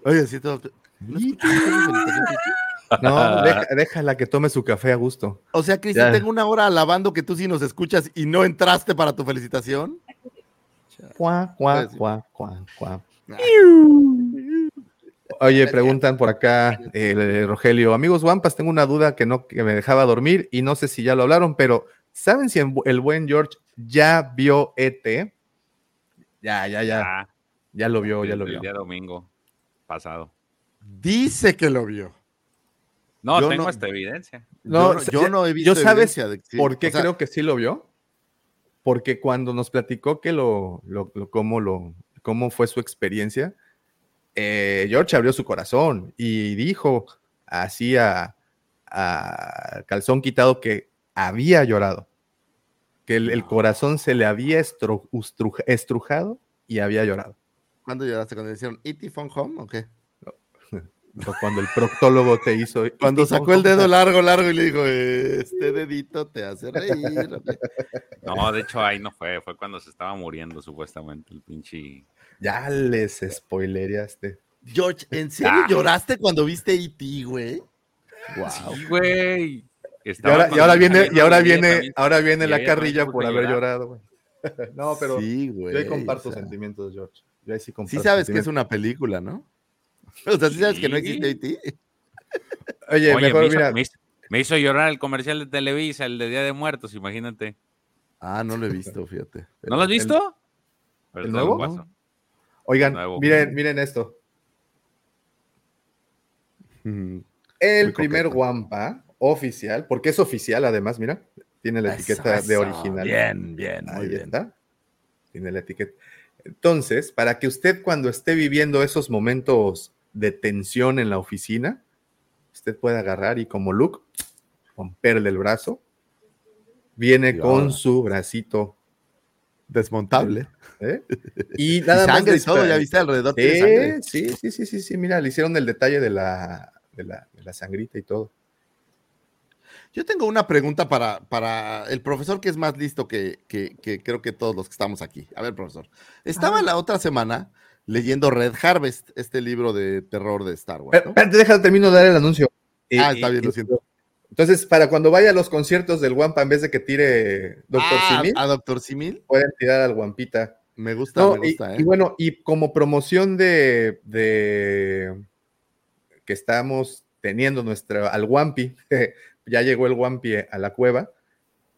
Oye, sí, todo... ¿No escuchó nuestra felicitación? No, deja, déjala que tome su café a gusto. O sea, Cristian, tengo una hora alabando que tú sí nos escuchas y no entraste para tu felicitación. Cuá, cuá, cuá, cuá, cuá. Oye, preguntan por acá, eh, Rogelio, amigos Wampas, tengo una duda que no que me dejaba dormir y no sé si ya lo hablaron, pero ¿saben si el buen George ya vio ET? Ya, ya, ya. Ah, ya lo vio, ya lo vio. El día domingo pasado. Dice que lo vio. No, yo tengo no, esta evidencia. No, yo, yo, no he visto yo sabes de, sí, por qué o sea, creo que sí lo vio. Porque cuando nos platicó que lo, lo, lo cómo lo, cómo fue su experiencia, eh, George abrió su corazón y dijo así a, a, calzón quitado que había llorado, que el, el corazón se le había estru, estruj, estrujado y había llorado. ¿Cuándo lloraste? ¿Cuando decían E.T. Phone Home o qué? Cuando el proctólogo te hizo. Cuando sacó el dedo largo, largo y le dijo: Este dedito te hace reír. No, de hecho, ahí no fue. Fue cuando se estaba muriendo, supuestamente, el pinche. Ya les spoilereaste. George, ¿en serio ah. lloraste cuando viste E.T., güey? Wow. Sí, güey. Y ahora, y ahora viene, y ahora viene, ahora viene la carrilla por haber llorado, güey. No, pero sí, güey, yo ahí comparto o sea, sentimientos, George. Yo ahí sí, sí sabes que es una película, ¿no? O sea, ¿sí sabes que no existe IT? Oye, Oye, mejor me hizo, mira. me, hizo, me hizo llorar el comercial de Televisa, el de Día de Muertos, imagínate. Ah, no lo he visto, fíjate. ¿No lo has visto? ¿El, ¿el nuevo? No. Oigan, nuevo. miren, miren esto. Mm, el primer Wampa oficial, porque es oficial además, mira, tiene la etiqueta eso, de original. Bien, bien, muy Ahí bien. Está. Tiene la etiqueta. Entonces, para que usted cuando esté viviendo esos momentos de tensión en la oficina, usted pueda agarrar y como Luke, romperle el brazo, viene con su bracito Desmontable. ¿eh? Y nada Y sangre y todo, ya viste alrededor sangre. sí, sí, sí, sí, sí, mira, le hicieron el detalle de la, de la, de la sangrita y todo. Yo tengo una pregunta para, para el profesor que es más listo que, que- que creo que todos los que estamos aquí. A ver, profesor. Estaba la otra semana leyendo Red Harvest, este libro de terror de Star Wars. Pero, ¿no? espérate, déjame termino de dar el anuncio. Ah, Y- está bien, y- lo siento. Entonces, para cuando vaya a los conciertos del Wampa, en vez de que tire Doctor Ah, Simil, a Doctor Simil. pueden tirar al Wampita. Me gusta, No, me y- gusta, y, ¿eh? bueno, y como promoción de, de que estamos teniendo nuestra al Wampi, ya llegó el Wampi a la cueva,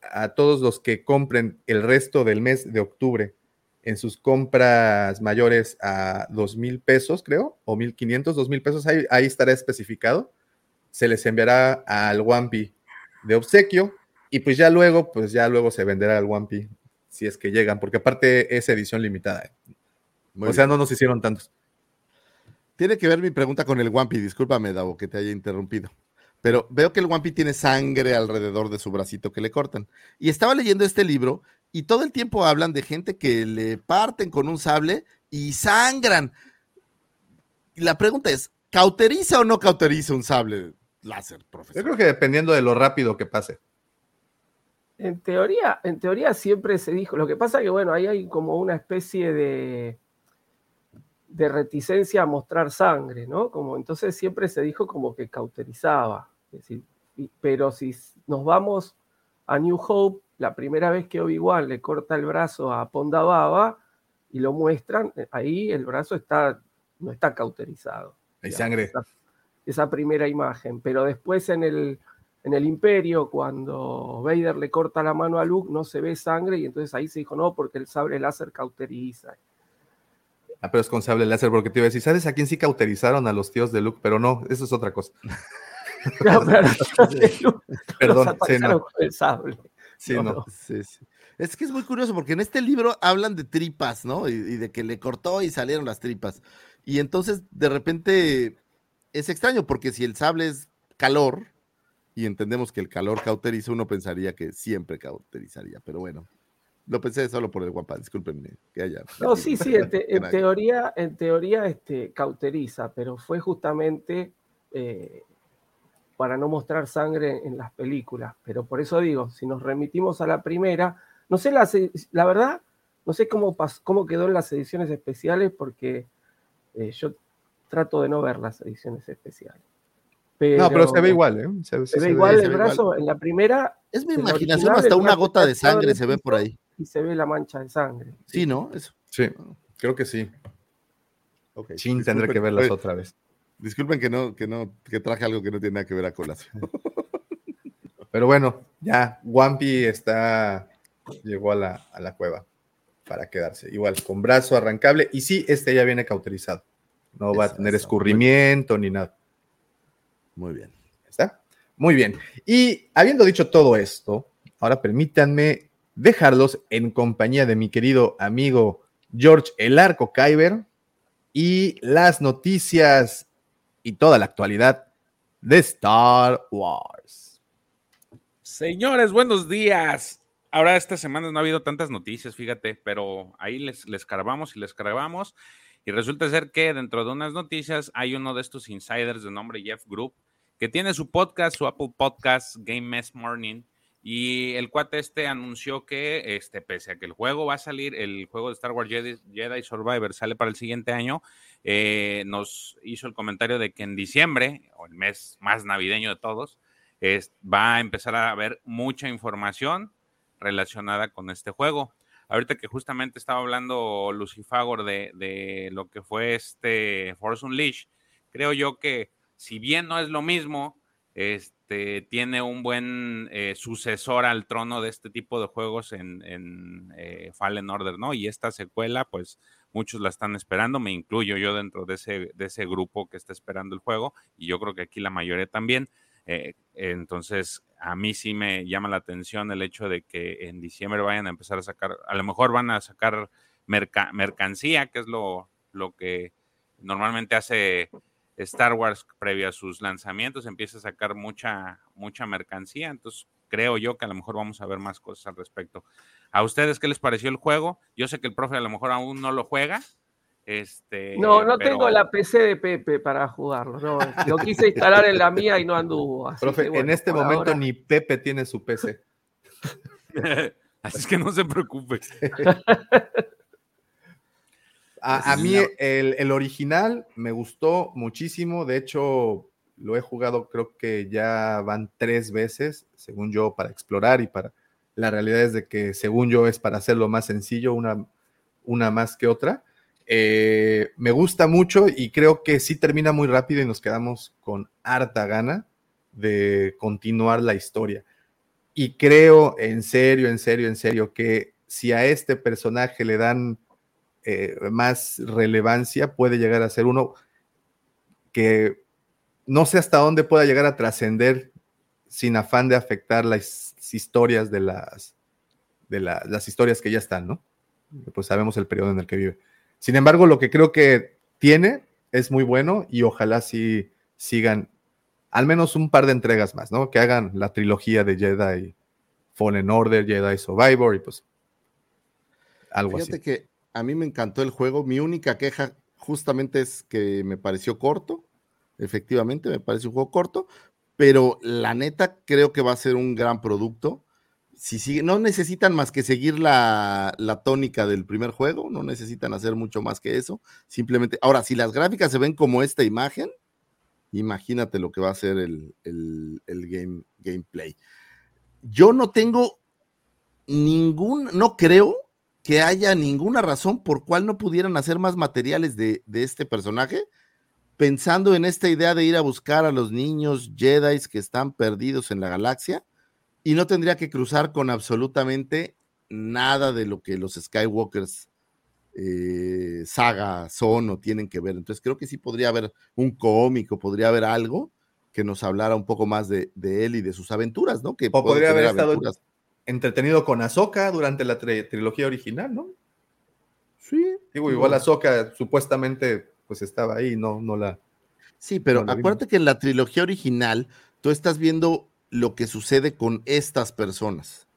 a todos los que compren el resto del mes de octubre en sus compras mayores a dos mil pesos, creo, o mil quinientos, dos mil pesos, ahí, ahí estará especificado, se les enviará al Wampi de obsequio y pues ya luego, pues ya luego se venderá al Wampi si es que llegan, porque aparte es edición limitada. ¿eh? Muy o sea, bien. no nos hicieron tantos. Tiene que ver mi pregunta con el Wampi. Discúlpame, Davo, que te haya interrumpido. Pero veo que el Wampi tiene sangre alrededor de su bracito que le cortan. Y estaba leyendo este libro y todo el tiempo hablan de gente que le parten con un sable y sangran. Y la pregunta es, ¿cauteriza o no cauteriza un sable láser, Yo profesor? creo que dependiendo de lo rápido que pase. En teoría, en teoría siempre se dijo, lo que pasa que bueno, ahí hay como una especie de, de reticencia a mostrar sangre, ¿no? Como entonces siempre se dijo como que cauterizaba. Es decir, y- pero si nos vamos a New Hope, la primera vez que Obi-Wan le corta el brazo a Ponda Baba y lo muestran, eh, ahí el brazo está, no está cauterizado. Hay sangre. Esa, esa primera imagen. Pero después en el, en el Imperio, cuando Vader le corta la mano a Luke, no se ve sangre y entonces ahí se dijo, no, porque el sable láser cauteriza. Ah, pero es con sable láser, porque te iba a decir, ¿sabes a quién sí cauterizaron a los tíos de Luke? Pero no, eso es otra cosa. No, pero los de Luke Perdón, los sí, atacaron no. con el sable. Sí, No. Sí, sí. Es que es muy curioso porque en este libro hablan de tripas, ¿no? Y, y de que le cortó y salieron las tripas. Y entonces de repente es extraño porque si el sable es calor y entendemos que el calor cauteriza, uno pensaría que siempre cauterizaría, pero bueno. Lo pensé solo por el guapa, discúlpenme que haya. No, sí, sí, en, te- en teoría, en teoría este, cauteriza, pero fue justamente eh, para no mostrar sangre en las películas. Pero por eso digo, si nos remitimos a la primera, no sé, la, la verdad, no sé cómo, cómo quedó en las ediciones especiales, porque eh, yo trato de no ver las ediciones especiales. No, pero se ve igual, ¿eh? Se, ve igual se el ve brazo, igual. en la primera. Es mi imaginación, original, hasta una gota de sangre se ve por ahí. Y se ve la mancha de sangre. Sí, ¿no? Eso. Sí, creo que sí. Ok, Chin, tendré que verlas otra vez. Disculpen que no, que no, que traje algo que no tiene nada que ver a colación. Pero bueno, ya, Wampi está, llegó a la, a la cueva para quedarse. Igual, con brazo arrancable. Y sí, este ya viene cauterizado. No va a tener escurrimiento ni nada. Muy bien. ¿Está? Muy bien. Y habiendo dicho todo esto, ahora permítanme dejarlos en compañía de mi querido amigo George El Arco Kyber y las noticias y toda la actualidad de Star Wars. Señores, buenos días. Ahora esta semana no ha habido tantas noticias, fíjate, pero ahí les, les y les cargamos. Y resulta ser que dentro de unas noticias hay uno de estos insiders de nombre Jeff Group que tiene su podcast, su Apple Podcast, Game Mess Morning. Y el cuate este anunció que, este, pese a que el juego va a salir, el juego de Star Wars Jedi, Jedi Survivor sale para el siguiente año, eh, nos hizo el comentario de que en diciembre, o el mes más navideño de todos, va a empezar a haber mucha información relacionada con este juego. Ahorita que justamente estaba hablando Lucifagor de, de lo que fue este Force Unleashed, creo yo que si bien no es lo mismo, este, tiene un buen eh, sucesor al trono de este tipo de juegos en, en, eh, Fallen Order, ¿no? Y esta secuela, pues muchos la están esperando, me incluyo yo dentro de ese, de ese grupo que está esperando el juego, y yo creo que aquí la mayoría también. Eh, entonces, a mí sí me llama la atención el hecho de que en diciembre vayan a empezar a sacar, a lo mejor van a sacar mercancía, que es lo, lo que normalmente hace Star Wars previo a sus lanzamientos, empieza a sacar mucha, mucha mercancía. Entonces, creo yo que a lo mejor vamos a ver más cosas al respecto. ¿A ustedes qué les pareció el juego? Yo sé que el profe a lo mejor aún no lo juega. Este, no, no tengo la PC de Pepe para jugarlo. No, lo quise instalar en la mía y no anduvo. profe, en este momento ni Pepe tiene su PC. así es que no se preocupe. A, mí el, el, original me gustó muchísimo. De hecho, lo he jugado creo que ya van tres veces, según yo, para explorar y para... La realidad es de que, según yo, es para hacerlo más sencillo, una, una más que otra. Eh, me gusta mucho y creo que sí termina muy rápido y nos quedamos con harta gana de continuar la historia. Y creo, en serio, en serio, en serio, que si a este personaje le dan eh, más relevancia, puede llegar a ser uno que no sé hasta dónde pueda llegar a trascender sin afán de afectar las historias de las, de las historias que ya están, ¿no? Pues sabemos el periodo en el que vive. Sin embargo, lo que creo que tiene es muy bueno y ojalá sí sigan al menos un par de entregas más, ¿no? Que hagan la trilogía de Jedi Fallen Order, Jedi Survivor y pues algo Fíjate que a mí me encantó el juego. Mi única queja justamente es que me pareció corto efectivamente, me parece un juego corto, pero la neta creo que va a ser un gran producto. Si no necesitan más que seguir la, tónica del primer juego, no necesitan hacer mucho más que eso. Simplemente, ahora, si las gráficas se ven como esta imagen, imagínate lo que va a ser el, game, gameplay. Yo no tengo ningún, no creo que haya ninguna razón por cual no pudieran hacer más materiales de, de este personaje pensando en esta idea de ir a buscar a los niños Jedi que están perdidos en la galaxia y no tendría que cruzar con absolutamente nada de lo que los Skywalkers eh, saga son o tienen que ver. Entonces creo que sí podría haber un cómico, podría haber algo que nos hablara un poco más de, él y de sus aventuras, ¿no? Que o podría haber estado entretenido con Ahsoka durante la trilogía original, ¿no? Sí. Digo, igual Ahsoka supuestamente pues estaba ahí, no, no la. Sí, pero acuérdate que en la trilogía original tú estás viendo lo que sucede con estas personas.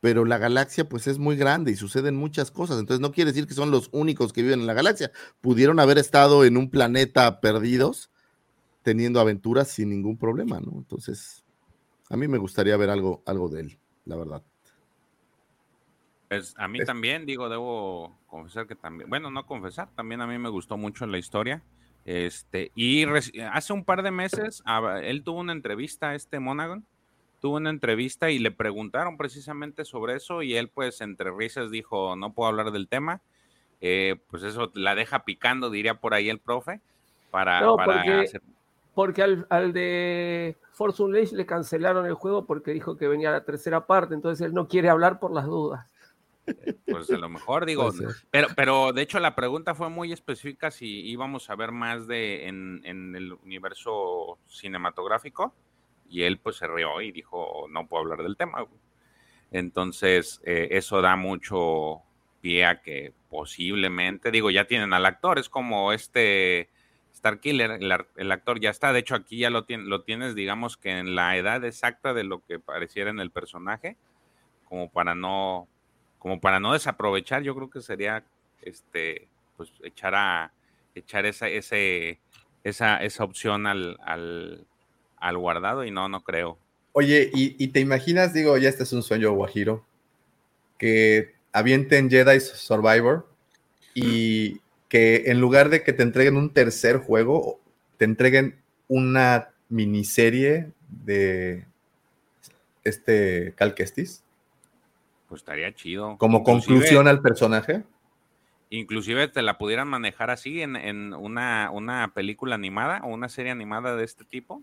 Pero la galaxia pues es muy grande y suceden muchas cosas, entonces no quiere decir que son los únicos que viven en la galaxia. Pudieron haber estado en un planeta perdidos teniendo aventuras sin ningún problema, ¿no? Entonces, a mí me gustaría ver algo, algo de él, la verdad. Pues a mí también, digo, debo confesar que también, bueno, no confesar, también a mí me gustó mucho la historia. Este, y hace un par de meses, él tuvo una entrevista, este Monaghan, tuvo una entrevista y le preguntaron precisamente sobre eso y él pues entre risas dijo, no puedo hablar del tema. Eh, pues eso la deja picando, diría por ahí el profe, para, porque, hacer... porque al, al, de Force Unleashed le cancelaron el juego porque dijo que venía la tercera parte, entonces él no quiere hablar por las dudas. Pues a lo mejor digo, pero, pero de hecho la pregunta fue muy específica si íbamos a ver más de en, el universo cinematográfico y él pues se rió y dijo no puedo hablar del tema. Entonces eh, eso da mucho pie a que posiblemente, digo, ya tienen al actor, es como este Star Killer, el, actor ya está, de hecho aquí ya lo, lo tienes digamos que en la edad exacta de lo que pareciera en el personaje, como para no como para no desaprovechar, yo creo que sería este pues echar a echar esa ese esa, esa opción al, al, guardado y no, no creo. Oye, ¿y, te imaginas, digo, ya este es un sueño guajiro, que avienten Jedi Survivor y que en lugar de que te entreguen un tercer juego, te entreguen una miniserie de este Cal Kestis? Pues estaría chido. Como conclusión al personaje. Inclusive te la pudieran manejar así en, una, una, película animada o una serie animada de este tipo.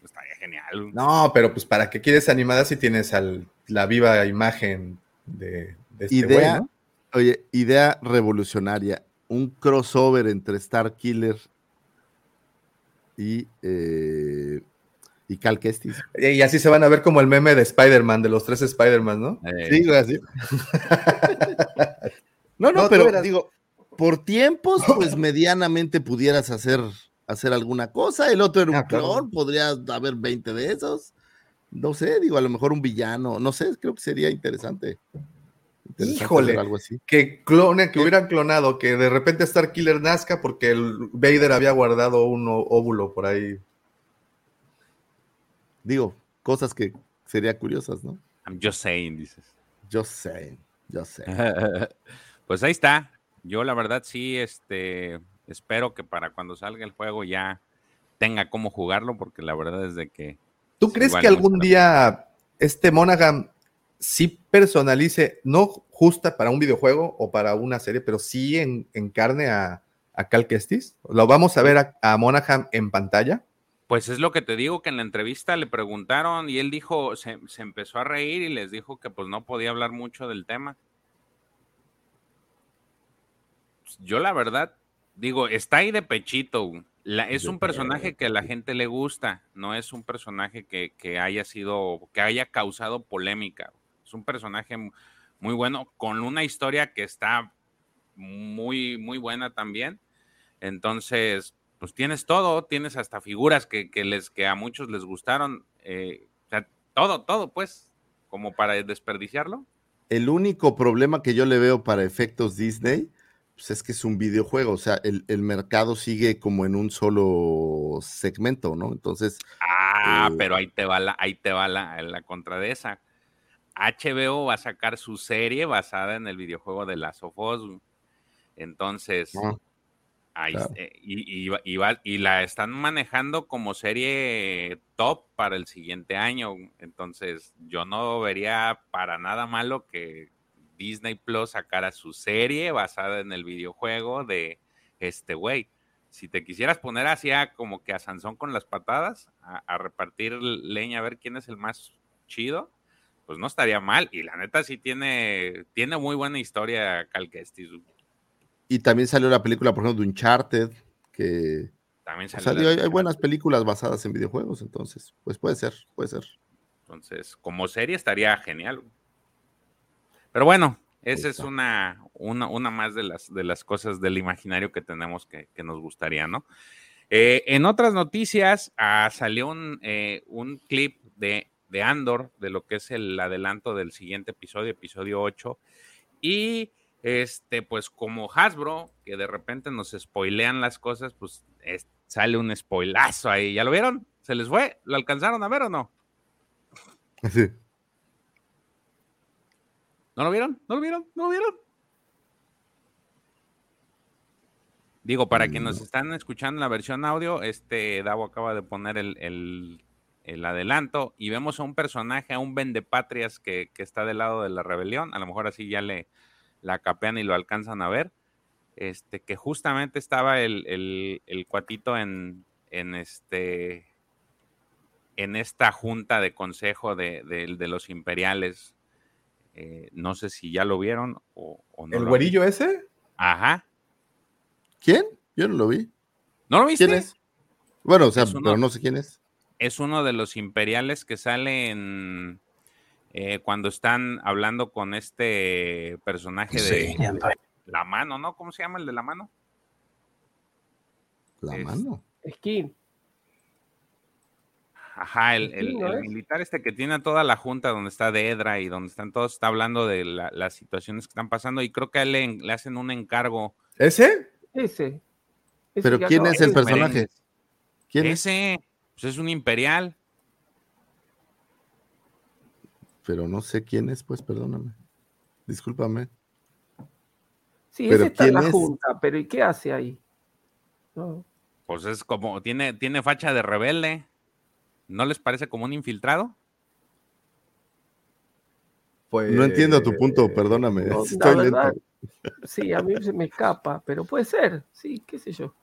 Pues estaría genial. No, pero pues ¿para qué quieres animada si tienes la viva imagen de, este idea, Oye, idea revolucionaria. Un crossover entre Star Killer y eh, y Cal Kestis. Y así se van a ver como el meme de Spider-Man, de los tres Spider-Man, ¿no? Sí, así. No, no, pero eras- digo, por tiempos, pues medianamente pudieras hacer, hacer alguna cosa. El otro era un Ah, claro. clon, podría haber 20 de esos. No sé, digo, a lo mejor un villano, no sé, creo que sería interesante. Interesante Híjole. Algo así. Que clone, que hubieran clonado, que de repente Star Killer nazca porque el Vader había guardado un óvulo por ahí. Digo, cosas que serían curiosas, ¿no? I'm just saying, dices. Yo sé, yo sé. pues ahí está. Yo la verdad sí, este, espero que para cuando salga el juego ya tenga cómo jugarlo, porque la verdad es de que ¿Tú crees que algún día este Monaghan sí personalice, no justa para un videojuego o para una serie, pero sí en, encarne a, a Cal Kestis? ¿Lo vamos a ver a, a Monaghan en pantalla? Pues es lo que te digo, que en la entrevista le preguntaron y él dijo, se, se empezó a reír y les dijo que pues no podía hablar mucho del tema. Yo la verdad, digo, está ahí de pechito. La- es un personaje que a la gente le gusta, no es un personaje que, que haya sido, que haya causado polémica. Es un personaje mu- muy bueno, con una historia que está muy, muy buena también. Entonces, pues tienes todo, tienes hasta figuras que, que les, que a muchos les gustaron, eh, o sea, todo, todo, pues, como para desperdiciarlo. El único problema que yo le veo para efectos Disney, pues es que es un videojuego, o sea, el, el mercado sigue como en un solo segmento, ¿no? Entonces, Ah, Eh. pero ahí te va la, ahí te va la, la contra de esa. HBO va a sacar su serie basada en el videojuego de Last of Us. Entonces, Ah, ahí, claro. eh, y, y va- y va- y la están manejando como serie top para el siguiente año. Entonces, yo no vería para nada malo que Disney Plus sacara su serie basada en el videojuego de este güey. Si te quisieras poner así a como que a Sansón con las patadas, a, a repartir leña, a ver quién es el más chido, pues no estaría mal. Y la neta sí tiene, tiene muy buena historia Cal Kestis. Y también salió la película, por ejemplo, de Uncharted, que También o salió sea, hay, hay buenas películas basadas en videojuegos, entonces, pues puede ser, puede ser. Entonces, como serie estaría genial. Pero bueno, esa es una, una, una más de las, de las cosas del imaginario que tenemos que, que nos gustaría, ¿no? Eh, en otras noticias, ah, salió un, eh, un clip de, de Andor, de lo que es el adelanto del siguiente episodio, episodio 8. Y este, pues como Hasbro, que de repente nos spoilean las cosas, pues es- sale un spoilazo ahí. ¿Ya lo vieron? ¿Se les fue? ¿Lo alcanzaron a ver o no? Sí. ¿No lo vieron? ¿No lo vieron? ¿No lo vieron? Digo, para quienes nos están escuchando la versión audio, este Davo acaba de poner el, el- el adelanto y vemos a un personaje, a un vendepatrias que, que está del lado de la rebelión. A lo mejor así ya le la capean y lo alcanzan a ver. Este, que justamente estaba el, el- el cuatito en, en este en esta junta de consejo de, de- de los imperiales. Eh, no sé si ya lo vieron o, o no. ¿El lo güerillo ese? Ajá. ¿Quién? Yo no lo vi. ¿No lo viste? ¿Quién es? Bueno, o sea, uno- pero no sé quién es. Es uno de los imperiales que sale en eh, cuando están hablando con este personaje de la mano, ¿no? ¿Cómo se llama el de la mano? La Es- mano. Skin. Ajá, el, Sí, el- ¿no el es? militar este que tiene a toda la junta donde está Dedra y donde están todos, está hablando de la- las situaciones que están pasando y creo que a él le, le hacen un encargo. ¿Ese? Ese. Ese Pero ¿quién es el personaje? ¿Quién es? Ese, pues es un imperial. Pero no sé quién es, pues perdóname. Discúlpame. Sí, ¿Pero ese está en la es? junta, pero ¿y qué hace ahí? No. Pues es como, tiene, tiene facha de rebelde. ¿No les parece como un infiltrado? Pues, No entiendo tu punto, perdóname. No, Estoy la verdad, lento. sí, a mí se me escapa, pero puede ser, sí, qué sé yo.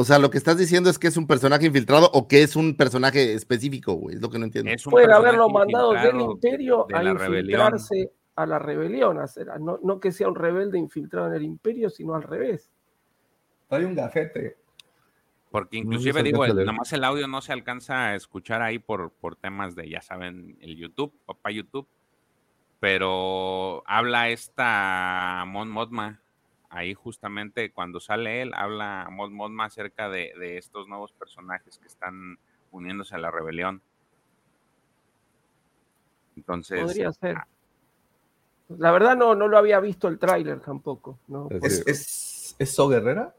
O sea, lo que estás diciendo es que es un personaje infiltrado o que es un personaje específico, güey. Es lo que no entiendo. Es un Pueden haberlo mandado del imperio de a rebelión. infiltrarse a la rebelión, a no, no que sea un rebelde infiltrado en el imperio, sino al revés. Hay un gafete. Porque No inclusive se digo, el- nada más el audio no se alcanza a escuchar ahí por, por temas de, ya saben, el YouTube, papá YouTube. Pero habla esta Mon Mothma ahí justamente cuando sale él, habla Mod Mothma acerca de, de estos nuevos personajes que están uniéndose a la rebelión. Entonces, Podría ser. La verdad no, no lo había visto el tráiler tampoco. ¿no? ¿Es, es, es So Guerrera?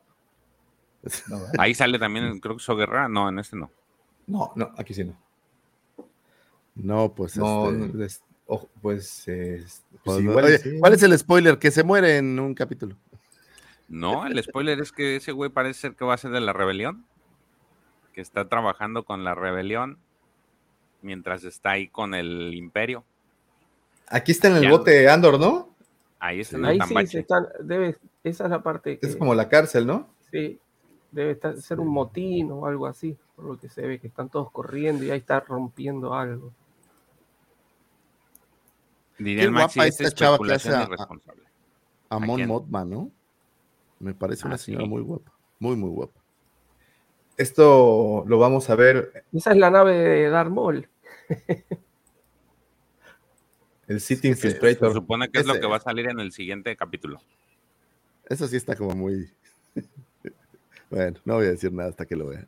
No, ahí sale también, creo que So Guerrera. No, en este no. No, no, aquí sí no. No, pues No, este, no, es- ojo, pues, eh, pues pues, igual oye, sí. ¿cuál es el spoiler? Que se muere en un capítulo. No, el spoiler es que ese güey parece ser que va a ser de la rebelión. Que está trabajando con la rebelión mientras está ahí con el imperio. Aquí está en el Ya. bote Andor, ¿no? Ahí está en el Ahí sí, tambache. se están, debe, esa es la parte que Es como la cárcel, ¿no? sí, debe estar, ser un motín o algo así, por lo que se ve que están todos corriendo y ahí está rompiendo algo. Diría el Maxi, guapa esta chava que hace especulación a- irresponsable. A Mon quién? Mothma, ¿no? Me parece una Ah, señora sí. muy guapa. Muy, muy guapa. Esto lo vamos a ver, Esa es la nave de Darth Maul. el City que se- Infiltrator. supone que es lo que va a salir en el siguiente capítulo. Eso sí está como muy. bueno, no voy a decir nada hasta que lo vea.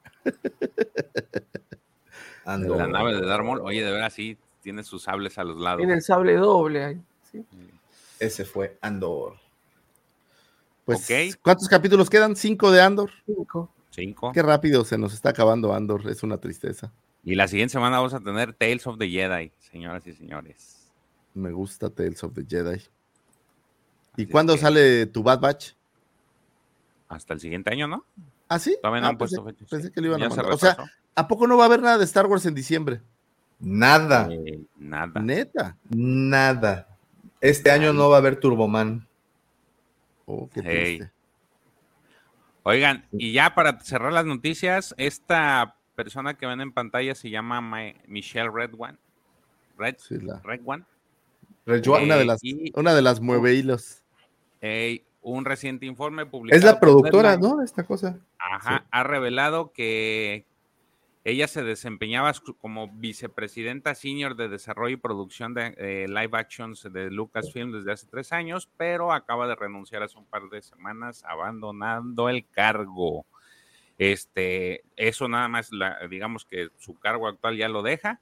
Andor. La nave de Darth Maul, oye, de veras sí, tiene sus sables a los lados. Tiene el sable doble ahí. ¿sí? Ese fue Andor. Pues, Ok. ¿cuántos capítulos quedan? ¿Cinco de Andor? Cinco. Cinco. Qué rápido se nos está acabando Andor. Es una tristeza. Y la siguiente semana vamos a tener Tales of the Jedi, señoras y señores. Me gusta Tales of the Jedi. ¿Y Así cuándo que sale tu Bad Batch? Hasta el siguiente año, ¿no? ¿Ah, sí? Todavía no Ah, han pensé, puesto fecha. pensé que lo iban Ya a se mandar. O sea. ¿a poco no va a haber nada de Star Wars en diciembre? Nada, Eh, nada. Neta. nada. Este año no va a haber Turboman. Oh, qué Hey. triste. Oigan, y ya para cerrar las noticias, esta persona que ven en pantalla se llama Ma- Michelle Redwan. Red, Sí, la- Redwan. Rejuan- una, de Eh, las, y- una de las mueve hilos. Eh, un reciente informe publicado. Es la productora, ¿no? Esta cosa. Ajá, ha revelado que ella se desempeñaba como vicepresidenta senior de desarrollo y producción de eh, live actions de Lucasfilm desde hace tres años, pero acaba de renunciar hace un par de semanas, abandonando el cargo. Este, eso nada más, la- digamos que su cargo actual ya lo deja,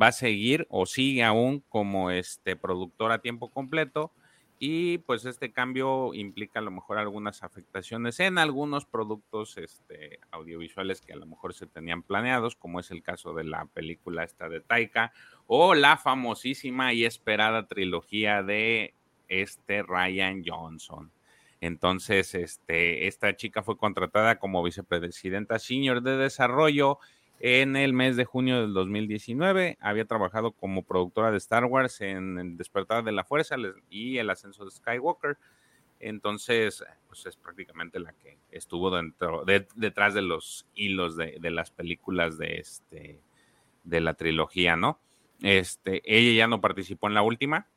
va a seguir o sigue aún como este productor a tiempo completo. Y pues este cambio implica a lo mejor algunas afectaciones en algunos productos este, audiovisuales que a lo mejor se tenían planeados, como es el caso de la película esta de Taika o la famosísima y esperada trilogía de este Ryan Johnson. Entonces, este, esta chica fue contratada como vicepresidenta senior de desarrollo en el mes de junio del 2019. Había trabajado como productora de Star Wars en El Despertar de la Fuerza y El Ascenso de Skywalker. Entonces, pues es prácticamente la que estuvo dentro, de- detrás de los hilos de, de las películas de este de la trilogía, ¿no? Este, ella ya no participó en la última.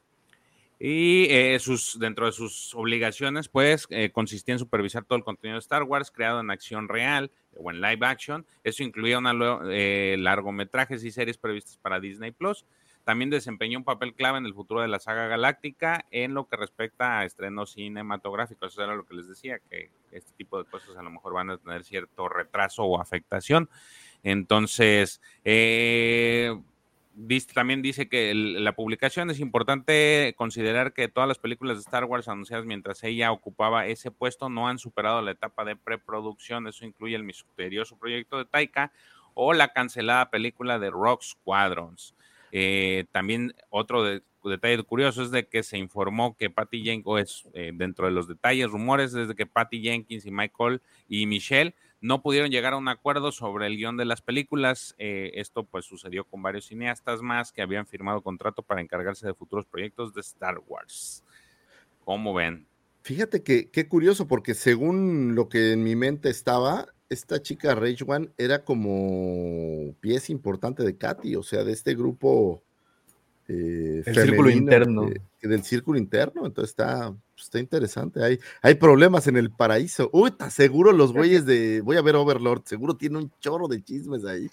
Y eh, sus, dentro de sus obligaciones, pues, eh, consistía en supervisar todo el contenido de Star Wars creado en acción real o en live action. Eso incluía una, eh, largometrajes y series previstas para Disney Plus. También desempeñó un papel clave en el futuro de la saga galáctica en lo que respecta a estrenos cinematográficos. Eso era lo que les decía, que este tipo de cosas a lo mejor van a tener cierto retraso o afectación. Entonces, eh, también dice que la publicación es importante considerar que todas las películas de Star Wars anunciadas mientras ella ocupaba ese puesto no han superado la etapa de preproducción. Eso incluye el misterioso proyecto de Taika o la cancelada película de Rock Squadrons. Eh, también otro de- detalle curioso es de que se informó que Patty Jenkins, eh, dentro de los detalles, rumores desde que Patty Jenkins y Michael y Michelle no pudieron llegar a un acuerdo sobre el guion de las películas. Eh, esto pues sucedió con varios cineastas más que habían firmado contrato para encargarse de futuros proyectos de Star Wars. ¿Cómo ven? Fíjate que qué curioso, porque según lo que en mi mente estaba, esta chica Rage One era como pieza importante de Katy, o sea, de este grupo. Eh, El círculo interno. que- que del círculo interno, entonces está, está interesante. Hay, hay problemas en el paraíso. Uy, está seguro los güeyes de. Voy a ver Overlord, seguro tiene un chorro de chismes ahí.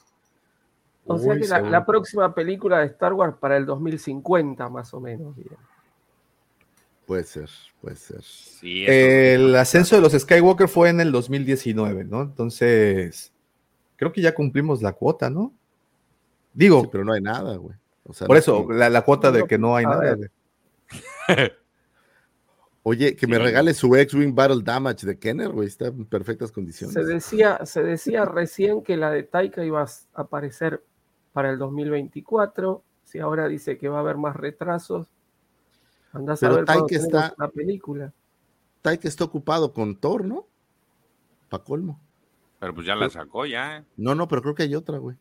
O sea Uy, que la, próxima película de Star Wars para el 2050, más o menos. bien. Puede ser, puede ser. Sí, el ascenso de los Skywalker fue en el 2019, ¿no? Entonces, creo que ya cumplimos la cuota, ¿no? Digo. Sí, pero no hay nada, güey. O sea, por eso, la, la cuota de que no hay A nada. ver. Oye, que me Sí. regale su X-Wing Battle Damage de Kenner, güey. Está en perfectas condiciones. Se decía, se decía recién que la de Taika iba a aparecer para el 2024. Si ahora dice que va a haber más retrasos, andás a Pero ver cuándo Taika está- la película. Taika está ocupado con Thor, ¿no? Pa' colmo. Pero pues ya la sacó ya. No, no, pero creo que hay otra, güey.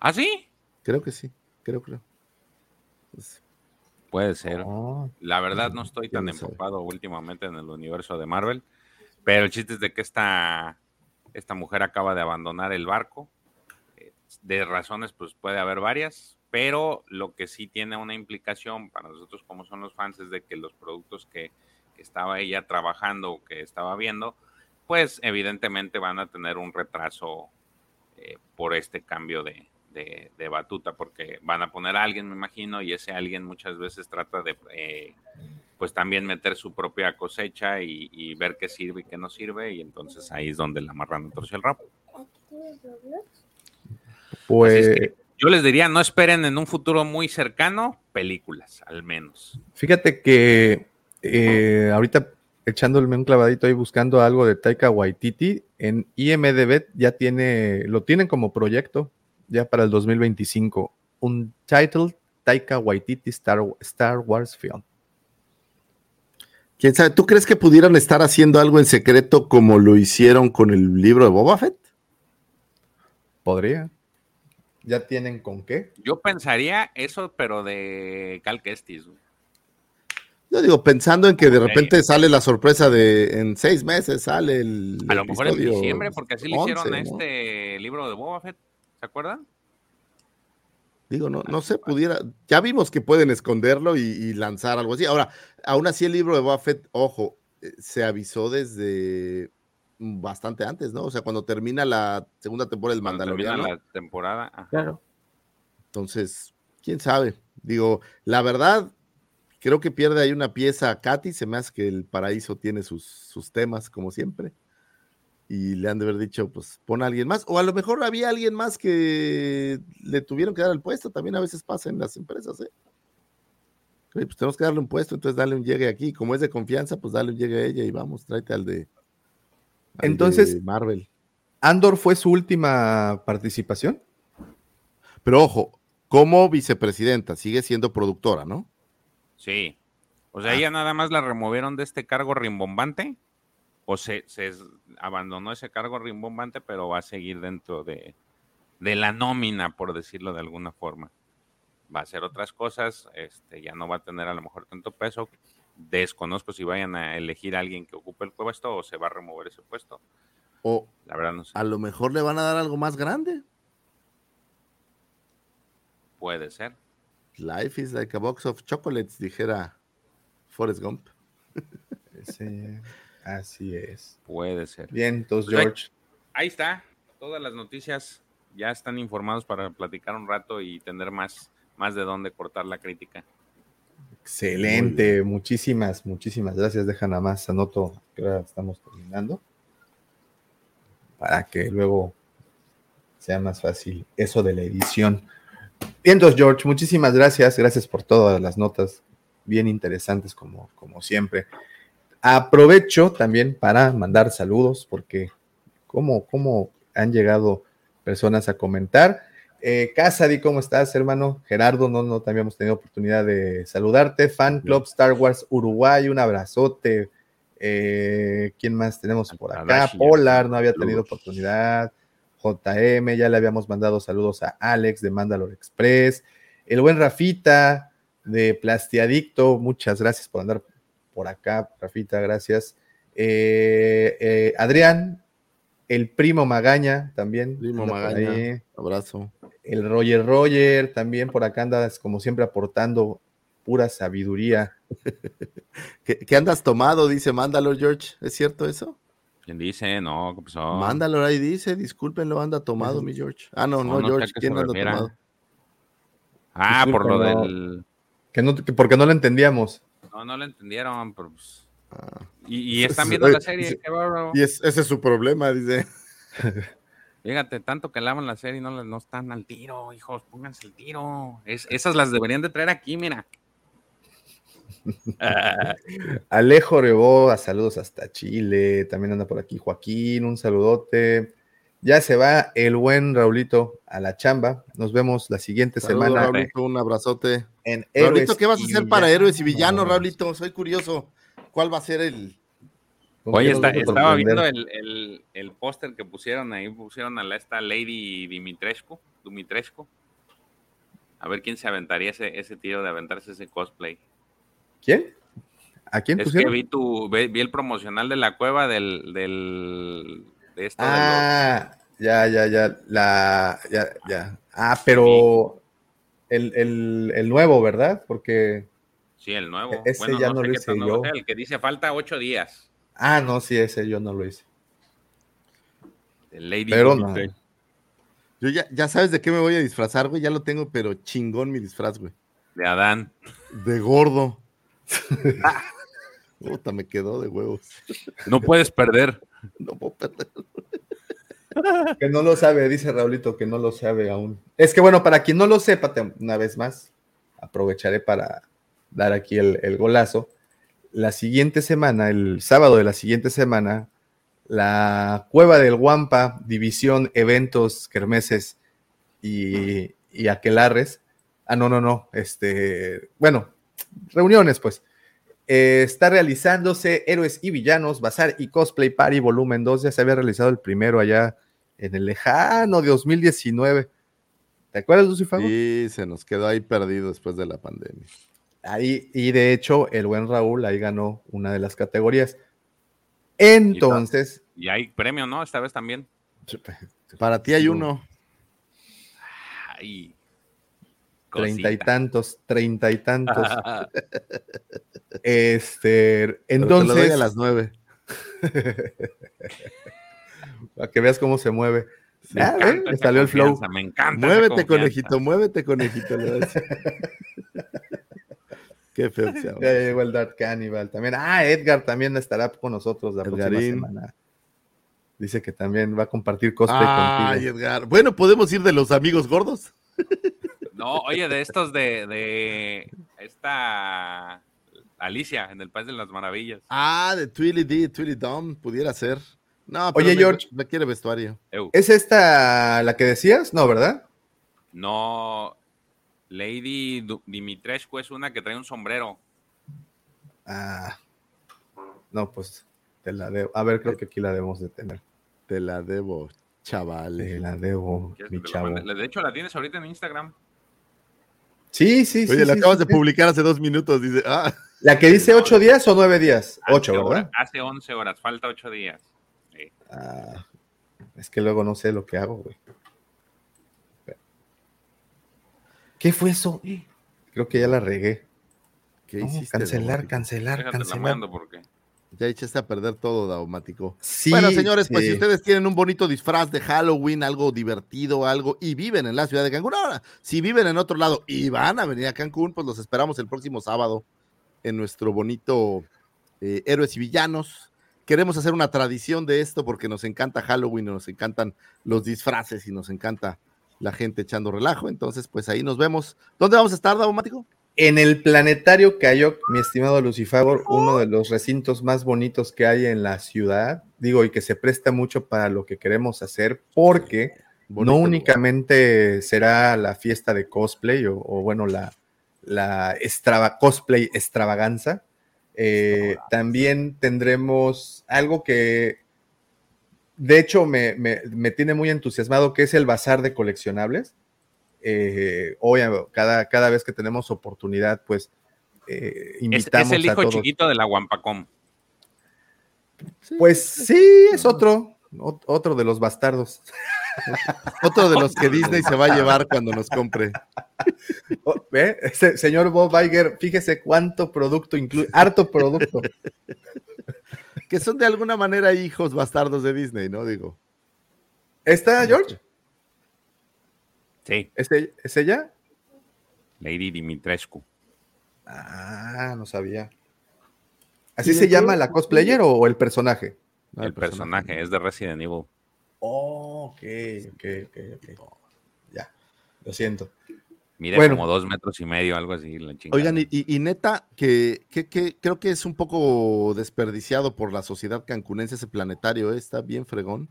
¿Ah, sí? Creo que sí. Creo, creo. Pues, Puede ser. Oh, La verdad no estoy tan empapado últimamente en el universo de Marvel, pero el chiste es de que esta, esta mujer acaba de abandonar el barco. Eh, De razones, pues puede haber varias, pero lo que sí tiene una implicación para nosotros como son los fans es de que los productos que, que estaba ella trabajando o que estaba viendo, pues evidentemente van a tener un retraso eh, por este cambio de, de- de batuta, porque van a poner a alguien, me imagino, y ese alguien muchas veces trata de, eh, pues también meter su propia cosecha y, y ver qué sirve y qué no sirve, y entonces ahí es donde la marrana torce el rabo. Pues, Así es que yo les diría, no esperen en un futuro muy cercano películas, al menos. fíjate que eh, ahorita echándole un clavadito ahí buscando algo de Taika Waititi, en IMDB ya tiene, lo tienen como proyecto ya para el 2025, un title Taika Waititi Star, Star Wars Film. ¿Quién sabe? ¿Tú crees que pudieran estar haciendo algo en secreto como lo hicieron con el libro de Boba Fett? Podría. ¿Ya tienen con qué? Yo pensaría eso, pero de Cal Kestis. Yo digo, pensando en que de repente sale la sorpresa de en seis meses sale el. A lo mejor en diciembre, porque así le 11, hicieron a ¿no? este libro de Boba Fett, ¿se acuerdan? Digo, no, no sé, pudiera. Ya vimos que pueden esconderlo y, y lanzar algo así. Ahora, aún así, el libro de Boba Fett, ojo, eh, se avisó desde bastante antes, ¿no? O sea, cuando termina la segunda temporada del Cuando termina Mandaloriano. la temporada. ajá. Claro. Entonces, quién sabe. Digo, la verdad, creo que pierde ahí una pieza a Katy. Se me hace que el paraíso tiene sus, sus temas, como siempre. Y le han de haber dicho, pues pon a alguien más. O a lo mejor había alguien más que le tuvieron que dar el puesto. También a veces pasa en las empresas, ¿eh? Oye, pues tenemos que darle un puesto, entonces dale un llegue aquí. Como es de confianza, pues dale un llegue a ella y vamos, tráete al de. al Entonces- de Marvel. ¿Andor fue su última participación? Pero ojo, como vicepresidenta, sigue siendo productora, ¿no? Sí. O sea, Ah. ella nada más la removieron de este cargo rimbombante. O se, abandonó ese cargo rimbombante, pero va a seguir dentro de, de la nómina, por decirlo de alguna forma. Va a hacer otras cosas, este, ya no va a tener a lo mejor tanto peso. Desconozco si vayan a elegir a alguien que ocupe el puesto o se va a remover ese puesto. O La verdad no sé. a lo mejor le van a dar algo más grande. Puede ser. Life is like a box of chocolates, dijera Forrest Gump. Sí, así es. Puede ser. Bien, entonces, Pues ahí- George. Ahí está. Todas las noticias ya están informados para platicar un rato y tener más, más de dónde cortar la crítica. Excelente, muchísimas, muchísimas gracias. Deja nada más, anoto que ahora estamos terminando para que luego sea más fácil eso de la edición. Bien, entonces, George, muchísimas gracias. Gracias por todas las notas bien interesantes, como, como siempre. Aprovecho también para mandar saludos, porque como, como han llegado personas a comentar. Eh, Casady, ¿cómo estás, hermano? Gerardo, no, no te habíamos tenido oportunidad de saludarte. Fan Club Star Wars Uruguay, un abrazote. Eh, ¿Quién más tenemos por acá? Polar, no había tenido oportunidad. JM, ya le habíamos mandado saludos a Alex de Mandalore Express. El buen Rafita de Plastiadicto, muchas gracias por andar por acá, Rafita, gracias. Eh, eh, Adrián, el primo Magaña también. Primo Magaña. ahí. Abrazo. El Roger Roger también por acá andas como siempre aportando pura sabiduría. ¿Qué, qué andas tomado? Dice Mándalo, George. ¿Es cierto eso? ¿Quién dice? No, ¿qué pasó? Mándalo ahí dice, discúlpenlo, anda tomado, mi George. Ah, no, no, George, ¿quién anda refiera. tomado? Ah, por lo del. Que no, que porque no lo entendíamos. No, no lo entendieron, pero pues. Ah. Y, y están viendo la serie. Y es- ese es su problema, dice. Fíjate, tanto que lavan la serie y no, no están al tiro, hijos, pónganse el tiro. Es, esas las deberían de traer aquí, mira. Alejo Reboa, saludos hasta Chile. También anda por aquí Joaquín, un saludote. Ya se va el buen Raulito a la chamba. Nos vemos la siguiente Saludos, semana Raulito, un abrazote. en Raulito, Héroes ¿qué vas a hacer para héroes y villanos. Raulito? Soy curioso. ¿Cuál va a ser el. ¿Con Oye, está- estaba viendo el, el, el póster que pusieron ahí, pusieron a la, esta Lady Dimitrescu, Dumitrescu. A ver quién se aventaría ese, ese tiro de aventarse ese cosplay. ¿Quién? ¿A quién Es que pusieron? vi tu, vi, vi el promocional de la cueva del, del de Ah, ya, ya, ya. La, ya, ya. Ah, pero el, el, el nuevo, ¿verdad? Porque. sí, el nuevo. ese bueno, ya no, no sé lo hice yo. sea, el que dice falta ocho días. Ah, no, sí, ese yo no lo hice. El Lady Pero no. Yo ya, ya sabes de qué me voy a disfrazar, güey. Ya lo tengo, pero chingón mi disfraz, güey. de Adán. De gordo. Puta, me quedó de huevos. No puedes perder. No puedo perder. Que no lo sabe, dice Raulito, que no lo sabe aún. Es que bueno, para quien no lo sepa, una vez más, aprovecharé para dar aquí el, el golazo. La siguiente semana, el sábado de la siguiente semana, la Cueva del Guampa, División Eventos, Kermeses y, y Aquelarres. Ah, no, no, no. Este, bueno, reuniones, pues. Eh, está realizándose Héroes y Villanos, Bazar y Cosplay Party Volumen 2. Ya se había realizado el primero allá en el lejano de 2019. ¿Te acuerdas, Lucifer? Sí, se nos quedó ahí perdido después de la pandemia. Ahí, y de hecho, el buen Raúl ahí ganó una de las categorías. Entonces, Y hay premio, ¿no? Esta vez también. Para ti hay uno. Ay. Treinta y tantos, treinta y tantos. Este, Pero te lo entonces, doy a las nueve. para que veas cómo se mueve. Me Ah, salió el flow. Me encanta. Muévete, conejito, muévete, conejito. le. Qué feo. Ya llegó el Dark Cannibal también. Ah, Edgar también estará con nosotros la próxima Edgarín. semana. Dice que también va a compartir cosplay Ay, contigo. Edgar. Bueno, podemos ir de los amigos gordos. No, oye, de estos de, de esta Alicia en el País de las Maravillas. Ah, de Twilly D, Twilly Dom, pudiera ser. No, pero Oye, me- George. Me quiere vestuario. ¿Es esta la que decías? No, ¿verdad? no, Lady Dimitrescu es una que trae un sombrero. Ah, no, pues te la debo. A ver, creo que aquí la debemos de tener. Te la debo, chaval. Te la debo, ¿Quieres mi chavo. De hecho, la tienes ahorita en Instagram. Sí, sí, sí. Oye, la sí, acabas sí, de sí. publicar hace dos minutos. Dice, ah, ¿La que dice ocho días o nueve días? Ocho, Hace ¿verdad? hora- hace 11 horas, falta 8 días. Ah, es que luego no sé lo que hago, güey. ¿Qué fue eso? Creo que ya la regué. ¿qué No, hiciste? cancelar, cancelar, Déjate la cancelar. mando porque. Ya echaste a perder todo, Daumático. Sí, bueno, señores, pues sí. si ustedes tienen un bonito disfraz de Halloween, algo divertido, algo, y viven en la ciudad de Cancún, ahora, si viven en otro lado y van a venir a Cancún, pues los esperamos el próximo sábado en nuestro bonito eh, Héroes y Villanos. Queremos hacer una tradición de esto porque nos encanta Halloween, nos encantan los disfraces y nos encanta la gente echando relajo. Entonces, pues ahí nos vemos. ¿Dónde vamos a estar, Daumático? En el planetario Cayoc, mi estimado Lucifagor, uno de los recintos más bonitos que hay en la ciudad, digo, y que se presta mucho para lo que queremos hacer, porque Bonito no únicamente será la fiesta de cosplay o, o, bueno, la, la extrava- cosplay extravaganza, eh, también tendremos algo que de hecho me, me- me tiene muy entusiasmado, que es el bazar de coleccionables. Eh, hoy, cada, cada vez que tenemos oportunidad, pues eh, Es, invitamos es el a hijo todos. chiquito de la Wampacom. Pues sí, es otro, ot- otro de los bastardos. Otro de los que Disney se va a llevar cuando nos compre. Oh, ¿ve? Ese señor Bob Iger, fíjese cuánto producto incluye, harto producto. Que son de alguna manera hijos bastardos de Disney, ¿no? Digo. ¿Está George? Sí, ¿Es, ella- ¿Es ella? Lady Dimitrescu. Ah, no sabía. ¿Así se llama la cosplayer o el personaje? el, personaje. es de Resident Evil. Oh, ok, ok, ok, Ya, lo siento. Mide como dos metros y medio, algo así. Oigan, y, neta, que, creo que es un poco desperdiciado por la sociedad cancunense ese planetario, ¿eh? está bien fregón.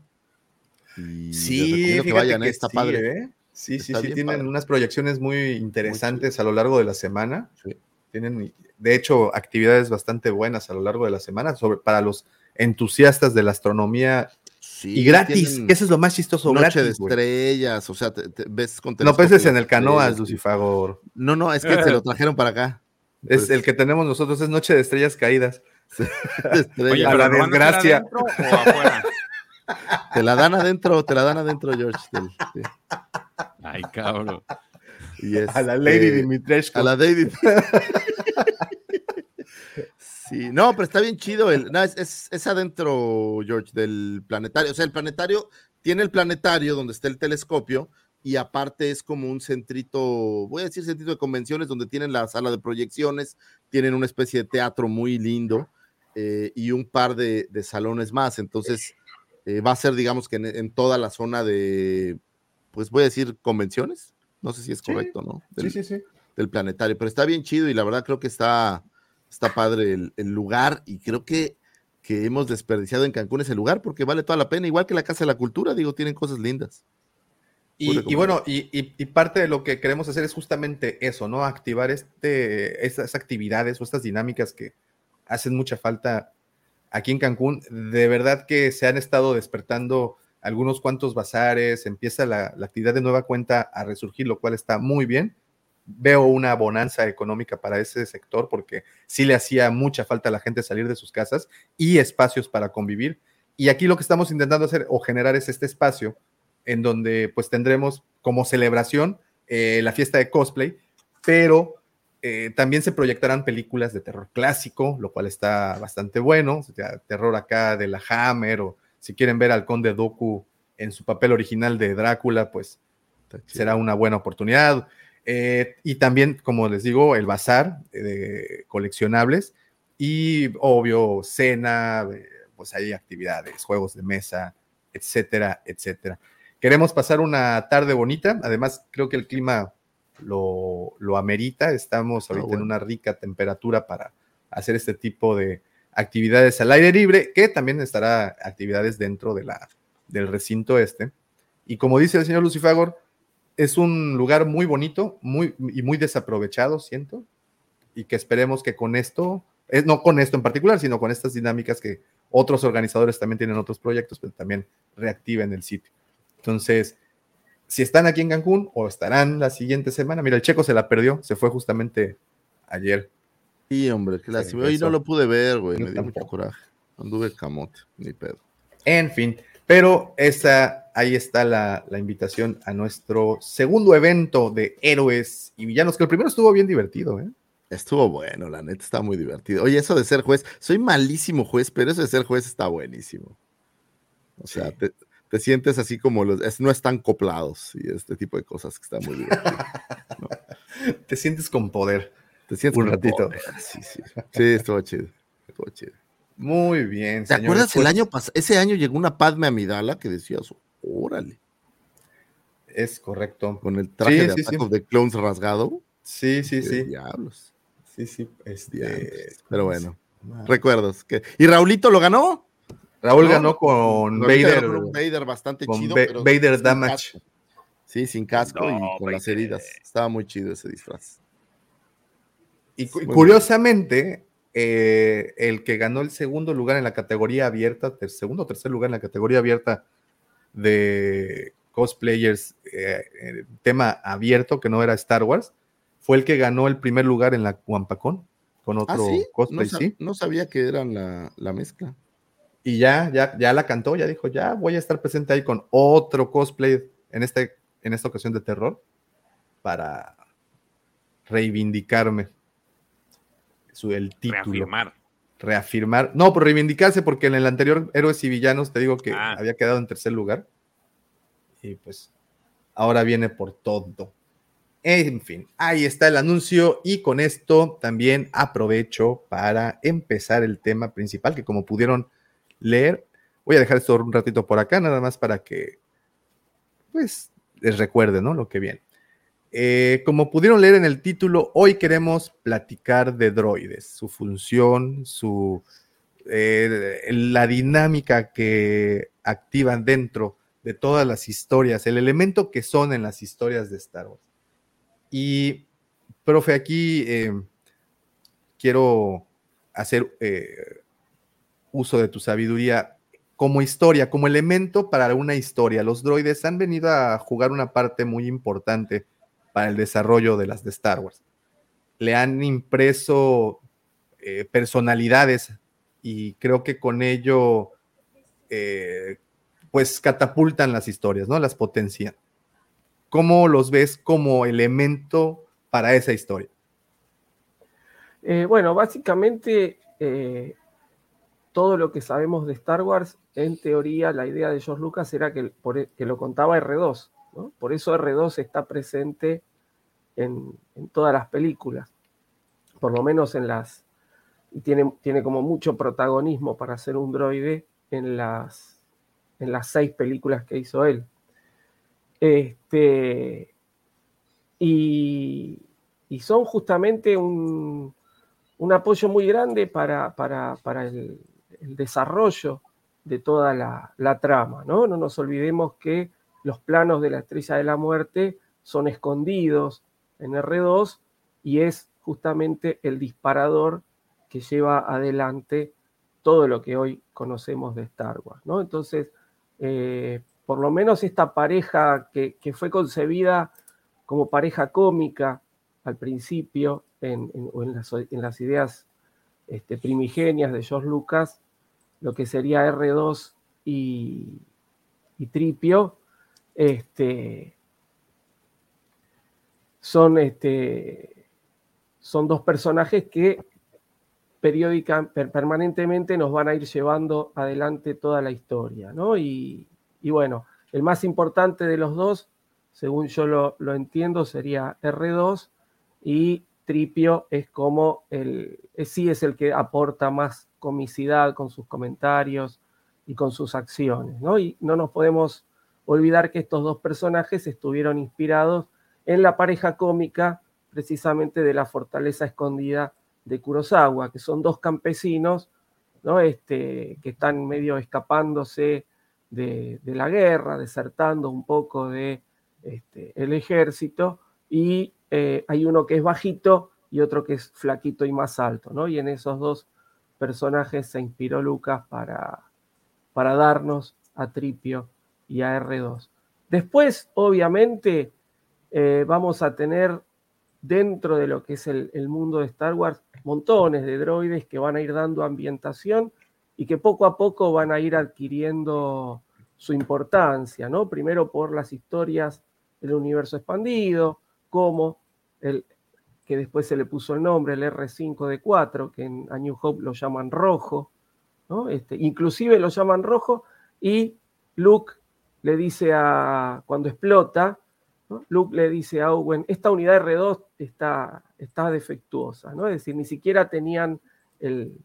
sí, que vayan, ¿eh? está padre. ¿eh? Sí, sí, sí, tienen unas proyecciones muy interesantes a lo largo de la semana. Tienen, de hecho, actividades bastante buenas a lo largo de la semana sobre, para los entusiastas de la astronomía y gratis, eso es lo más chistoso. Noche de estrellas, o sea, ves con No penses en el canoas, Lucifagor. No, no, es que se lo trajeron para acá. Es pues el que tenemos nosotros, es Noche de Estrellas Caídas. Oye, a la desgracia. Te la dan adentro, te la dan adentro, George. Ay, cabrón. a la Lady Dimitrescu. A la Lady. Sí, no, pero está bien chido. El, no, es, es, adentro, George, del planetario. O sea, el planetario tiene el planetario donde está el telescopio y aparte es como un centrito, voy a decir centrito de convenciones donde tienen la sala de proyecciones, tienen una especie de teatro muy lindo eh, y un par de, salones más. Entonces, eh, va a ser, digamos que en, toda la zona de, pues voy a decir convenciones. No sé si es correcto, ¿no? sí, sí, sí. Del planetario, pero está bien chido y la verdad creo que está está padre el, lugar y creo que, que hemos desperdiciado en Cancún ese lugar porque vale toda la pena, igual que la Casa de la Cultura, digo, tienen cosas lindas. Y, bueno, y, parte de lo que queremos hacer es justamente eso, ¿no? Activar este, estas actividades o estas dinámicas que hacen mucha falta aquí en Cancún. De verdad que se han estado despertando algunos cuantos bazares, empieza la, actividad de nueva cuenta a resurgir, lo cual está muy bien veo una bonanza económica para ese sector porque sí le hacía mucha falta a la gente salir de sus casas y espacios para convivir. Y aquí lo que estamos intentando hacer o generar es este espacio en donde pues tendremos como celebración eh, la fiesta de cosplay, pero eh, también se proyectarán películas de terror clásico, lo cual está bastante bueno, terror acá de la Hammer o si quieren ver al conde Doku en su papel original de Drácula, pues será una buena oportunidad. Eh, y también, como les digo, el bazar de coleccionables y obvio cena, eh, pues hay actividades, juegos de mesa, etcétera, etcétera. Queremos pasar una tarde bonita, además creo que el clima lo, lo amerita, estamos ah, ahorita en una rica temperatura para hacer este tipo de actividades al aire libre, que también estará actividades dentro de la, del recinto este. Y como dice el señor Lucifagor, es un lugar muy bonito muy, y muy desaprovechado, siento, y que esperemos que con esto, eh, no con esto en particular, sino con estas dinámicas que otros organizadores también tienen otros proyectos, pero también reactiven el sitio. Entonces, si están aquí en Cancún o estarán la siguiente semana, mira, el checo se la perdió, se fue justamente ayer. Sí, hombre, que Hoy no lo pude ver, güey, me dio mucho coraje. Anduve camote, ni pedo. En fin, pero esa, ahí está la, invitación a nuestro segundo evento de héroes y villanos, que el primero estuvo bien divertido, ¿eh? Estuvo bueno, la neta está muy divertido. Oye, eso de ser juez, soy malísimo juez, pero eso de ser juez está buenísimo. O sea, te, sientes así como los, no están coplados y este tipo de cosas que están muy divertido. Te sientes con poder. Te sientes un ratito. Sí, sí. Sí, estuvo chido. Estuvo chido. Muy bien. ¿Te acuerdas el año pasado? Ese año llegó una Padme Amidala que decías, órale. Es correcto. Con el traje de, de clones rasgado. Sí, sí, sí. Diablos. Sí, sí. Este, Pero bueno, recuerdos. Que... ¿Y Raulito lo ganó? Raúl ganó con Vader. Con Vader bastante chido. Vader Damage. Sí, sin casco y con las heridas. Estaba muy chido ese disfraz. Y curiosamente, eh, el que ganó el segundo lugar en la categoría abierta, segundo o tercer lugar en la categoría abierta de cosplayers, eh, tema abierto, que no era Star Wars, fue el que ganó el primer lugar en la Wampacón con ¿Ah, otro cosplay, no, sí. No sabía que eran la, mezcla. Y ya, ya, ya la cantó, ya dijo, ya voy a estar presente ahí con otro cosplay en, este, en esta ocasión de terror para reivindicarme el título. Reafirmar. Reafirmar. No, por reivindicarse, porque en el anterior Héroes y Villanos te digo que ah. había quedado en tercer lugar. Y pues ahora viene por todo. En fin, ahí está el anuncio y con esto también aprovecho para empezar el tema principal que como pudieron leer, voy a dejar esto un ratito por acá, nada más para que pues les recuerde, ¿no? Lo que viene. Eh, como pudieron leer en el título, hoy queremos platicar de droides, su función, su, eh, la dinámica que activan dentro de todas las historias, el elemento que son en las historias de Star Wars. Y, profe, aquí eh, quiero hacer uso de tu sabiduría como historia, como elemento para una historia. Los droides han venido a jugar una parte muy importante para el desarrollo de las de Star Wars. Le han impreso eh, personalidades y creo que con ello eh, pues catapultan las historias, ¿no? Las potencian. ¿Cómo los ves como elemento para esa historia? Eh, bueno, básicamente todo lo que sabemos de Star Wars, en teoría la idea de George Lucas era que, que lo contaba R2, por eso R2 está presente en, todas las películas, por lo menos en las... Y tiene, tiene como mucho protagonismo para ser un droide en las, en las seis películas que hizo él. Este, y, son justamente un, apoyo muy grande para, para, el, desarrollo de toda la, trama. ¿no? no nos olvidemos que los planos de la estrella de la muerte son escondidos en R2 y es justamente el disparador que lleva adelante todo lo que hoy conocemos de Star Wars. ¿no? Entonces, eh, por lo menos esta pareja que, fue concebida como pareja cómica al principio en, las, ideas este, primigenias de George Lucas, lo que sería R2 y, y Tripio, este, son, este, son dos personajes que periódicamente, permanentemente nos van a ir llevando adelante toda la historia, ¿no? Y, bueno, el más importante de los dos, según yo lo, lo entiendo, sería R2 y Tripio es como el, sí es el que aporta más comicidad con sus comentarios y con sus acciones, ¿no? Y no nos podemos olvidar que estos dos personajes estuvieron inspirados en la pareja cómica precisamente de la fortaleza escondida de Kurosawa, que son dos campesinos ¿no? este, que están medio escapándose de, la guerra, desertando un poco de este, el ejército, y eh, hay uno que es bajito y otro que es flaquito y más alto, ¿no? Y en esos dos personajes se inspiró Lucas para, para darnos a Tripio y a R2. Después, obviamente, eh, vamos a tener dentro de lo que es el, mundo de Star Wars montones de droides que van a ir dando ambientación y que poco a poco van a ir adquiriendo su importancia, ¿no? Primero por las historias del universo expandido, como el que después se le puso el nombre, el R5D4, que en A New Hope lo llaman rojo, ¿no? Este, inclusive lo llaman rojo y Luke le dice a, cuando explota, Luke le dice a Owen, esta unidad R2 está, está defectuosa, ¿no? Es decir, ni siquiera tenían el,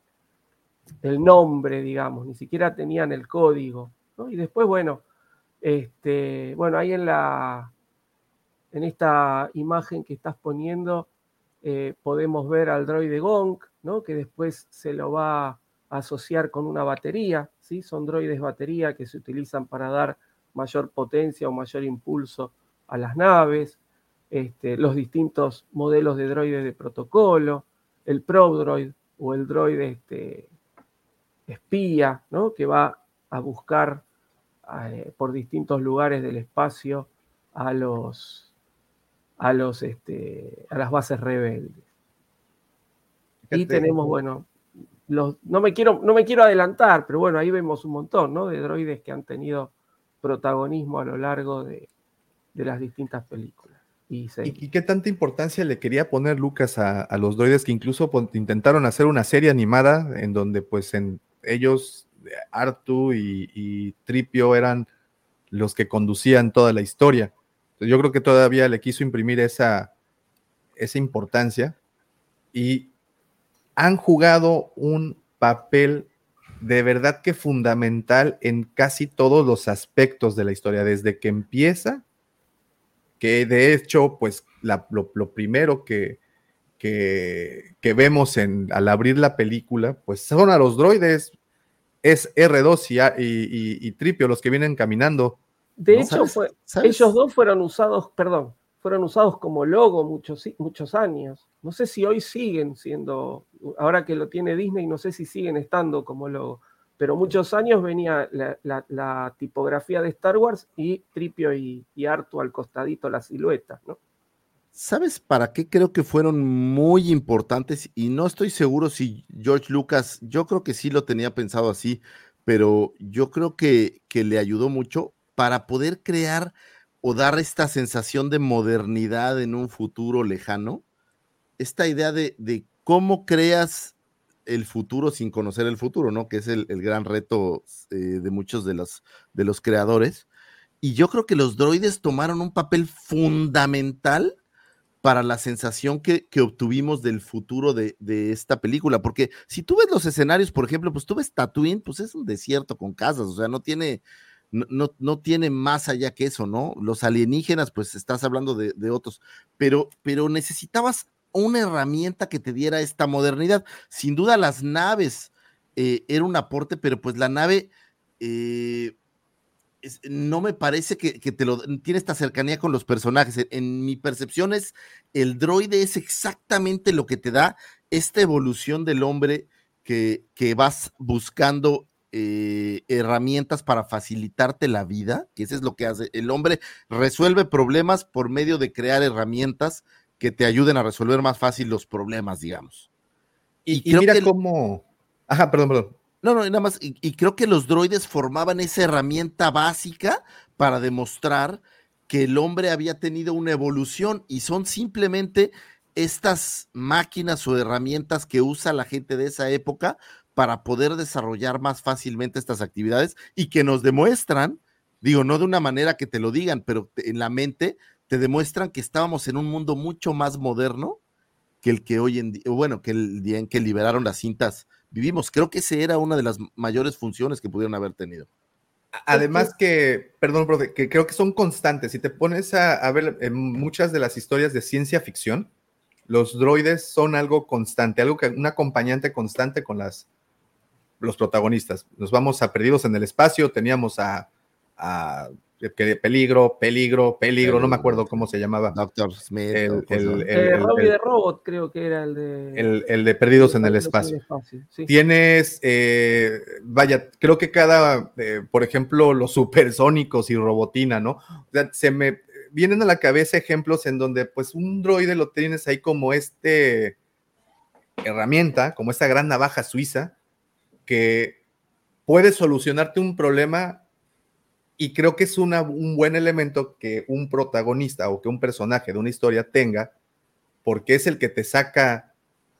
el nombre, digamos, ni siquiera tenían el código, Y después, bueno, este, bueno, ahí en la, en esta imagen que estás poniendo, eh, podemos ver al droide Gonk, ¿no? Que después se lo va a asociar con una batería, ¿sí? Son droides batería que se utilizan para dar mayor potencia o mayor impulso a las naves, este, los distintos modelos de droides de protocolo, el ProDroid o el droide este, espía, ¿no? que va a buscar eh, por distintos lugares del espacio a los a los este, a las bases rebeldes. Y tenemos, bueno, los, no, me quiero, no me quiero adelantar, pero bueno, ahí vemos un montón ¿no? de droides que han tenido protagonismo a lo largo de, de las distintas películas. Y, qué tanta importancia le quería poner Lucas a, los droides que incluso intentaron hacer una serie animada en donde pues en ellos, Artu y, Tripio eran los que conducían toda la historia? Yo creo que todavía le quiso imprimir esa, esa importancia y han jugado un papel de verdad que fundamental en casi todos los aspectos de la historia, desde que empieza, que de hecho, pues lo, primero que, que, vemos en, al abrir la película, pues son a los droides, es R2 y, y, Tripio los que vienen caminando. De hecho, ellos dos fueron usados, perdón, fueron usados como logo muchos, muchos años. No sé si hoy siguen siendo, ahora que lo tiene Disney, no sé si siguen estando como logo, pero muchos años venía la, tipografía de Star Wars y Tripio y, y Artu al costadito, la silueta, ¿no? ¿Sabes para qué creo que fueron muy importantes? Y no estoy seguro si George Lucas, yo creo que sí lo tenía pensado así, pero yo creo que, que le ayudó mucho para poder crear o dar esta sensación de modernidad en un futuro lejano, esta idea de, cómo creas el futuro sin conocer el futuro, ¿no? Que es el, gran reto eh, de muchos de los, creadores. Y yo creo que los droides tomaron un papel fundamental para la sensación que, obtuvimos del futuro de, de, esta película, porque si tú ves los escenarios, por ejemplo, pues tú ves Tatooine, pues es un desierto con casas, o sea, no tiene, no, no, tiene más allá que eso, ¿no? Los alienígenas, pues estás hablando de, otros, pero, pero necesitabas una herramienta que te diera esta modernidad. Sin duda las naves eh, era un aporte, pero pues la nave eh, no me parece que, te lo tiene esta cercanía con los personajes. En, mi percepción es el droide es exactamente lo que te da esta evolución del hombre que, que vas buscando eh, herramientas para facilitarte la vida, que eso es lo que hace. El hombre resuelve problemas por medio de crear herramientas que te ayuden a resolver más fácil los problemas, digamos. Y, mira cómo... Ajá, perdón, perdón. No, no, nada más, y, creo que los droides formaban esa herramienta básica para demostrar que el hombre había tenido una evolución y son simplemente estas máquinas o herramientas que usa la gente de esa época para poder desarrollar más fácilmente estas actividades y que nos demuestran, digo, no de una manera que te lo digan, pero en la mente te demuestran que estábamos en un mundo mucho más moderno que el que hoy en día, bueno, que el día en que liberaron las cintas vivimos. Creo que esa era una de las mayores funciones que pudieron haber tenido. Además que, perdón, que creo que son constantes. Si te pones a, a, ver en muchas de las historias de ciencia ficción, los droides son algo constante, algo que un acompañante constante con las los protagonistas. Nos vamos a Perdidos en el Espacio, teníamos a, a peligro, peligro, peligro, no me acuerdo cómo se llamaba. Doctor Smith. El, el, el, de Robot, creo que era el de. El, de Perdidos en el Espacio. Tienes, eh, vaya, creo que cada, eh, por ejemplo, los supersónicos y Robotina, ¿no? O sea, se me vienen a la cabeza ejemplos en donde, pues, un droide lo tienes ahí como este herramienta, como esta gran navaja suiza, que puede solucionarte un problema y creo que es un buen elemento que un protagonista o que un personaje de una historia tenga, porque es el que te saca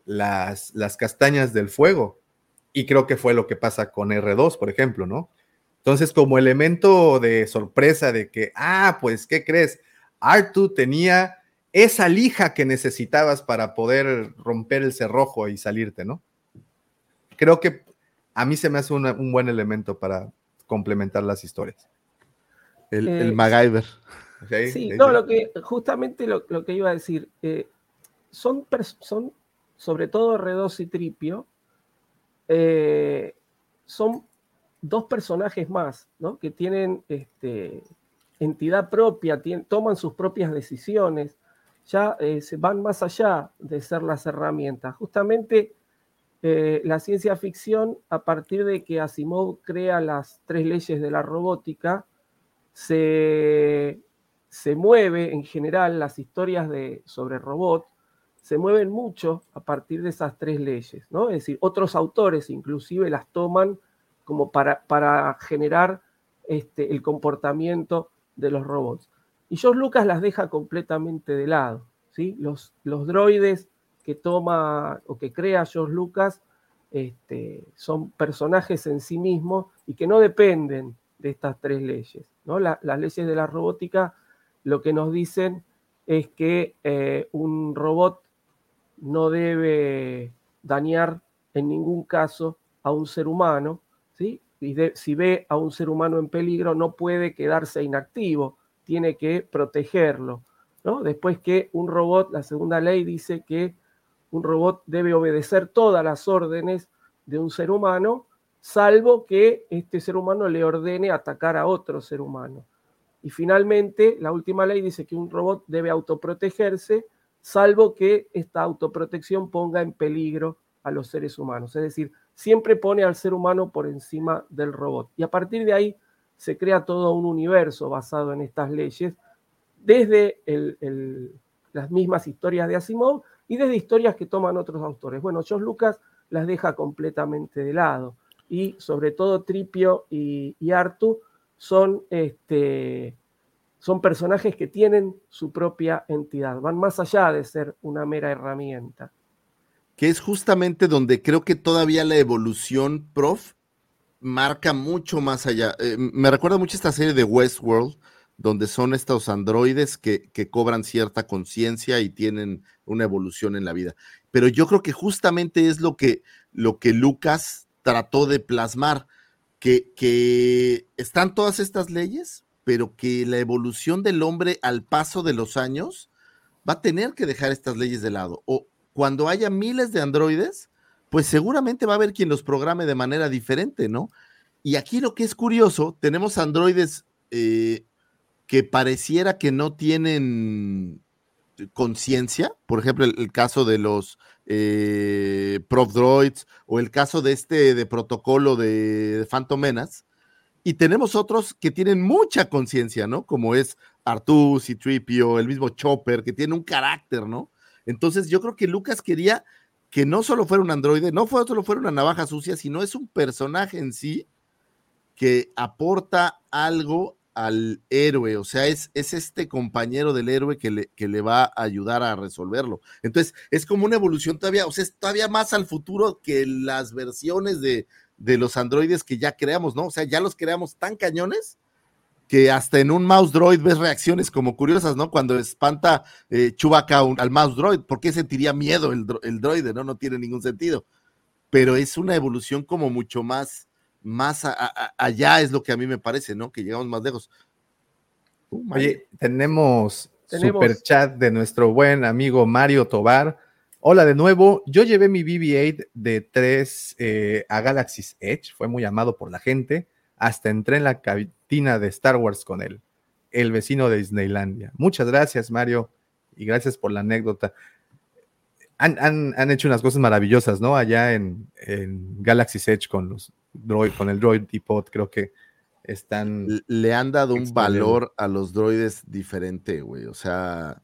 las, las castañas del fuego. Y creo que fue lo que pasa con R2, por ejemplo, ¿no? Entonces, como elemento de sorpresa de que, ah, pues, ¿qué crees? Artu tenía esa lija que necesitabas para poder romper el cerrojo y salirte, ¿no? Creo que a mí se me hace un buen elemento para complementar las historias. El, eh, MacGyver. Sí, no, lo que, justamente lo, que iba a decir, eh, son, son, sobre todo R2 y Tripio, eh, son dos personajes más, ¿no? Que tienen este, entidad propia, toman sus propias decisiones, ya se van más allá de ser las herramientas. Justamente eh, la ciencia ficción, a partir de que Asimov crea las tres leyes de la robótica, se, mueve en general las historias de, sobre robot, se mueven mucho a partir de esas tres leyes, ¿no? Es decir, otros autores inclusive las toman como para, para generar este, el comportamiento de los robots. Y George Lucas las deja completamente de lado, ¿sí? Los, los droides que toma o que crea George Lucas este, son personajes en sí mismos y que no dependen de estas tres leyes. ¿no? las leyes de la robótica lo que nos dicen es que eh, un robot no debe dañar en ningún caso a un ser humano, ¿sí? Y si ve a un ser humano en peligro, no puede quedarse inactivo, tiene que protegerlo, ¿no? Después que un robot, la segunda ley dice que un robot debe obedecer todas las órdenes de un ser humano, salvo que este ser humano le ordene atacar a otro ser humano. Y finalmente, la última ley dice que un robot debe autoprotegerse, salvo que esta autoprotección ponga en peligro a los seres humanos. Es decir, siempre pone al ser humano por encima del robot. Y a partir de ahí se crea todo un universo basado en estas leyes, desde las mismas historias de Asimov y desde historias que toman otros autores. Bueno, George Lucas las deja completamente de lado y sobre todo Tripio y, Artu son, este, son personajes que tienen su propia entidad, van más allá de ser una mera herramienta. Que es justamente donde creo que todavía la evolución, prof, marca mucho más allá. Eh, me recuerda mucho esta serie de Westworld, donde son estos androides que, que cobran cierta conciencia y tienen una evolución en la vida. Pero yo creo que justamente es lo que, lo que Lucas trató de plasmar, que, que están todas estas leyes, pero que la evolución del hombre al paso de los años va a tener que dejar estas leyes de lado. O cuando haya miles de androides, pues seguramente va a haber quien los programe de manera diferente, ¿no? Y aquí lo que es curioso, tenemos androides eh, que pareciera que no tienen conciencia, por ejemplo, el, caso de los eh, Prof Droids o el caso de este de protocolo de, Menace, y tenemos otros que tienen mucha conciencia, ¿no? Como es Artus y Tripio, el mismo Chopper, que tiene un carácter, ¿no? Entonces yo creo que Lucas quería que no solo fuera un androide, no solo fuera una navaja sucia, sino es un personaje en sí que aporta algo al héroe, o sea, es, es este compañero del héroe que le, que le va a ayudar a resolverlo. Entonces, es como una evolución todavía, o sea, es todavía más al futuro que las versiones de, de los androides que ya creamos, ¿no? O sea, ya los creamos tan cañones que hasta en un mouse droid ves reacciones como curiosas, ¿no? Cuando espanta eh, al mouse droid, ¿por qué sentiría miedo el, el droide, no? No tiene ningún sentido. Pero es una evolución como mucho más más allá es lo que a mí me parece, ¿no? Que llegamos más lejos. Uh, Oye, tenemos, super chat de nuestro buen amigo Mario Tobar. Hola de nuevo, yo llevé mi BB-8 de 3 eh, a Galaxy's Edge, fue muy amado por la gente, hasta entré en la cabina de Star Wars con él, el vecino de Disneylandia. Muchas gracias Mario y gracias por la anécdota. Han, hecho unas cosas maravillosas, ¿no? Allá en, en Galaxy's Edge con los droid, con el droid Depot, creo que están. Le han dado un valor a los droides diferente, güey. O sea,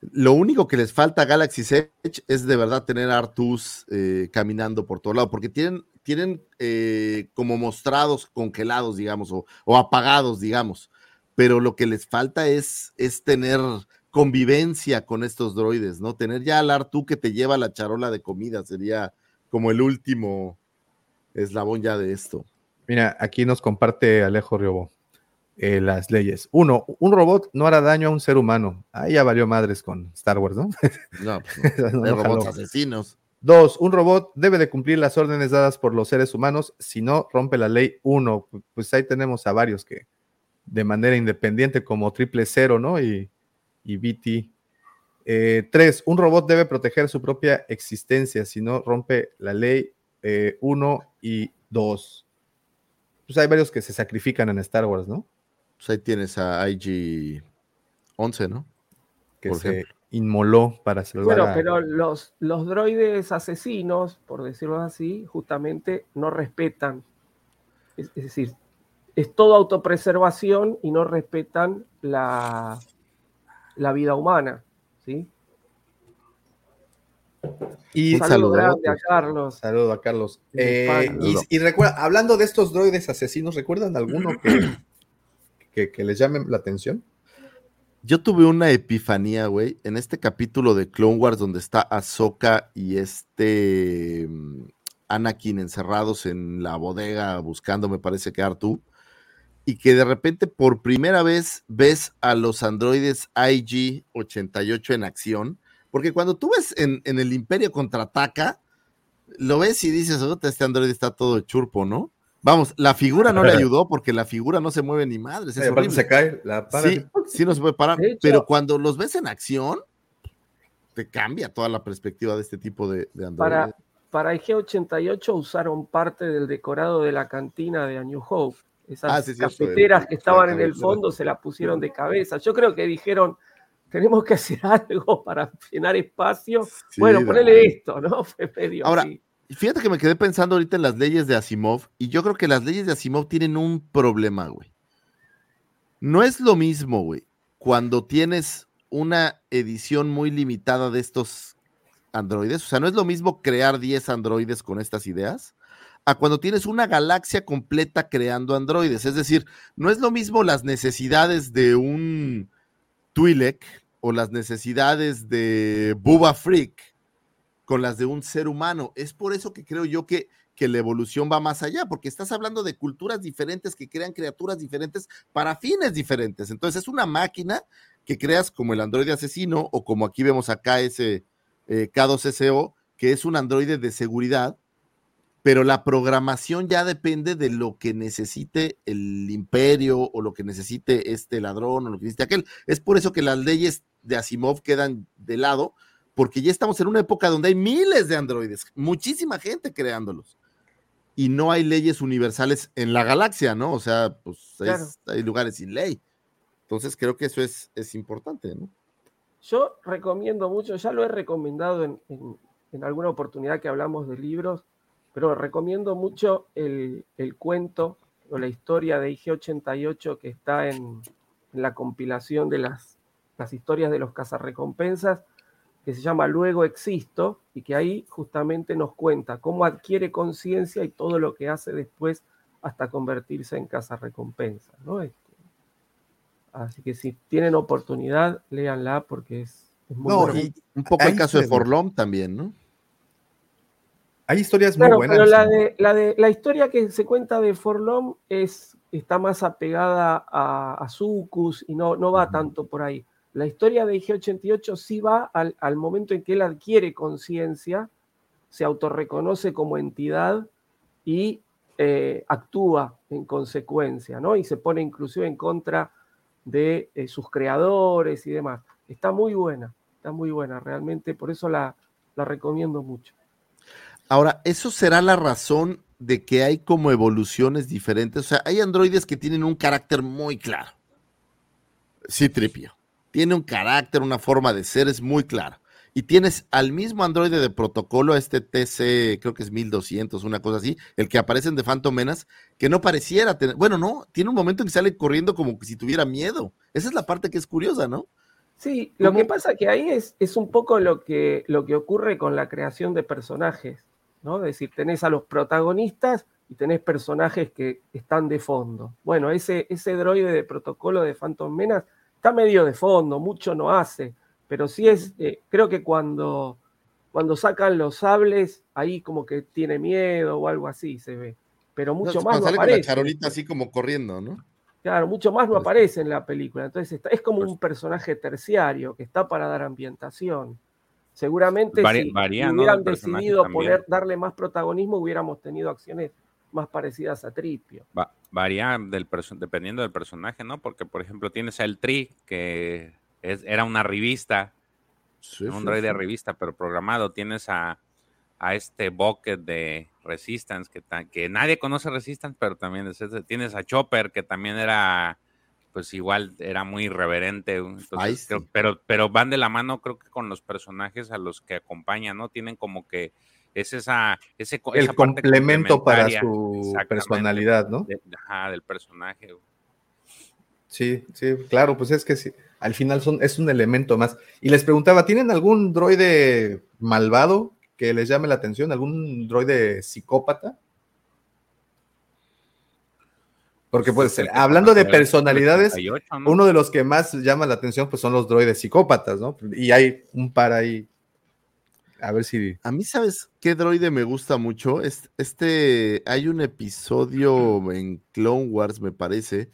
lo único que les falta a Galaxy Edge es de verdad tener a Artus eh, caminando por todo lado, porque tienen, tienen eh, como mostrados congelados, digamos, o, o, apagados, digamos. Pero lo que les falta es, es tener convivencia con estos droides, ¿no? Tener ya al Artu que te lleva la charola de comida sería como el último, eslabón ya de esto. Mira, aquí nos comparte Alejo Riobo eh, las leyes. Uno, un robot no hará daño a un ser humano. Ahí ya valió madres con Star Wars, ¿no? No, pues no, robots asesinos. Dos, un robot debe de cumplir las órdenes dadas por los seres humanos, si no, rompe la ley. Uno, pues ahí tenemos a varios que de manera independiente, como Triple Cero, ¿no? Y, y BT. Eh, tres, un robot debe proteger su propia existencia, si no, rompe la ley. Eh, uno y dos. Pues hay varios que se sacrifican en Star Wars, ¿no? Pues ahí tienes a IG-11, ¿no? Que se inmoló para salvar Bueno, pero los, los droides asesinos, por decirlo así, justamente no respetan. Es, decir, es todo autopreservación y no respetan la, la vida humana, ¿sí? Y saludo, a Carlos. Saludo a Carlos. Eh, y, recuerda, hablando de estos droides asesinos, ¿recuerdan alguno que, que, les llame la atención? Yo tuve una epifanía, güey, en este capítulo de Clone Wars donde está Ahsoka y este mm, Anakin encerrados en la bodega buscando, me parece que Artu. y que de repente por primera vez ves a los androides IG-88 en acción, porque cuando tú ves en, en el Imperio contraataca, lo ves y dices, oh, este androide está todo churpo, ¿no? Vamos, la figura no le ayudó porque la figura no se mueve ni madres. Es horrible. se cae, la para. Sí, sí, no se puede parar. Pero cuando los ves en acción, te cambia toda la perspectiva de este tipo de, de androides. Para, para el G88 usaron parte del decorado de la cantina de A New Hope. Esas Ah, sí, cafeteras que estaban la en el fondo se las pusieron de cabeza. Yo creo que dijeron, tenemos que hacer algo para llenar espacio. Sí, bueno, ponele esto, ¿no? Fue medio Ahora, así. fíjate que me quedé pensando ahorita en las leyes de Asimov y yo creo que las leyes de Asimov tienen un problema, güey. No es lo mismo, güey, cuando tienes una edición muy limitada de estos androides, o sea, no es lo mismo crear 10 androides con estas ideas a cuando tienes una galaxia completa creando androides, es decir, no es lo mismo las necesidades de un Twi'lek o las necesidades de Bubba Freak con las de un ser humano. Es por eso que creo yo que, que la evolución va más allá, porque estás hablando de culturas diferentes que crean criaturas diferentes para fines diferentes. Entonces es una máquina que creas como el androide asesino o como aquí vemos acá ese eh, K2SO, que es un androide de seguridad, pero la programación ya depende de lo que necesite el imperio o lo que necesite este ladrón o lo que necesite aquel. Es por eso que las leyes de Asimov quedan de lado, porque ya estamos en una época donde hay miles de androides, muchísima gente creándolos. Y no hay leyes universales en la galaxia, ¿no? O sea, pues Claro. hay lugares sin ley. Entonces creo que eso es, es importante, ¿no? Yo recomiendo mucho, ya lo he recomendado en, en- en alguna oportunidad que hablamos de libros, pero recomiendo mucho el, el cuento o la historia de IG-88 que está en, en la compilación de las, las historias de los cazarrecompensas, que se llama Luego Existo, y que ahí justamente nos cuenta cómo adquiere conciencia y todo lo que hace después hasta convertirse en cazarrecompensas, ¿no? Este, Así que si tienen oportunidad, léanla porque es, es muy No, y Un poco el caso de Forlom también, ¿no? Hay historias muy Claro, buenas. pero la, de, la, de, la historia que se cuenta de Forlom es, está más apegada a, a Sucus y no, no va tanto por ahí. La historia de IG-88 sí va al, al momento en que él adquiere conciencia, se autorreconoce como entidad y eh, actúa en consecuencia, ¿no? Y se pone inclusive en contra de eh, sus creadores y demás. Está muy buena, está muy buena, realmente, por eso la, la recomiendo mucho. Ahora, ¿eso será la razón de que hay como evoluciones diferentes? O sea, hay androides que tienen un carácter muy claro. Sí, Tripio. Tiene un carácter, una forma de ser, es muy clara. Y tienes al mismo androide de protocolo, este TC, creo que es 1200, una cosa así, el que aparece en The Phantom Menace, que no pareciera tener, bueno, no, tiene un momento en que sale corriendo como que si tuviera miedo. Esa es la parte que es curiosa, ¿no? Sí, lo ¿Cómo? que pasa que ahí es, es un poco lo que, lo que ocurre con la creación de personajes, ¿no? Es decir, tenés a los protagonistas y tenés personajes que están de fondo. Bueno, ese, ese droide de protocolo de Phantom Menace está medio de fondo, mucho no hace, pero sí es, eh, creo que cuando, cuando sacan los sables, ahí como que tiene miedo o algo así se ve, pero mucho No, más no sale con la aparece. charolita así como corriendo, ¿no? Claro, mucho más no aparece en la película. Entonces está- es como un personaje terciario que está para dar ambientación. Seguramente Vari- si hubieran decidido poner, darle más protagonismo, hubiéramos tenido acciones más parecidas a Tripio. Va- varía del dependiendo del personaje, ¿no? Porque, por ejemplo, tienes a El Tri, que es, era una revista, Sí, un sí, droide de revista, pero programado. Tienes a, a este Bucket de Resistance, que, que nadie conoce Resistance, pero también es ese. Tienes a Chopper, que también era, pues igual, era muy irreverente. Entonces, Ay, sí. creo- pero, pero van de la mano, creo que con los personajes a los que acompañan, ¿no? Tienen como que es esa, ese, el esa complemento para su personalidad, ¿no? De- ajá, del personaje. Sí, sí, claro, pues es que sí, al final son, es un elemento más. Y les preguntaba, ¿tienen algún droide malvado que les llame la atención? ¿Algún droide psicópata? Porque pues, el que hablando de personalidades, 88, ¿no? uno de los que más llama la atención pues son los droides psicópatas, ¿no? Y hay un par ahí A ver si. A mí, ¿sabes qué droide me gusta mucho? Este, hay un episodio en Clone Wars, me parece,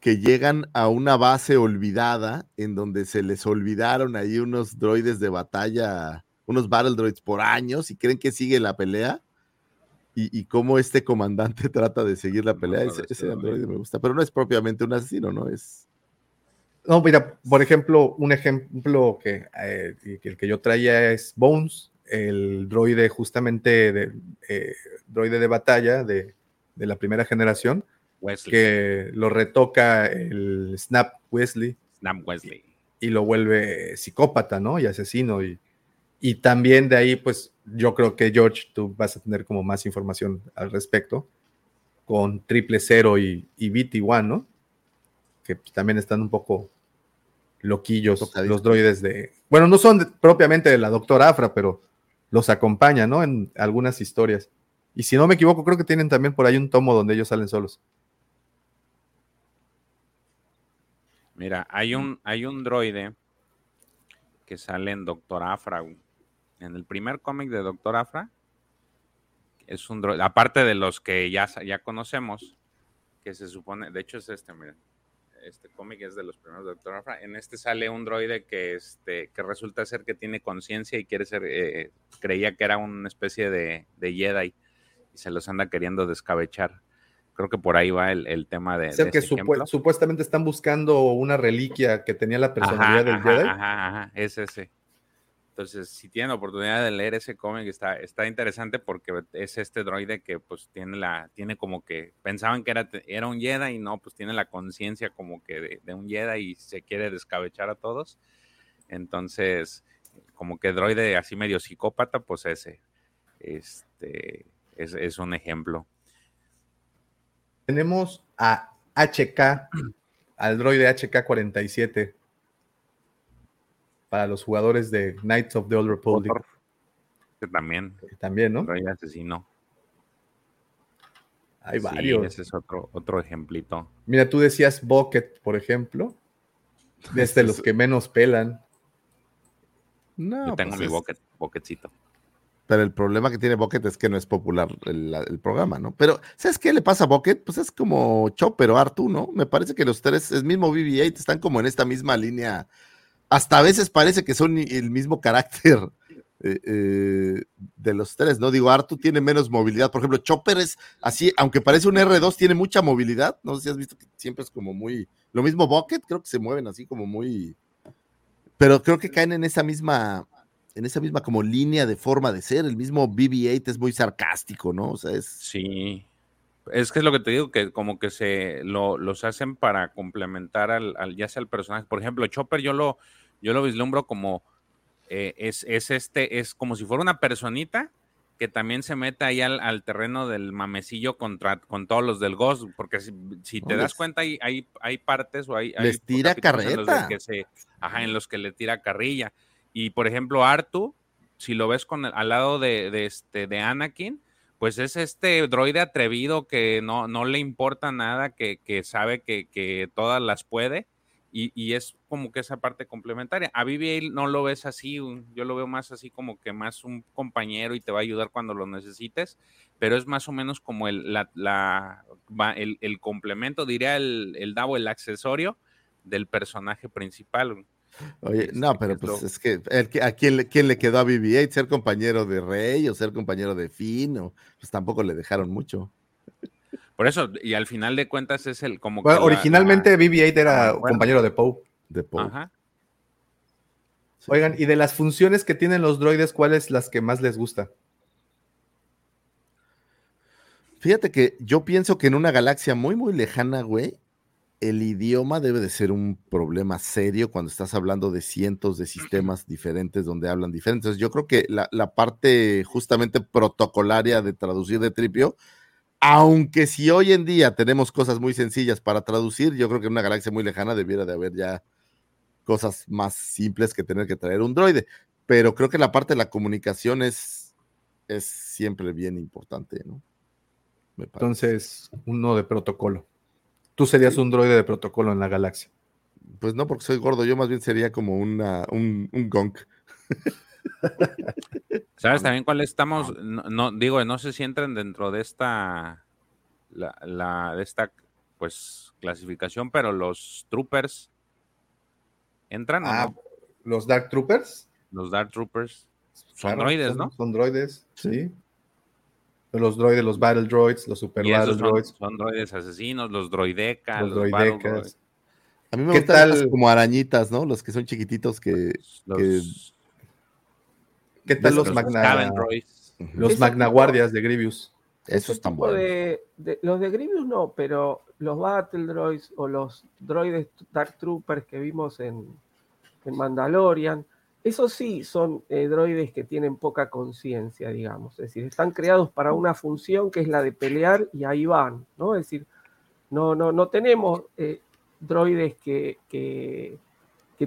que llegan a una base olvidada en donde se les olvidaron ahí unos droides de batalla, unos battle droids por años y creen que sigue la pelea. Y, y cómo este comandante trata de seguir la pelea. ese, ese androide me gusta, pero no es propiamente un asesino, ¿no? Es. No, mira, por ejemplo, un ejemplo que eh, el que yo traía es Bones, el droide justamente de eh, droide de batalla de, de la primera generación, Wesley. que lo retoca el Snap Wesley. Snap Wesley. Y lo vuelve psicópata, ¿no? Y asesino. Y, y también de ahí, pues yo creo que George, tú vas a tener como más información al respecto con Triple Cero y, y BT-1, ¿no? Que pues, también están un poco loquillos los droides de... Bueno, no son de, propiamente de la doctora Afra, pero los acompaña, ¿no? En algunas historias. Y si no me equivoco, creo que tienen también por ahí un tomo donde ellos salen solos. Mira, hay un, hay un droide que sale en Doctor Afra. En el primer cómic de Doctor Afra, es un droide, aparte de los que ya, ya conocemos, que se supone, de hecho es este, miren, este cómic es de los primeros de Doctor Afra. En este sale un droide que, este, que resulta ser que tiene conciencia y quiere ser, eh, creía que era una especie de, de, Jedi y se los anda queriendo descabechar. Creo que por ahí va el, el tema de. O sea, de que supu supuestamente están buscando una reliquia que tenía la personalidad ajá, del ajá, Jedi. Ajá, ajá, es ese. Entonces, si tienen la oportunidad de leer ese cómic, está, está interesante porque es este droide que pues tiene la, tiene como que, pensaban que era, era un Jedi y no, pues tiene la conciencia como que de, un Jedi y se quiere descabechar a todos. Entonces, como que droide así medio psicópata, pues ese, este, es, es un ejemplo. Tenemos a HK, al droide HK47 para los jugadores de Knights of the Old Republic. Que también. Que también, ¿no? Droide asesino. Hay sí, varios. Ese es otro, otro ejemplito. Mira, tú decías Bucket, por ejemplo. Desde los que menos pelan. No, Yo tengo pues mi es- bucket, bucketcito. Pero el problema que tiene Bucket es que no es popular el, el programa, ¿no? Pero, ¿sabes qué le pasa a Bucket? Pues es como Chopper o Artu, ¿no? Me parece que los tres, el mismo BB-8, están como en esta misma línea. Hasta a veces parece que son el mismo carácter eh, eh, de los tres, ¿no? Digo, Artu tiene menos movilidad. Por ejemplo, Chopper es así, aunque parece un R2, tiene mucha movilidad. No sé si has visto que siempre es como muy. Lo mismo Bucket, creo que se mueven así como muy. Pero creo que caen en esa misma en esa misma como línea de forma de ser. El mismo BB-8 es muy sarcástico, ¿no? O sea, es... Sí. Es que es lo que te digo, que como que se lo, los hacen para complementar al, al, ya sea el personaje. Por ejemplo, Chopper yo lo, yo lo vislumbro como eh, es, es este, es como si fuera una personita que también se mete ahí al, al terreno del mamecillo contra, con todos los del Ghost, porque si, si te das cuenta, hay, hay, hay partes o hay, hay Les tira capítulos en los carreta. que se, ajá, en los que le tira carrilla. Y por ejemplo, Artu, si lo ves con el- al lado de, de este, de Anakin, pues es este droide atrevido que no, no le importa nada, que, que sabe que, que todas las puede. Y, y es como que esa parte complementaria. A BB-8 no lo ves así, yo lo veo más así como que más un compañero y te va a ayudar cuando lo necesites, pero es más o menos como el, la, la- el, el complemento, diría el, el Davo, el accesorio del personaje principal. Oye, Este, no, que pero es pues lo- es que- a quién le, quién le quedó a BB-8 ser compañero de Rey o ser compañero de Finn, o pues tampoco le dejaron mucho. Por eso, y al final de cuentas es el como Bueno, que la- originalmente BB-8 era bueno. compañero de Poe. De Poe. Ajá. Oigan, y de las funciones que tienen los droides, ¿cuáles las que más les gusta? Fíjate que yo pienso que en una galaxia muy, muy lejana, güey, el idioma debe de ser un problema serio cuando estás hablando de cientos de sistemas diferentes donde hablan diferentes. Yo creo que la, la parte justamente protocolaria de traducir de tripio, aunque si hoy en día tenemos cosas muy sencillas para traducir, yo creo que en una galaxia muy lejana debiera de haber ya cosas más simples que tener que traer un droide. Pero creo que la parte de la comunicación es, es siempre bien importante, ¿no? Me. Entonces, uno de protocolo. Tú serías un droide de protocolo en la galaxia. Pues no, porque soy gordo, yo más bien sería como una, un, un gonk. ¿Sabes también cuál estamos? No, digo, no sé si entran dentro de esta, la, de esta, pues, clasificación, pero los troopers entran. Ah, los Dark Troopers. Los Dark Troopers. Son droides, ¿no? Son droides, sí. Los droides, los Battle Droids, los Super Battle Droids. Son droides asesinos, los droidecas. Los, droidecas. A mí me ¿Qué gustan tal? como arañitas, ¿no? Los que son chiquititos que. ¿Qué tal los, Magna Los Magna Guardias de Grievous? Eso están buenos. De, los de Grievous no, pero los Battle Droids o los droides Dark Troopers que vimos en, en Mandalorian, esos sí son eh, droides que tienen poca conciencia, digamos. Es decir, están creados para una función que es la de pelear y ahí van, ¿no? Es decir, no, no, no tenemos eh, droides que, que,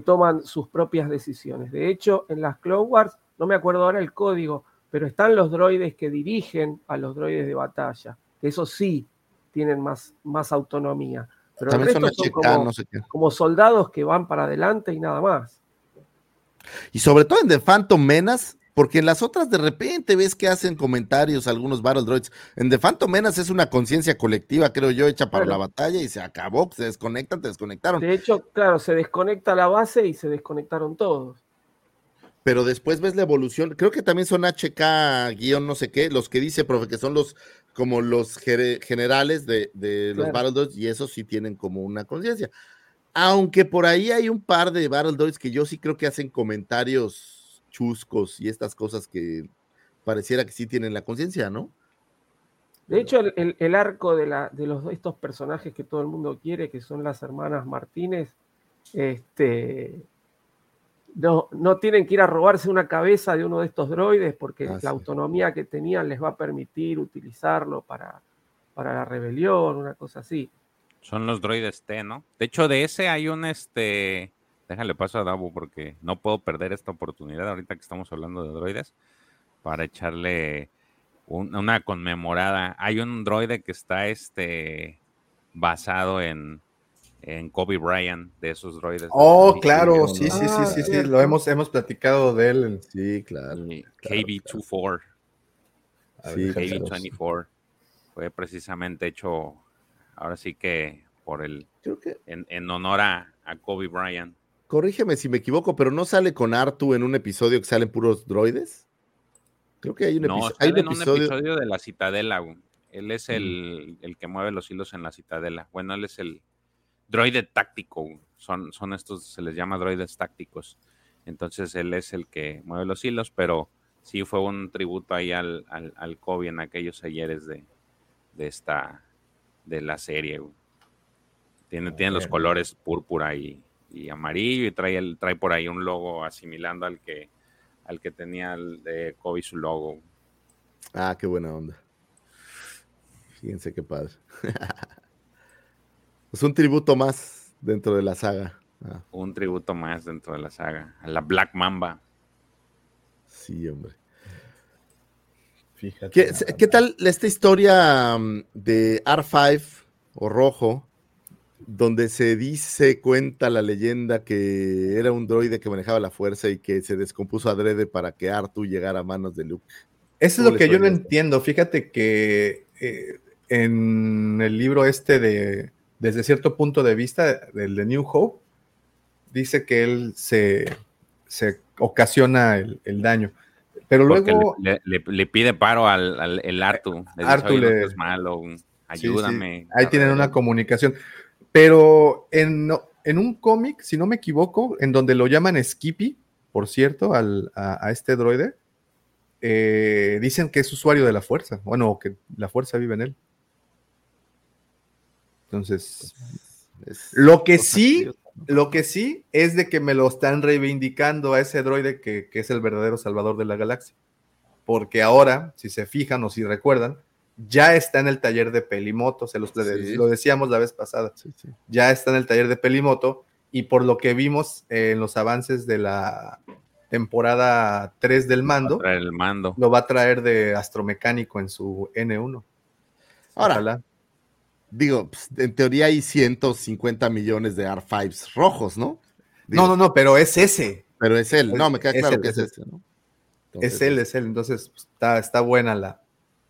toman sus propias decisiones. De hecho, en las Clone Wars, no me acuerdo ahora el código, pero están los droides que dirigen a los droides de batalla. Eso sí tienen más, más autonomía. Pero el resto son, como, como soldados que van para adelante y nada más. Y sobre todo en The Phantom Menace, porque en las otras de repente ves que hacen comentarios algunos Battle Droids. En The Phantom Menace es una conciencia colectiva, creo yo, hecha para la batalla y se acabó, se desconectan, te desconectaron. De hecho, claro, se desconecta la base y se desconectaron todos. Pero después ves la evolución, creo que también son HK guion no sé qué, los que dice, profe, que son los como los generales de, los Battle Droids y esos sí tienen como una conciencia. Aunque por ahí hay un par de Battle que yo sí creo que hacen comentarios chuscos y estas cosas que pareciera que sí tienen la conciencia, ¿no? De hecho, el, arco de, la, de los, estos personajes que todo el mundo quiere, que son las hermanas Martínez, este, no, no, tienen que ir a robarse una cabeza de uno de estos droides porque ah, la autonomía que tenían les va a permitir utilizarlo para, para la rebelión, una cosa así. Son los droides T, ¿no? De hecho, de ese hay un este Déjale paso a Davo porque no puedo perder esta oportunidad ahorita que estamos hablando de droides para echarle una conmemorada. Hay un droide que está este, basado en, en Kobe Bryant, de esos droides. Oh, claro, sí, sí, sí, sí, sí, lo hemos, hemos platicado de él. Sí, claro. KB24. Sí, KB24. Fue precisamente hecho, ahora sí que por el, en, honor a Kobe Bryant corrígeme si me equivoco, pero no sale con Artu en un episodio que salen puros droides. Creo que hay un, no, hay un episodio. de la Citadela. Él es el, el, que mueve los hilos en la Citadela. Bueno, él es el droide táctico. Son, son estos, se les llama droides tácticos. Entonces él es el que mueve los hilos, pero sí fue un tributo ahí al, al, al Kobe en aquellos ayeres de, de esta, de la serie. Tiene, tiene los colores púrpura y, y amarillo y trae, el, trae por ahí un logo asimilando al que, al que tenía el de Kobe su logo. Ah, qué buena onda. Fíjense qué padre. es un tributo más dentro de la saga. Ah. Un tributo más dentro de la saga. A la Black Mamba. Sí, hombre. Fíjate. ¿Qué, ¿qué tal esta historia mm, de R5 o Rojo? donde se dice, cuenta la leyenda que era un droide que manejaba la fuerza y que se descompuso adrede para que Artu llegara a manos de Luke. Eso es lo que yo no entiendo. Fíjate que eh, en el libro este de, desde cierto punto de vista, del de New Hope, dice que él se, se ocasiona el, daño. Pero luego... Le, pide paro al, el Artu. Le Artu le... es malo, ayúdame. Ahí tienen una comunicación. Pero en, un cómic, si no me equivoco, en donde lo llaman Skippy, por cierto, a, este droide, eh, dicen que es usuario de la fuerza. Bueno, que la fuerza vive en él. Entonces, lo que sí, lo que sí es de que me lo están reivindicando a ese droide que, que es el verdadero salvador de la galaxia. Porque ahora, si se fijan o si recuerdan, ya está en el taller de Pelimoto, se los, lo decíamos la vez pasada, ya está en el taller de Pelimoto y por lo que vimos en los avances de la temporada 3 del mando, el mando, lo va a traer de astromecánico en su N1. Ahora, digo, pues, en teoría hay 150 millones de R5s rojos, ¿no? no, no, no, pero es ese. Pero es él, no, me queda claro que es ese, ¿no? Entonces, es él, es él. Entonces pues, está, está buena la,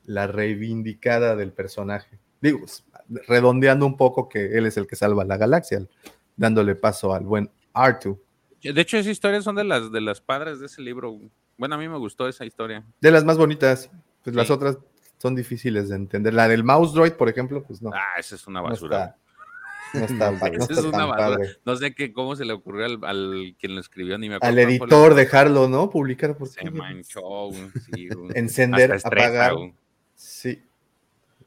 la reivindicada del personaje. Digo, pues, redondeando un poco que él es el que salva la galaxia, dándole paso al buen R2. De hecho, esas historias son de las, de las padres de ese libro. Bueno, a mí me gustó esa historia. De las más bonitas. Pues las otras son difíciles de entender. La del Mouse Droid, por ejemplo, pues no. Ah, esa es una no basura. está, no está, no Esa está es una padre. No sé qué, cómo se le ocurrió al, al quien lo escribió, ni me acuerdo. Al editor dejarlo, ¿no? Publicar por Se manchó, sí. Encender, estresa, apagar. Sí.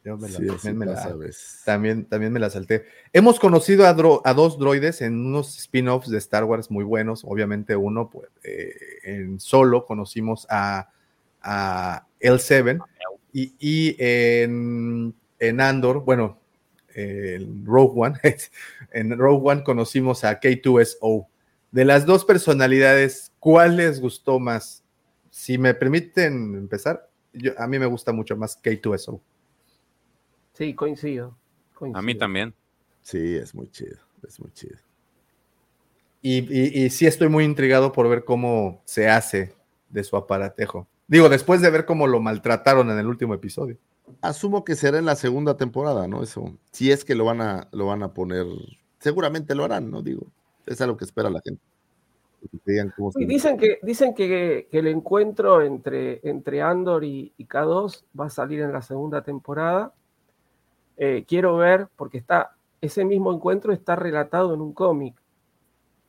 Yo me la, Sí, también, me la- también, también me la salté. Hemos conocido a, dro- a dos droides en unos spin-offs de Star Wars muy buenos. Obviamente uno, pues, eh, en solo conocimos a, a L7 y, y en, en Andor, bueno, en Rogue One, en Rogue One conocimos a K2SO. De las dos personalidades, ¿cuál les gustó más? Si me permiten empezar, yo, a mí me gusta mucho más K2SO. Sí, coincido. coincido. A mí también. Sí, es muy chido, es muy chido. Y, y- y sí estoy muy intrigado por ver cómo se hace de su aparatejo. Digo, después de ver cómo lo maltrataron en el último episodio. Asumo que será en la segunda temporada, ¿no? Eso. Si es que lo van a, lo van a poner, seguramente lo harán, ¿no? Digo, es algo que espera la gente. Que digan cómo Sí, dicen que, dicen que, que el encuentro entre, entre Andor y, y K2 va a salir en la segunda temporada. Eh, quiero ver, porque está, ese mismo encuentro está relatado en un cómic,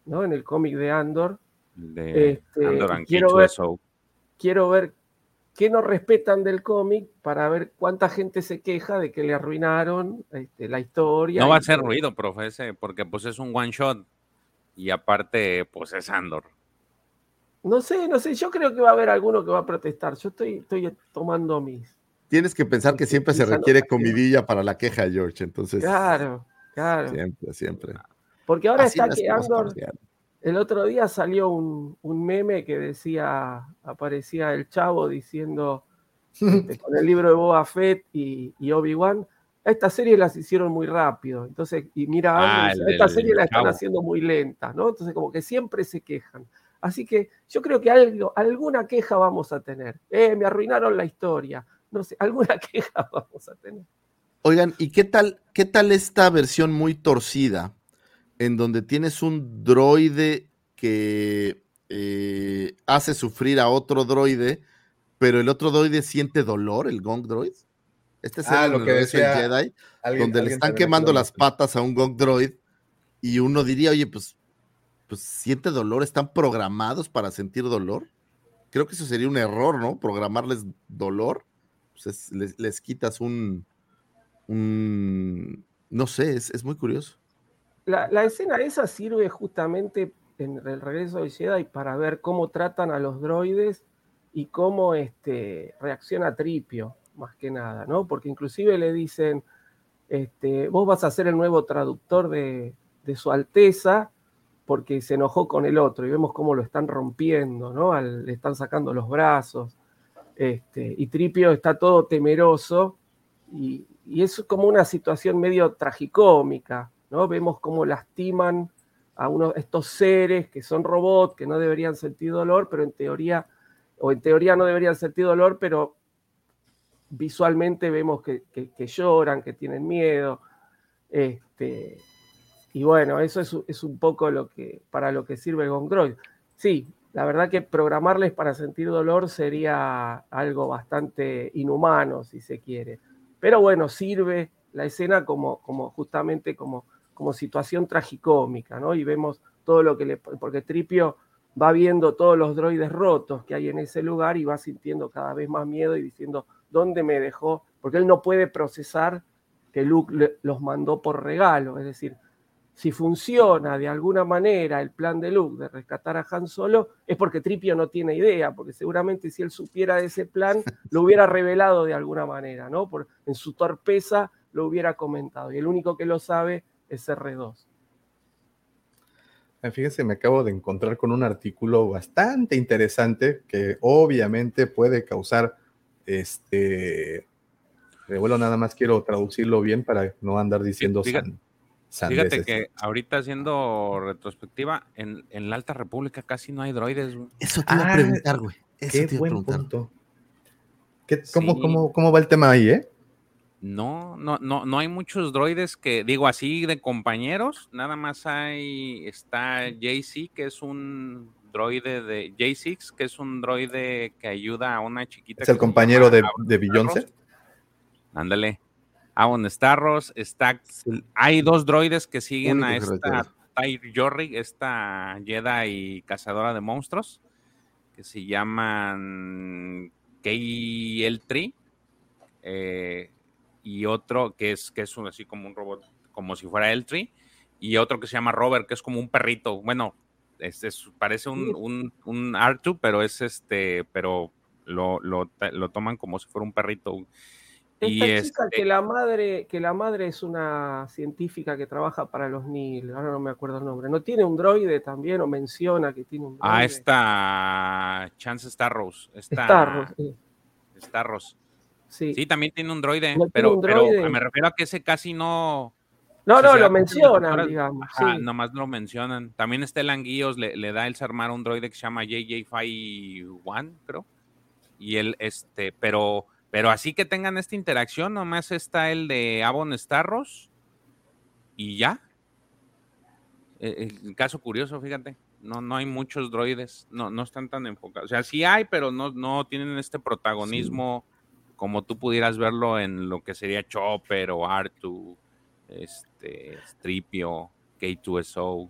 ¿no? En el cómic de Andor. De Este, Andor and quiero ver- K2SO. Quiero ver qué no respetan del cómic para ver cuánta gente se queja de que le arruinaron este, la historia. No va a hacer todo. ruido, profe, ese, porque pues es un one shot. Y aparte, pues es Andor. No sé, no sé, yo creo que va a haber alguno que va a protestar. Yo estoy, estoy tomando mis. Tienes que pensar que siempre se requiere comidilla para la queja, George. Entonces, Claro, claro. siempre, siempre. Porque ahora Así está que Andor. El otro día salió un, un meme que decía, aparecía el chavo diciendo este, con el libro de Boba Fett y, y Obi-Wan, estas series las hicieron muy rápido. Entonces, y mira, Ah, el dice, esta del serie la están chavo. haciendo muy lenta, ¿no? Entonces, como que siempre se quejan. Así que yo creo que algo, alguna queja vamos a tener. Eh, me arruinaron la historia. No sé, alguna queja vamos a tener. Oigan, ¿y qué tal, qué tal esta versión muy torcida? En donde tienes un droide que eh, hace sufrir a otro droide, pero el otro droide siente dolor, el Gong Droid. Este es Ah, el lo que decía Jedi, alguien- donde le están quemando las patas a un Gong Droid y uno diría, oye, pues, pues siente dolor, están programados para sentir dolor. Creo que eso sería un error, ¿no? Programarles dolor. Pues es- les, les quitas un, un- no sé, es, es muy curioso. La, escena esa sirve justamente en el regreso de Jedi para ver cómo tratan a los droides y cómo este, reacciona Tripio, más que nada, ¿no? Porque inclusive le dicen, este, vos vas a ser el nuevo traductor de, de su Alteza porque se enojó con el otro y vemos cómo lo están rompiendo, ¿no? Le están sacando los brazos. Este, y Tripio está todo temeroso y, y es como una situación medio tragicómica, ¿no? Vemos cómo lastiman a uno, estos seres que son robots, que no deberían sentir dolor, pero en teoría, o en teoría no deberían sentir dolor, pero visualmente vemos que, lloran, que tienen miedo. Este, y bueno, eso es, es un poco lo que, para lo que sirve el Gong Droid. Sí, la verdad que programarles para sentir dolor sería algo bastante inhumano, si se quiere. Pero bueno, sirve la escena como, como justamente como, como situación tragicómica, ¿no? Y vemos todo lo que le... Porque Tripio va viendo todos los droides rotos que hay en ese lugar y va sintiendo cada vez más miedo y diciendo, ¿dónde me dejó? Porque él no puede procesar que Luke le- los mandó por regalo, es decir, si funciona de alguna manera el plan de Luke de rescatar a Han Solo, es porque Tripio no tiene idea, porque seguramente si él supiera de ese plan, lo hubiera revelado de alguna manera, ¿no? Por, en su torpeza lo hubiera comentado, y el único que lo sabe es R2. Ah, Fíjense, me acabo de encontrar con un artículo bastante interesante que obviamente puede causar este revuelo. Nada más quiero traducirlo bien para no andar diciendo Fíjate- san- Fíjate que ahorita haciendo retrospectiva, en, en la Alta República casi no hay droides. Eso te iba a Ah, preguntar, güey. Qué buen punto. cómo, cómo, cómo, va el tema ahí, eh? No, no, no, no hay muchos droides que, digo así, de compañeros. Nada más hay, está JC, que es un droide de J6, que es un droide que ayuda a una chiquita. Es el compañero de, de Beyoncé. Ándale. Avon Starros, está, hay dos droides que siguen a esta Tyr Jorrig, esta Jedi y cazadora de monstruos, que se llaman KL3, eh, y otro que es, que es un, así como un robot, como si fuera L3, y otro que se llama Robert, que es como un perrito, bueno, es, parece un, un, un R2, pero es este, pero lo, lo, lo toman como si fuera un perrito esta chica que este la madre, que la madre es una científica que trabaja para los NIL, ahora no me acuerdo el nombre. ¿No tiene un droide también o menciona que tiene un ah, droide? Ah, esta Chance Starros. Esta, Starros, sí. Starros. Sí. sí. también tiene un droide, pero, pero me refiero a que ese casi no. No, no, lo mencionan, digamos. sí. nomás lo mencionan. También está el Anguillos, le, le, da el armar un droide que se llama JJ51, creo. Y él, este, pero pero así que tengan esta interacción, nomás está el de Avon Starros y ya. E, el, caso curioso, fíjate, no, no hay muchos droides, no, no están tan enfocados. O sea, sí hay, pero no, no tienen este protagonismo como tú pudieras verlo en lo que sería Chopper o Artu, este, Stripio, K2SO.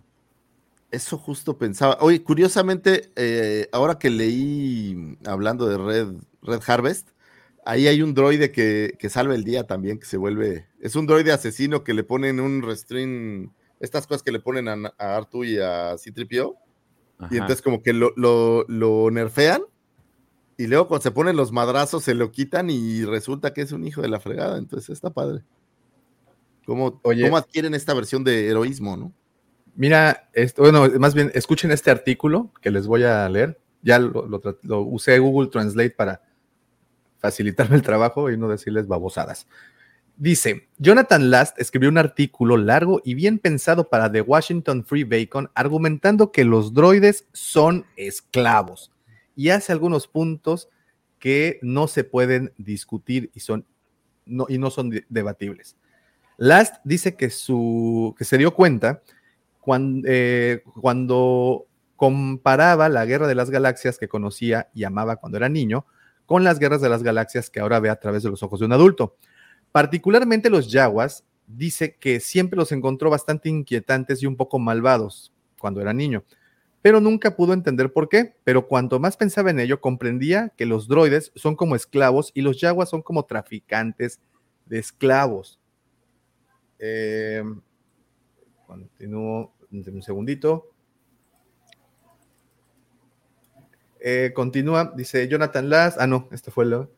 Eso justo pensaba. Oye, curiosamente, eh, ahora que leí hablando de Red, Red Harvest, Ahí hay un droide que, que salva el día también, que se vuelve. Es un droide asesino que le ponen un restring. Estas cosas que le ponen a, Artu y a Citripio. Y entonces, como que lo, lo, nerfean. Y luego, cuando se ponen los madrazos, se lo quitan y resulta que es un hijo de la fregada. Entonces, está padre. ¿Cómo, ¿cómo adquieren esta versión de heroísmo, no? Mira, esto, bueno, más bien, escuchen este artículo que les voy a leer. Ya lo, lo usé Google Translate para facilitarme el trabajo y no decirles babosadas. Dice, Jonathan Last escribió un artículo largo y bien pensado para The Washington Free Bacon argumentando que los droides son esclavos y hace algunos puntos que no se pueden discutir y, son, no, y no son debatibles. Last dice que, su, que se dio cuenta cuando, eh, cuando comparaba la Guerra de las Galaxias que conocía y amaba cuando era niño con las guerras de las galaxias que ahora ve a través de los ojos de un adulto. Particularmente los Yaguas dice que siempre los encontró bastante inquietantes y un poco malvados cuando era niño, pero nunca pudo entender por qué. Pero cuanto más pensaba en ello, comprendía que los droides son como esclavos y los Yaguas son como traficantes de esclavos. Eh, continúo un segundito. Eh, continúa, dice Jonathan Lass. Ah, no, este fue el.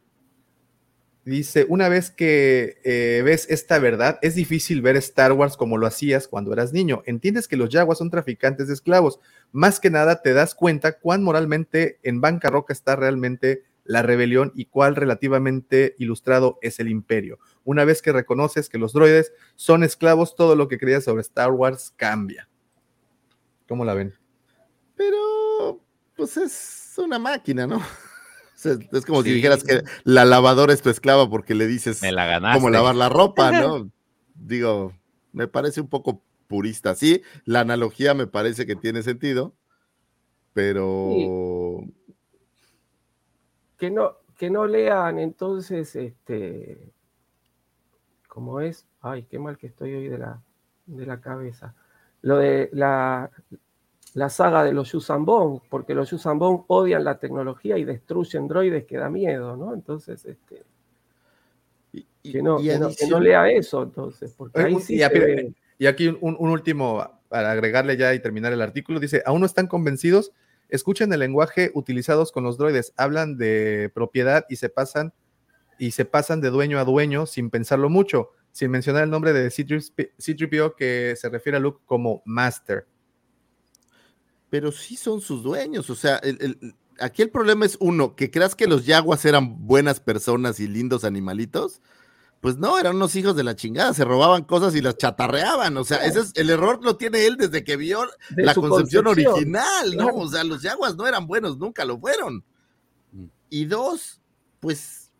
Dice, una vez que eh, ves esta verdad, es difícil ver Star Wars como lo hacías cuando eras niño. Entiendes que los Jaguars son traficantes de esclavos. Más que nada te das cuenta cuán moralmente en banca roca está realmente la rebelión y cuál relativamente ilustrado es el imperio. Una vez que reconoces que los droides son esclavos, todo lo que creías sobre Star Wars cambia. ¿Cómo la ven? Pero, pues es una máquina, ¿no? Es como si dijeras que la lavadora es tu esclava porque le dices me la cómo lavar la ropa, ¿no? Digo, me parece un poco purista. Sí, la analogía me parece que tiene sentido, pero... Que no, que no lean entonces, este, ¿cómo es? Ay, qué mal que estoy hoy de la, de la cabeza. Lo de la, la saga de los Yusambon, porque los Yusambon odian la tecnología y destruyen droides que da miedo, ¿no? Entonces, este, que, no, lea eso, entonces, porque ahí sí y, aquí un, último, para agregarle ya y terminar el artículo, dice, ¿aún no están convencidos? Escuchen el lenguaje utilizados con los droides, hablan de propiedad y se pasan y se pasan de dueño a dueño sin pensarlo mucho, sin mencionar el nombre de C-3PO que se refiere a Luke como Master pero sí son sus dueños. O sea, aquí el problema es uno, que creas que los yaguas eran buenas personas y lindos animalitos. Pues no, eran unos hijos de la chingada, se robaban cosas y las chatarreaban. O sea, ese es, el error lo tiene él desde que vio la concepción, original, ¿no? O sea, los yaguas no eran buenos, nunca lo fueron. y dos, pues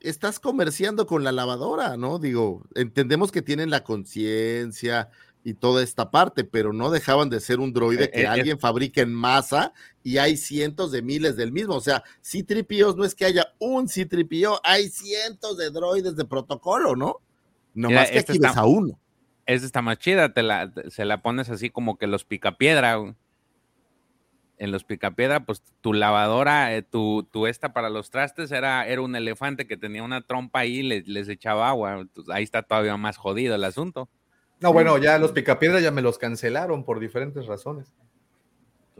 estás comerciando con la lavadora, ¿no? Digo, entendemos que tienen la conciencia y toda esta parte, pero no dejaban de ser un droide Eh, que eh, alguien fabrica en masa y hay cientos de miles del mismo. O sea, C-3POs no es que haya un C-3PO, hay cientos de droides de protocolo, ¿no? Nomás Mira, que aquí ves a uno. Esta está más chida, te la, te- se la pones así como que los picapiedra. En los picapiedra, pues tu lavadora, eh, tu, tu esta para los trastes era, era un elefante que tenía una trompa ahí y les, les echaba agua. Entonces, ahí está todavía más jodido el asunto. No, bueno, ya los picapiedras ya me los cancelaron por diferentes razones.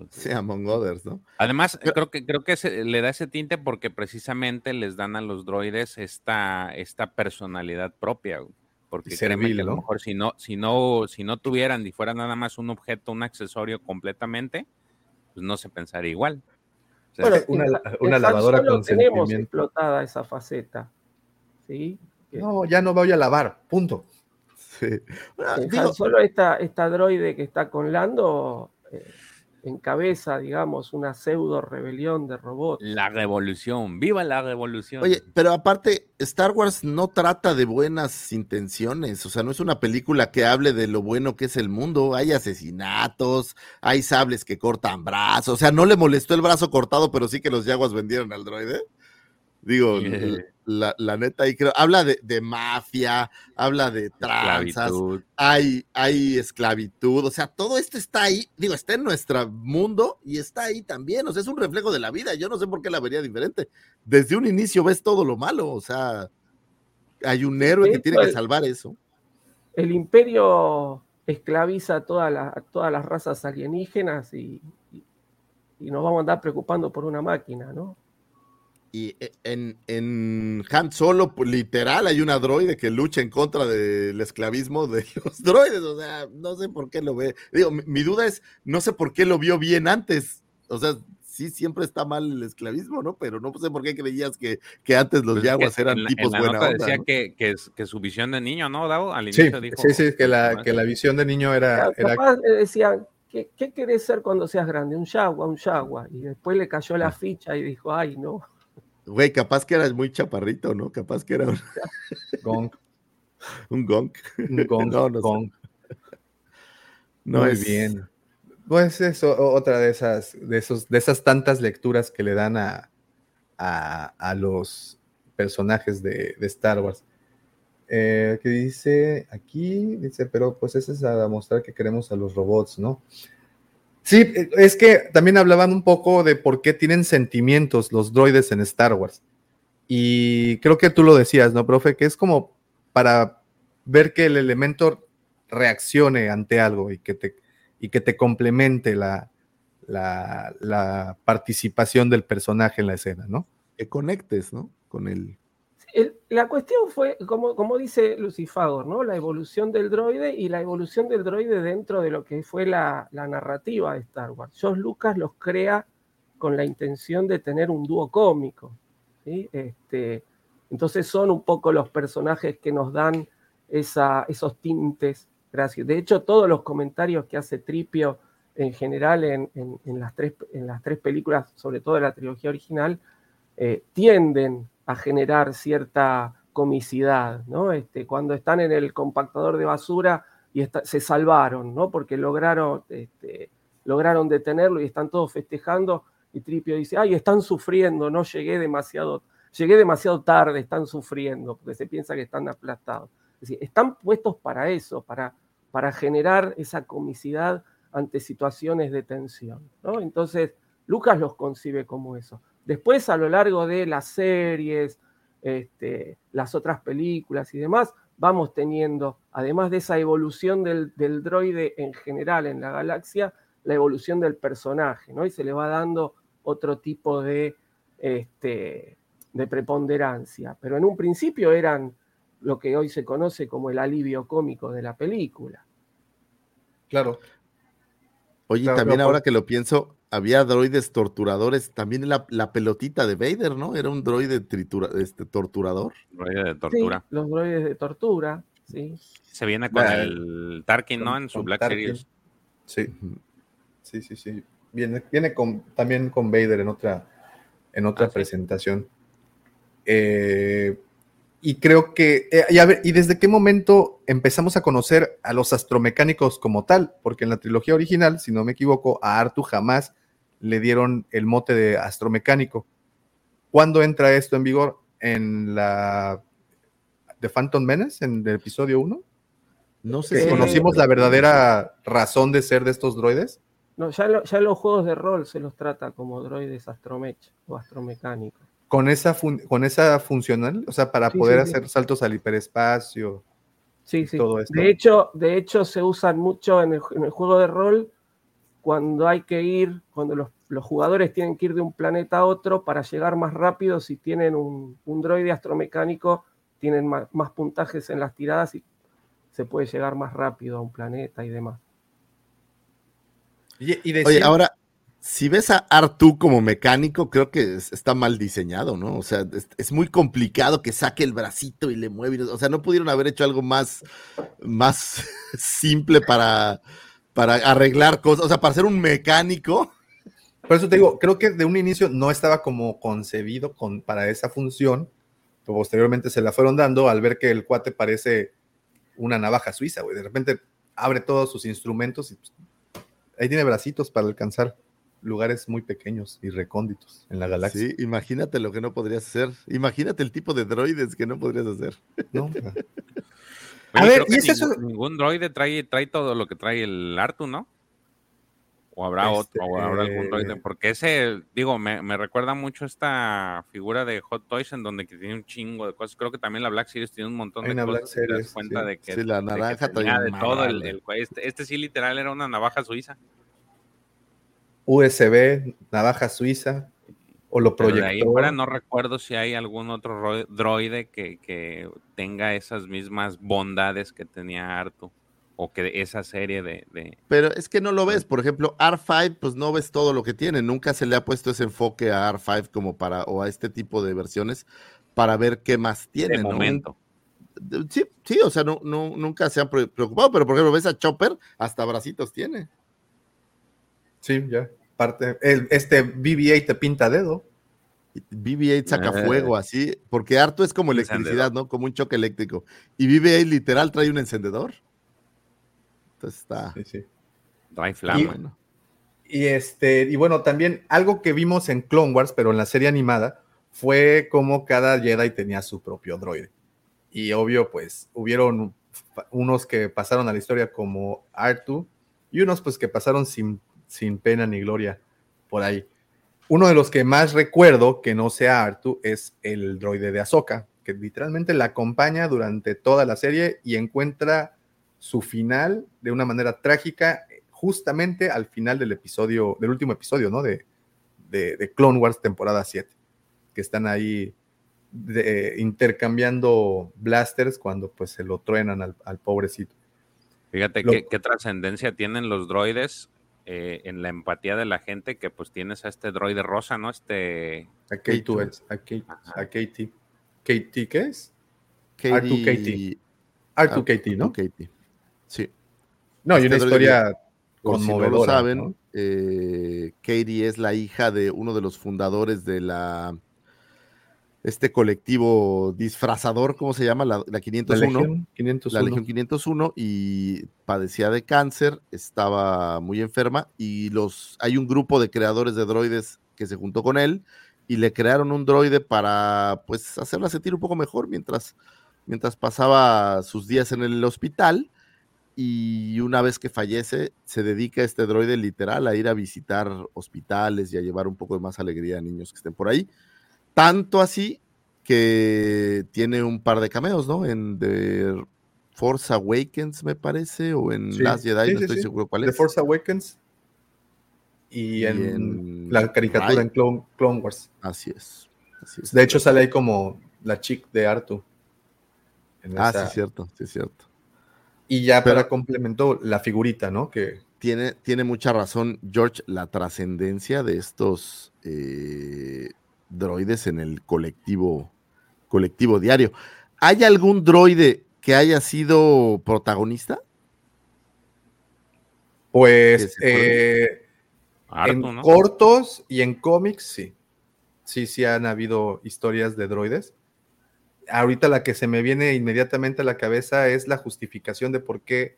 Sí, Among Others, ¿no? Además, creo que, creo que se- le da ese tinte porque precisamente les dan a los droides esta, esta personalidad propia. Porque servil, que a lo ¿no? mejor si no, si no, si no tuvieran y fuera nada más un objeto, un accesorio completamente, pues no se pensaría igual. O sea, Bueno, una, En una Han- en Han lavadora Solo con tenemos sentimiento. explotada esa faceta. ¿sí? No, ya no voy a lavar, punto. Sí. En Digo, Han Solo esta, esta droide que está con Lando eh, encabeza, digamos, una pseudo rebelión de robots. la revolución, viva la revolución. Oye, pero aparte, Star Wars no trata de buenas intenciones, o sea, no es una película que hable de lo bueno que es el mundo, hay asesinatos, hay sables que cortan brazos, o sea, no le molestó el brazo cortado, pero sí que los yaguas vendieron al droide. Digo, Yeah. la, la neta ahí creo, habla de, de mafia, habla de tranzas, Esclavitud. hay, hay esclavitud, o sea, todo esto está ahí, digo, está en nuestro mundo y está ahí también, o sea, es un reflejo de la vida, yo no sé por qué la vería diferente. Desde un inicio ves todo lo malo, o sea, hay un héroe que tiene que salvar eso. El imperio esclaviza a todas las, a todas las razas alienígenas y, y- y nos vamos a andar preocupando por una máquina, ¿no? Y e- en, en Han Solo, pues, literal, hay una droide que lucha en contra del esclavismo de los droides. O sea, no sé por qué lo ve. Digo, mi, mi duda es, no sé por qué lo vio bien antes. O sea, sí, siempre está mal el esclavismo, ¿no? Pero no sé por qué creías que, que antes los Pues yaguas eran en la- tipos en la buena nota onda. decía ¿no? que, que, su visión de niño, ¿no, Davo? Al Sí, inicio dijo. sí, sí, que la, que la visión de niño era, era le decían, ¿qué, ¿qué querés ser cuando seas grande? Un yagua, un yagua. Y después le cayó Ah. la ficha y dijo, ay, no. Güey, capaz que era muy chaparrito, ¿no? Capaz que era un, gong, un gonk. un gong, No, no sé. gong. No Muy es- bien. Pues eso, otra de esas, de esos, de esas tantas lecturas que le dan a, a, a los personajes de, de Star Wars. Eh, que dice aquí, dice, pero pues ese es a mostrar que queremos a los robots, ¿no? Sí, eh, es que también hablaban un poco de por qué tienen sentimientos los droides en Star Wars. Y creo que tú lo decías, ¿no, profe? Que es como para ver que el elemento reaccione ante algo y que te, y que te complemente la, la, la participación del personaje en la escena, ¿no? Que conectes, ¿no? Con el. La cuestión fue, como, dice Lucifagor, ¿no? La evolución del droide y la evolución del droide dentro de lo que fue la, narrativa de Star Wars. George Lucas los crea con la intención de tener un dúo cómico. ¿sí? Este, entonces son un poco los personajes que nos dan esos tintes. Gracias. De hecho, todos los comentarios que hace Tripio en general en, en- en las, tres, en las tres películas, sobre todo de la trilogía original, eh, tienden a generar cierta comicidad, ¿no? Este, cuando están en el compactador de basura y se salvaron, ¿no? Porque lograron, este, lograron detenerlo y están todos festejando y Tripio dice, ay, están sufriendo, no llegué demasiado, llegué demasiado tarde, están sufriendo, porque se piensa que están aplastados. Están puestos para eso, para, para generar esa comicidad ante situaciones de tensión. Entonces, Lucas los concibe como eso. Después, a lo largo de las series, este, las otras películas y demás, vamos teniendo, además de esa evolución del, del droide en general en la galaxia, la evolución del personaje, ¿no? Y se le va dando otro tipo de, este, de preponderancia. Pero en un principio eran lo que hoy se conoce como el alivio cómico de la película. Claro. Oye, Claro, también ahora por- que lo pienso, había droides torturadores, también la, la pelotita de Vader, ¿no? Era un droide tritura, este, torturador. Droide de Sí, tortura. los droides de tortura, sí. Se viene con el Tarkin, ¿no? En su Black Tarkin. Series. Sí, sí, sí, sí. Viene, viene con, también con Vader en otra, en otra Ah, sí. presentación. Eh, y creo que, eh, y, a ver, ¿y desde qué momento empezamos a conocer a los astromecánicos como tal? Porque en la trilogía original, si no me equivoco, a Artu jamás le dieron el mote de astromecánico. ¿Cuándo entra esto en vigor? En la de Phantom Menace, en el episodio 1. No sé que si conocimos la verdadera razón de ser de estos droides. No, ya, lo- ya en los juegos de rol se los trata como droides astromech o astromecánicos. Con esa, fun- con esa funcional, o sea, para Sí, poder sí, sí. hacer saltos al hiperespacio. Sí, sí. todo esto. De hecho, de hecho, se usan mucho en el, en el juego de rol cuando hay que ir, cuando los, los jugadores tienen que ir de un planeta a otro para llegar más rápido. Si tienen un, un droide astromecánico, tienen ma- más, puntajes en las tiradas y se puede llegar más rápido a un planeta y demás. Y, y Oye, ahora, si ves a Artu como mecánico, creo que es- está mal diseñado, ¿no? O sea, es, es muy complicado que saque el bracito y le mueve. y no- O sea, no pudieron haber hecho algo más, más simple para, para arreglar cosas. O sea, para ser un mecánico. Por eso te digo, creo que de un inicio no estaba como concebido con, para esa función, pero posteriormente se la fueron dando al ver que el cuate parece una navaja suiza, güey. De repente abre todos sus instrumentos y pues, ahí tiene bracitos para alcanzar lugares muy pequeños y recónditos en la galaxia. Sí, imagínate lo que no podrías hacer. Imagínate el tipo de droides que no podrías hacer. ¿no? A ver, ¿y es ningún, eso? ningún droide trae, trae todo lo que trae el Artu, ¿no? O habrá otro, o habrá algún droide. Este- Porque ese, digo, me, me recuerda mucho esta figura de Hot Toys en donde que tiene un chingo de cosas. Creo que también la Black Series tiene un montón Hay de Black cosas. te das Series, cuenta sí. de que, Sí, la de naranja tenía trae de todo. El, madral, el- este, este sí literal era una navaja suiza. USB, navaja suiza, o lo Pero de ahí en proyectó. fuera no recuerdo si hay algún otro ro- droide que, que tenga esas mismas bondades que tenía Artu. O que esa serie de, de- Pero es que no lo ves. Por ejemplo, R5, pues no ves todo lo que tiene. Nunca se le ha puesto ese enfoque a R5 como para, o a este tipo de versiones, para ver qué más tiene. de ¿no? momento. Sí, sí, o sea, no, no, nunca se han pre- preocupado, pero por ejemplo, ves a Chopper, hasta bracitos tiene. Sí, ya. Parte, el- este BB-8 te pinta dedo. BB-8 saca Eh. fuego así, porque harto es como Encendedor. electricidad, ¿no? Como un choque eléctrico. Y BB-8 literal trae un encendedor. Entonces está, Sí, sí. Trae flama. bueno. Y este, y bueno, también algo que vimos en Clone Wars, pero en la serie animada, fue como cada Jedi tenía su propio droide. Y obvio, pues, hubieron unos que pasaron a la historia como Artu y unos pues que pasaron sin, sin pena ni gloria por ahí. Uno de los que más recuerdo que no sea Artu es el droide de Ahsoka, que literalmente la acompaña durante toda la serie y encuentra su final de una manera trágica justamente al final del episodio, del último episodio, ¿no? De, de, de Clone Wars temporada 7, que están ahí de- intercambiando blasters cuando pues se lo truenan al, al pobrecito. Fíjate Lo- qué, qué trascendencia tienen los droides eh, en la empatía de la gente, que pues tienes a este droide rosa, ¿no? Este... A K2, a, K, a KT. ¿KT qué es? R2KT. R2KT, ¿no? R2KT. Sí. No, y Este una droide, historia Por si no conmovedora. lo saben, ¿no? eh, Katie es la hija de uno de los fundadores de la este colectivo disfrazador, ¿cómo se llama? La, la La 501. Legión 501. la Legión 501 y padecía de cáncer, estaba muy enferma y los hay un grupo de creadores de droides que se juntó con él y le crearon un droide para pues hacerla sentir un poco mejor mientras mientras pasaba sus días en el hospital y una vez que fallece se dedica este droide literal a ir a visitar hospitales y a llevar un poco de más alegría a niños que estén por ahí. Tanto así que tiene un par de cameos, ¿no? En The Force Awakens, me parece, o en Sí, Last Jedi, sí, no sí, estoy seguro cuál The es. Force Awakens y, Y en, en la caricatura Ray- en Clone, Clone Wars. Así es. así es. De hecho, sale ahí como la chick de Artu. Ah, esa- sí, es cierto, sí, es cierto. Y ya Pero- para complemento, la figurita, ¿no? Que Tiene, tiene mucha razón, George, la trascendencia de estos eh, droides en el colectivo, colectivo diario. ¿Hay algún droide que haya sido protagonista? Pues eh, Harto, en ¿no? cortos y en cómics, sí. sí, sí han habido historias de droides. Ahorita la que se me viene inmediatamente a la cabeza es la justificación de por qué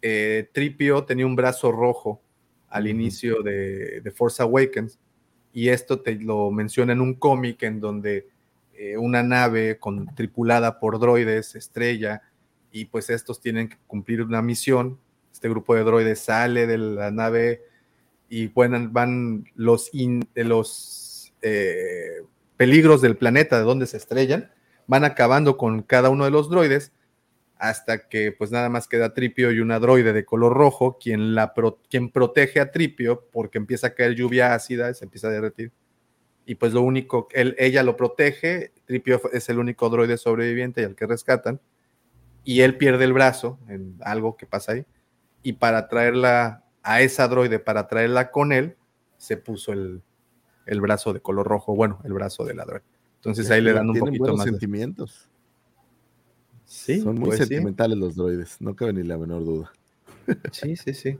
eh, Tripio tenía un brazo rojo al inicio de, de, Force Awakens. Y esto te lo menciona en un cómic en donde eh, una nave con, tripulada por droides estrella y pues estos tienen que cumplir una misión. Este grupo de droides sale de la nave y van, van los, los eh, peligros del planeta de donde se estrellan, van acabando con cada uno de los droides hasta que pues nada más queda Tripio y una droide de color rojo, quien, la quien protege a Tripio porque empieza a caer lluvia ácida, se empieza a derretir. Y pues lo único, él, ella lo protege, Tripio es el único droide sobreviviente y al que rescatan, y él pierde el brazo en algo que pasa ahí, y para traerla a esa droide, para traerla con él, se puso el, el brazo de color rojo, bueno, el brazo de la droide. Entonces ahí le dan un poquito más. sentimientos. Sí, son muy pues sentimentales los droides, no cabe ni la menor duda. Sí, sí, sí.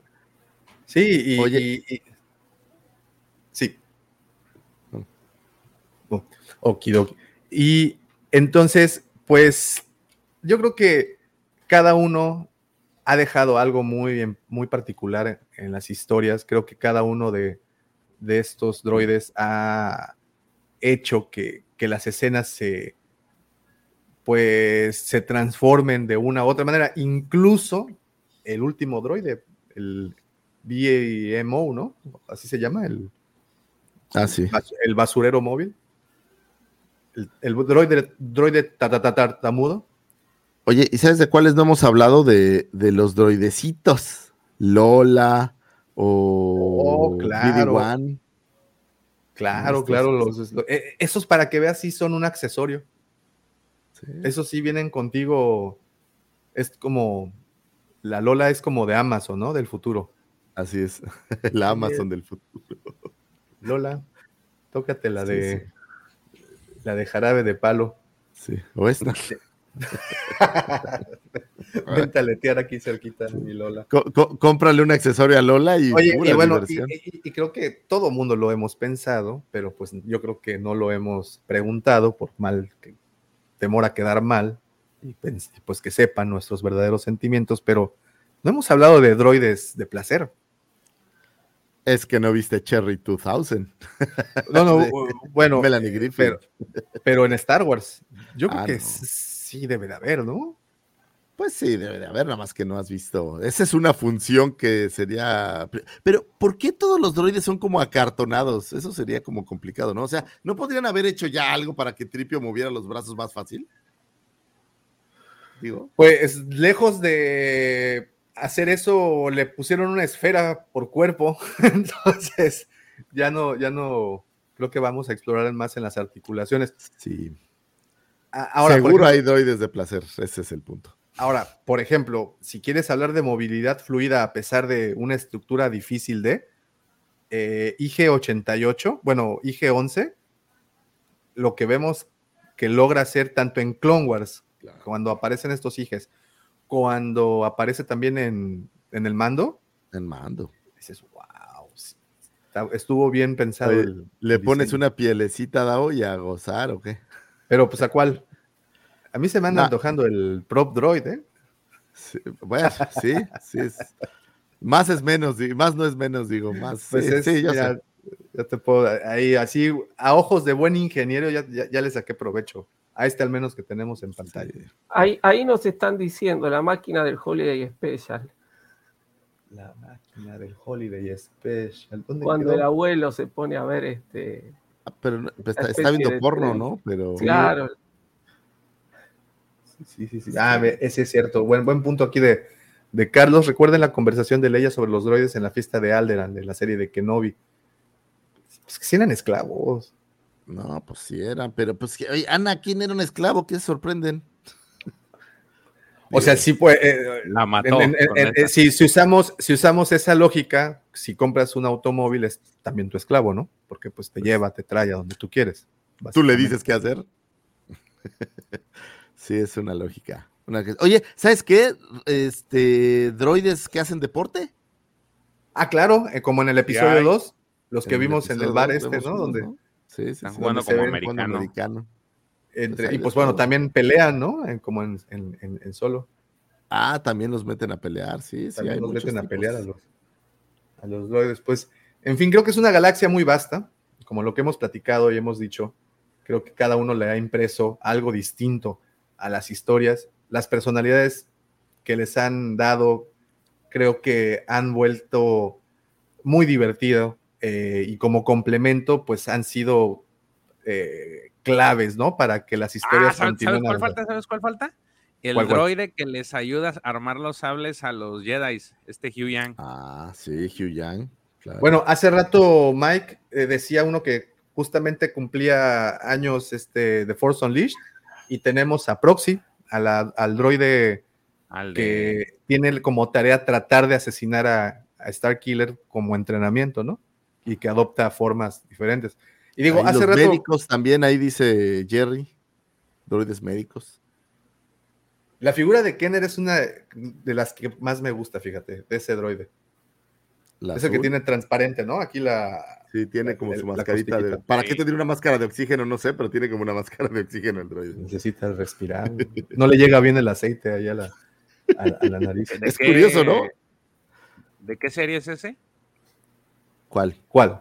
Sí, y, Oye. sí. Oh, okidoki. Y entonces, pues, yo creo que cada uno ha dejado algo muy, muy particular en las historias. Creo que cada uno de, de estos droides ha hecho que, que las escenas se, pues se transformen de una u otra manera. Incluso el último droide, el BAMO, ¿no? Así se llama, el, ah, sí. el basurero móvil. El, el droide, droide tartamudo. Oye, ¿y sabes de cuáles no hemos hablado? De, de los droidecitos. Lola o oh, claro. Claro, claro, los, eh, esos para que veas sí son un accesorio. Eso sí vienen contigo. Es como. La Lola es como de Amazon, ¿no? Del futuro. Así es. La Amazon del futuro. Lola, tócate la de. La de jarabe de palo. Sí. O esta. Vente a letear aquí cerquita mi Lola. cómprale un accesorio a Lola y. Oye, y bueno, y, creo que todo mundo lo hemos pensado, pero pues yo creo que no lo hemos preguntado por mal que temor a quedar mal y pues que sepan nuestros verdaderos sentimientos, pero no hemos hablado de droides de placer. Es que no viste Cherry 2000. No, no, bueno, Melanie Pero, pero, en Star Wars, yo creo ah, que sí debe de haber, ¿no? Pues sí, debe de haber, nada más que no has visto. Esa es una función que sería. Pero, ¿por qué todos los droides son como acartonados? Eso sería como complicado, ¿no? O sea, ¿no podrían haber hecho ya algo para que Tripio moviera los brazos más fácil? Digo. Pues lejos de hacer eso, le pusieron una esfera por cuerpo. Entonces, ya no, ya no. Creo que vamos a explorar más en las articulaciones. Sí. Ahora, Seguro hay droides de placer, ese es el punto. Ahora, por ejemplo, si quieres hablar de movilidad fluida a pesar de una estructura difícil de eh, IG88, bueno, IG11, lo que vemos que logra hacer tanto en Clone Wars, cuando aparecen estos IGs, cuando aparece también en, el mando. En mando. Dices, wow, estuvo bien pensado. ¿Le pones una pielecita Dao y a gozar o qué? Pero pues a cuál? A mí se me anda antojando el prop droid, ¿eh? Sí, bueno, sí, sí. Más es menos, más no es menos, digo, más. Pues sí, ya, te puedo, ahí así, a ojos de buen ingeniero, ya, ya, le saqué provecho. A este al menos que tenemos en pantalla. Ahí, ahí nos están diciendo la máquina del Holiday Special. La máquina del Holiday Special. Cuando el abuelo se pone a ver este. Ah, pero está, está, viendo porno, ¿no? Pero. Claro, Sí, sí, sí. Ah, ese es cierto. Buen, buen punto aquí de, de Carlos. Recuerden la conversación de Leia sobre los droides en la fiesta de Alderan, de la serie de Kenobi. Pues que sí eran esclavos. No, pues sí eran, pero pues oye, Ana, ¿quién era un esclavo? ¿Qué sorprenden? O sea, sí, pues. Eh, la mató. si, usamos, si usamos esa lógica, si compras un automóvil es también tu esclavo, ¿no? Porque pues te pues lleva, te trae a donde tú quieres. Tú le dices qué hacer. Sí, es una lógica. Oye, ¿sabes qué? Este, droides que hacen deporte. Ah, claro, eh, como en el episodio 2, los que vimos en el bar este, ¿no? Donde Sí, sí, Están sí, jugando como americano. americano. Entre- y pues bueno, también pelean, ¿no? En- como en, en- en- en solo. Ah, también los meten a pelear, sí, sí. También hay los meten a pelear a los, a los droides. Pues, en fin, creo que es una galaxia muy vasta, como lo que hemos platicado y hemos dicho. Creo que cada uno le ha impreso algo distinto a las historias. Las personalidades que les han dado, creo que han vuelto muy divertido eh, y como complemento, pues han sido eh, claves, ¿no? Para que las Ah, historias ¿sabes, continúen. sabes cuál falta? ¿Sabes cuál falta? El ¿Cuál, cuál? droide que les ayuda a armar los sables a los Jedi, este Hugh Yang. Ah, sí, Hugh Yang. claro. Bueno, hace rato Mike eh, decía uno que justamente cumplía años este, de Force Unleashed y tenemos a Proxy, a la- al droide Al de- que tiene como tarea tratar de asesinar a, a Starkiller como entrenamiento, ¿no? Y que adopta formas diferentes. Y digo, Ahí hace los rato... médicos también, ahí dice Jerry, droides médicos. La figura de Kenner es una de las que más me gusta, fíjate, de ese droide. La es el que tiene transparente, ¿no? Aquí la... Sí, tiene como el- su mascarita. de-. ¿Para Sí. qué tendría una máscara de oxígeno? No sé, pero tiene como una máscara de oxígeno el droide. Necesita respirar. No le llega bien el aceite ahí a la, a, a la nariz. ¿De Es curioso, ¿no? ¿De qué serie es ese? ¿Cuál? ¿Cuál?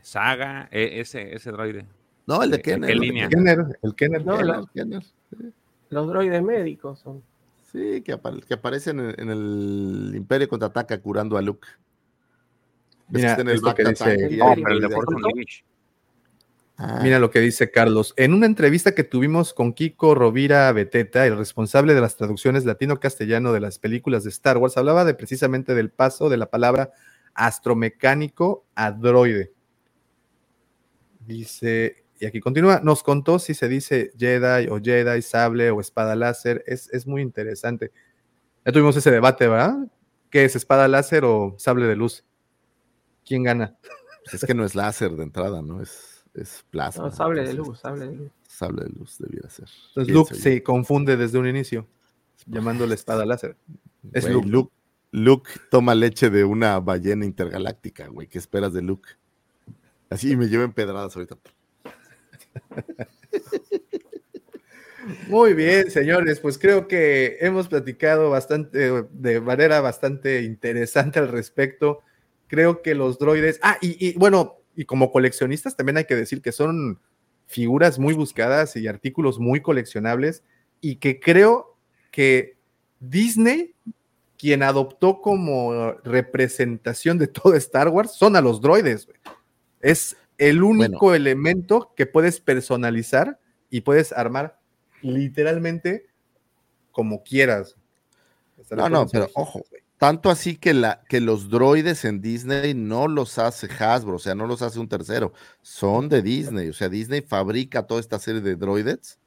Saga, e- ese, ese droide. No, el de ¿De Kenner. qué línea? Kenner, el Kenner. No, Kenner, lo- Kenner. Los droides médicos son. Sí, que, apare- que aparecen en, en el Imperio contraataca curando a Luke. Mira, en el. Ah, Mira lo que dice Carlos. En una entrevista que tuvimos con Kiko Rovira Beteta, el responsable de las traducciones latino-castellano de las películas de Star Wars, hablaba de precisamente del paso de la palabra astromecánico a droide. Dice, y aquí continúa, nos contó si se dice Jedi o Jedi, sable o espada láser. Es, es muy interesante. Ya tuvimos ese debate, ¿verdad? ¿Qué es espada láser o sable de luz? ¿Quién gana? pues es que no es láser de entrada, ¿no? Es, es plasma. No, sable de luz, sable de luz. Sable de luz debiera ser. Entonces Luke yo. se confunde desde un inicio, llamándole espada láser. Es Güey, Luke. Luke. Luke toma leche de una ballena intergaláctica, güey. ¿Qué esperas de Luke? Así me lleven pedradas ahorita. Muy bien, señores, pues creo que hemos platicado bastante, de manera bastante interesante al respecto. Creo que los droides, ah, y, y, bueno, y como coleccionistas también hay que decir que son figuras muy buscadas y artículos muy coleccionables y que creo que Disney, quien adoptó como representación de todo Star Wars, son a los droides. Es el único elemento que puedes personalizar y puedes armar literalmente como quieras. No, no, pero ojo, güey. Tanto así que, la, que los droides en Disney no los hace Hasbro, o sea, no los hace un tercero, son de Disney, o sea, Disney fabrica toda esta serie de droids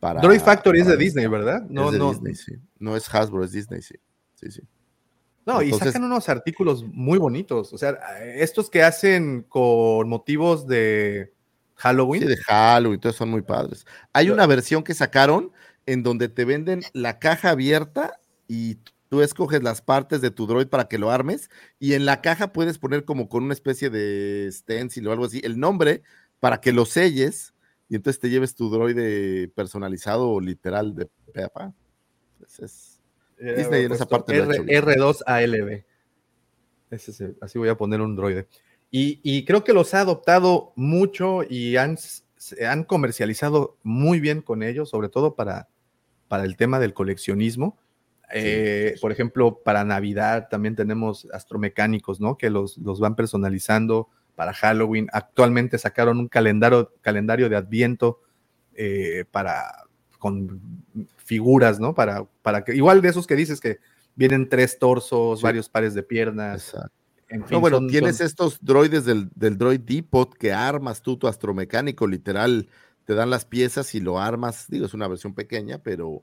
para... Droid Factory es de Disney, ¿verdad? No, es de no. Disney, sí. No es Hasbro, es Disney, sí. Sí, sí. No, y Entonces- sacan unos artículos muy bonitos. O sea, estos que hacen con motivos de Halloween. Sí, de Halloween, todos son muy padres. Hay una versión que sacaron en donde te venden la caja abierta y tú escoges las partes de tu droid para que lo armes y en la caja puedes poner como con una especie de stencil o algo así el nombre para que lo selles y entonces te lleves tu droide personalizado o literal de pepa. es Eh, Disney en esa parte. R, 2 ALB. Ese es el- así voy a poner un droide. Y, y creo que los ha adoptado mucho y han, se han comercializado muy bien con ellos, sobre todo para, para el tema del coleccionismo. Eh, Por ejemplo, para Navidad también tenemos astromecánicos, ¿no? Que los, los van personalizando para Halloween. Actualmente sacaron un calendario, calendario de Adviento eh, para con figuras, ¿no? Para, para que, igual de esos que dices que vienen tres torsos, Sí. varios pares de piernas. Exacto. En fin, No, bueno, son- tienes son- estos droides del, del droid Depot que armas tú tu astromecánico, literal, te dan las piezas y lo armas. Digo, es una versión pequeña, pero,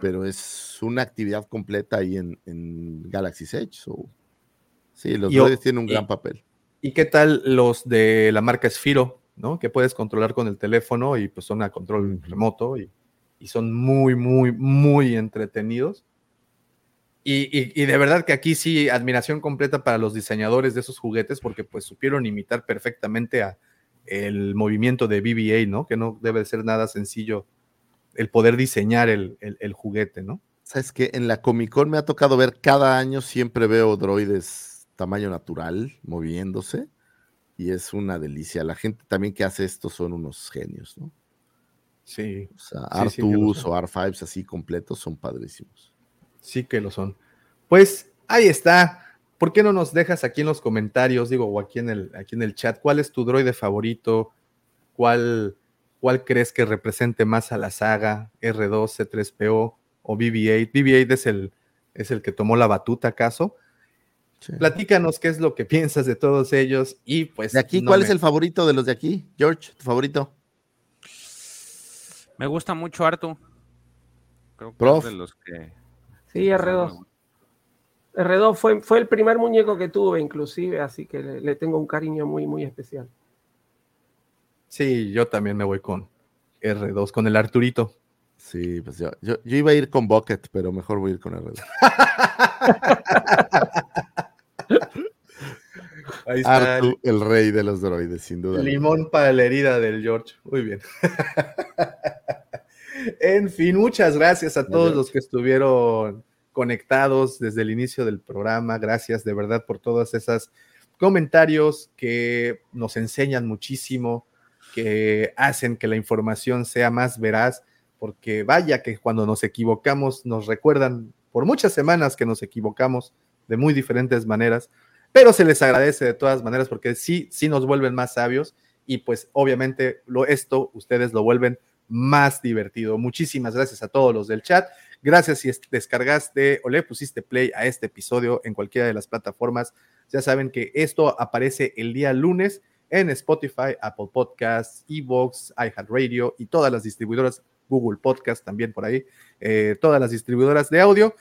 pero es una actividad completa ahí en, en Galaxy's Edge. so, sí, los droides tienen un y- gran papel. ¿Y qué tal los de la marca Sphero, ¿no? Que puedes controlar con el teléfono y pues son a control remoto y, y son muy, muy, muy entretenidos. Y, y- y de verdad que aquí sí, admiración completa para los diseñadores de esos juguetes porque pues supieron imitar perfectamente a el movimiento de BBA, ¿no? Que no debe ser nada sencillo el poder diseñar el, el, juguete, ¿no? Sabes que en la Comic Con me ha tocado ver cada año, siempre veo droides tamaño natural moviéndose y es una delicia. La gente también que hace esto son unos genios, ¿no? Sí. O sea, Artus o R5s así completos son padrísimos. Sí que lo son. Pues ahí está. ¿Por qué no nos dejas aquí en los comentarios, digo, o aquí en el, aquí en el chat, cuál es tu droide favorito? ¿Cuál, cuál crees que represente más a la saga? ¿R2, C3PO o BB-8? BB-8 es el, es el que tomó la batuta, ¿acaso? Platícanos qué es lo que piensas de todos ellos y pues... ¿De aquí cuál es el favorito de los de aquí? George, tu favorito. Me gusta mucho Artu. Creo que es de los que... Sí, R2. R2 fue, fue el primer muñeco que tuve inclusive, así que le, tengo un cariño muy, muy especial. Sí, yo también me voy con R2, con el Arturito. Sí, pues yo, yo, iba a ir con Bucket, pero mejor voy a ir con R2. Ahí está el, rey de los droides, sin duda. Limón para la herida del George. Muy bien. en fin, muchas gracias a todos los que estuvieron conectados desde el inicio del programa. Gracias de verdad por todos esos comentarios que nos enseñan muchísimo, que hacen que la información sea más veraz, porque vaya que cuando nos equivocamos nos recuerdan por muchas semanas que nos equivocamos de muy diferentes maneras pero se les agradece de todas maneras porque sí, sí nos vuelven más sabios y pues obviamente lo, esto ustedes lo vuelven más divertido. Muchísimas gracias a todos los del chat. Gracias si descargaste o le pusiste play a este episodio en cualquiera de las plataformas. Ya saben que esto aparece el día lunes en Spotify, Apple Podcasts, Evox, iHeartRadio y todas las distribuidoras, Google Podcast también por ahí, eh, todas las distribuidoras de audio.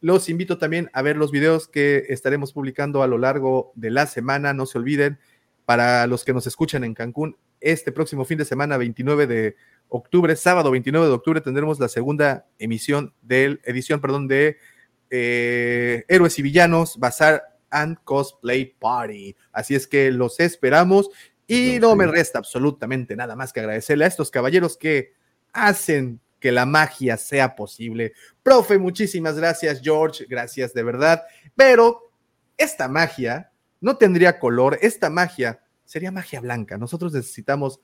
Los invito también a ver los videos que estaremos publicando a lo largo de la semana. No se olviden, para los que nos escuchan en Cancún, este próximo fin de semana, 29 de octubre, sábado 29 de octubre, tendremos la segunda emisión del, edición, perdón, de eh, Héroes y Villanos, Bazar and Cosplay Party. Así es que los esperamos y no me resta absolutamente nada más que agradecerle a estos caballeros que hacen que la magia sea posible. Profe, muchísimas gracias, George, gracias de verdad. Pero esta magia no tendría color, esta magia sería magia blanca. Nosotros necesitamos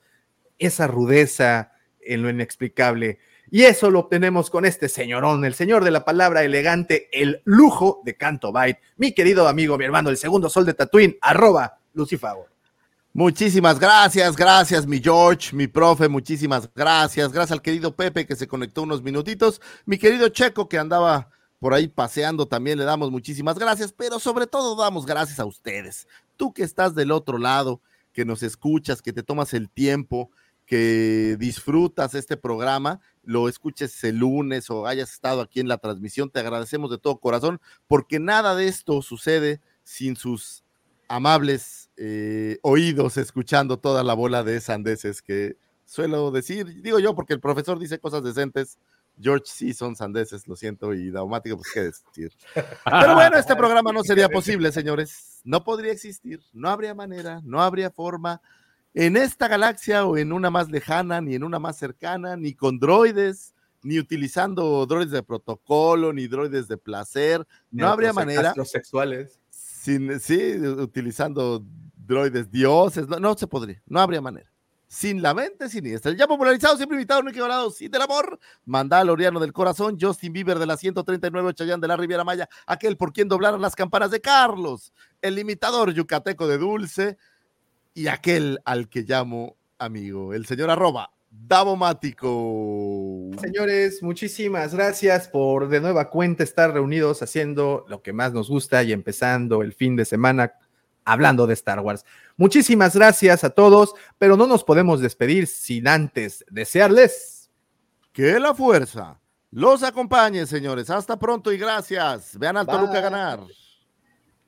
esa rudeza en lo inexplicable. Y eso lo obtenemos con este señorón, el señor de la palabra elegante, el lujo de Canto Byte. Mi querido amigo, mi hermano, el segundo sol de Tatooine, arroba Lucifago. Muchísimas gracias, gracias mi George, mi profe, muchísimas gracias. Gracias al querido Pepe que se conectó unos minutitos. Mi querido Checo que andaba por ahí paseando, también le damos muchísimas gracias, pero sobre todo damos gracias a ustedes. Tú que estás del otro lado, que nos escuchas, que te tomas el tiempo, que disfrutas este programa, lo escuches el lunes o hayas estado aquí en la transmisión, te agradecemos de todo corazón, porque nada de esto sucede sin sus amables eh, oídos escuchando toda la bola de sandeces que suelo decir, digo yo, porque el profesor dice cosas decentes. George sí son sandeces, lo siento, y Daumático, pues qué decir. Pero bueno, este programa no sería posible, señores. No podría existir, no habría manera, no habría forma en esta galaxia o en una más lejana, ni en una más cercana, ni con droides, ni utilizando droides de protocolo, ni droides de placer. No habría manera. sexuales sin, sí, utilizando droides dioses, no, no se podría, no habría manera. Sin la mente siniestra. Ya popularizado, siempre invitado, no equivalado, sin del amor. Mandaloriano del corazón, Justin Bieber de la 139, Chayán de la Riviera Maya, aquel por quien doblaron las campanas de Carlos, el imitador yucateco de Dulce y aquel al que llamo amigo, el señor arroba Davomático. Señores, muchísimas gracias por de nueva cuenta estar reunidos haciendo lo que más nos gusta y empezando el fin de semana hablando de Star Wars. Muchísimas gracias a todos, pero no nos podemos despedir sin antes desearles que la fuerza los acompañe, señores. Hasta pronto y gracias. Vean al Toluca ganar.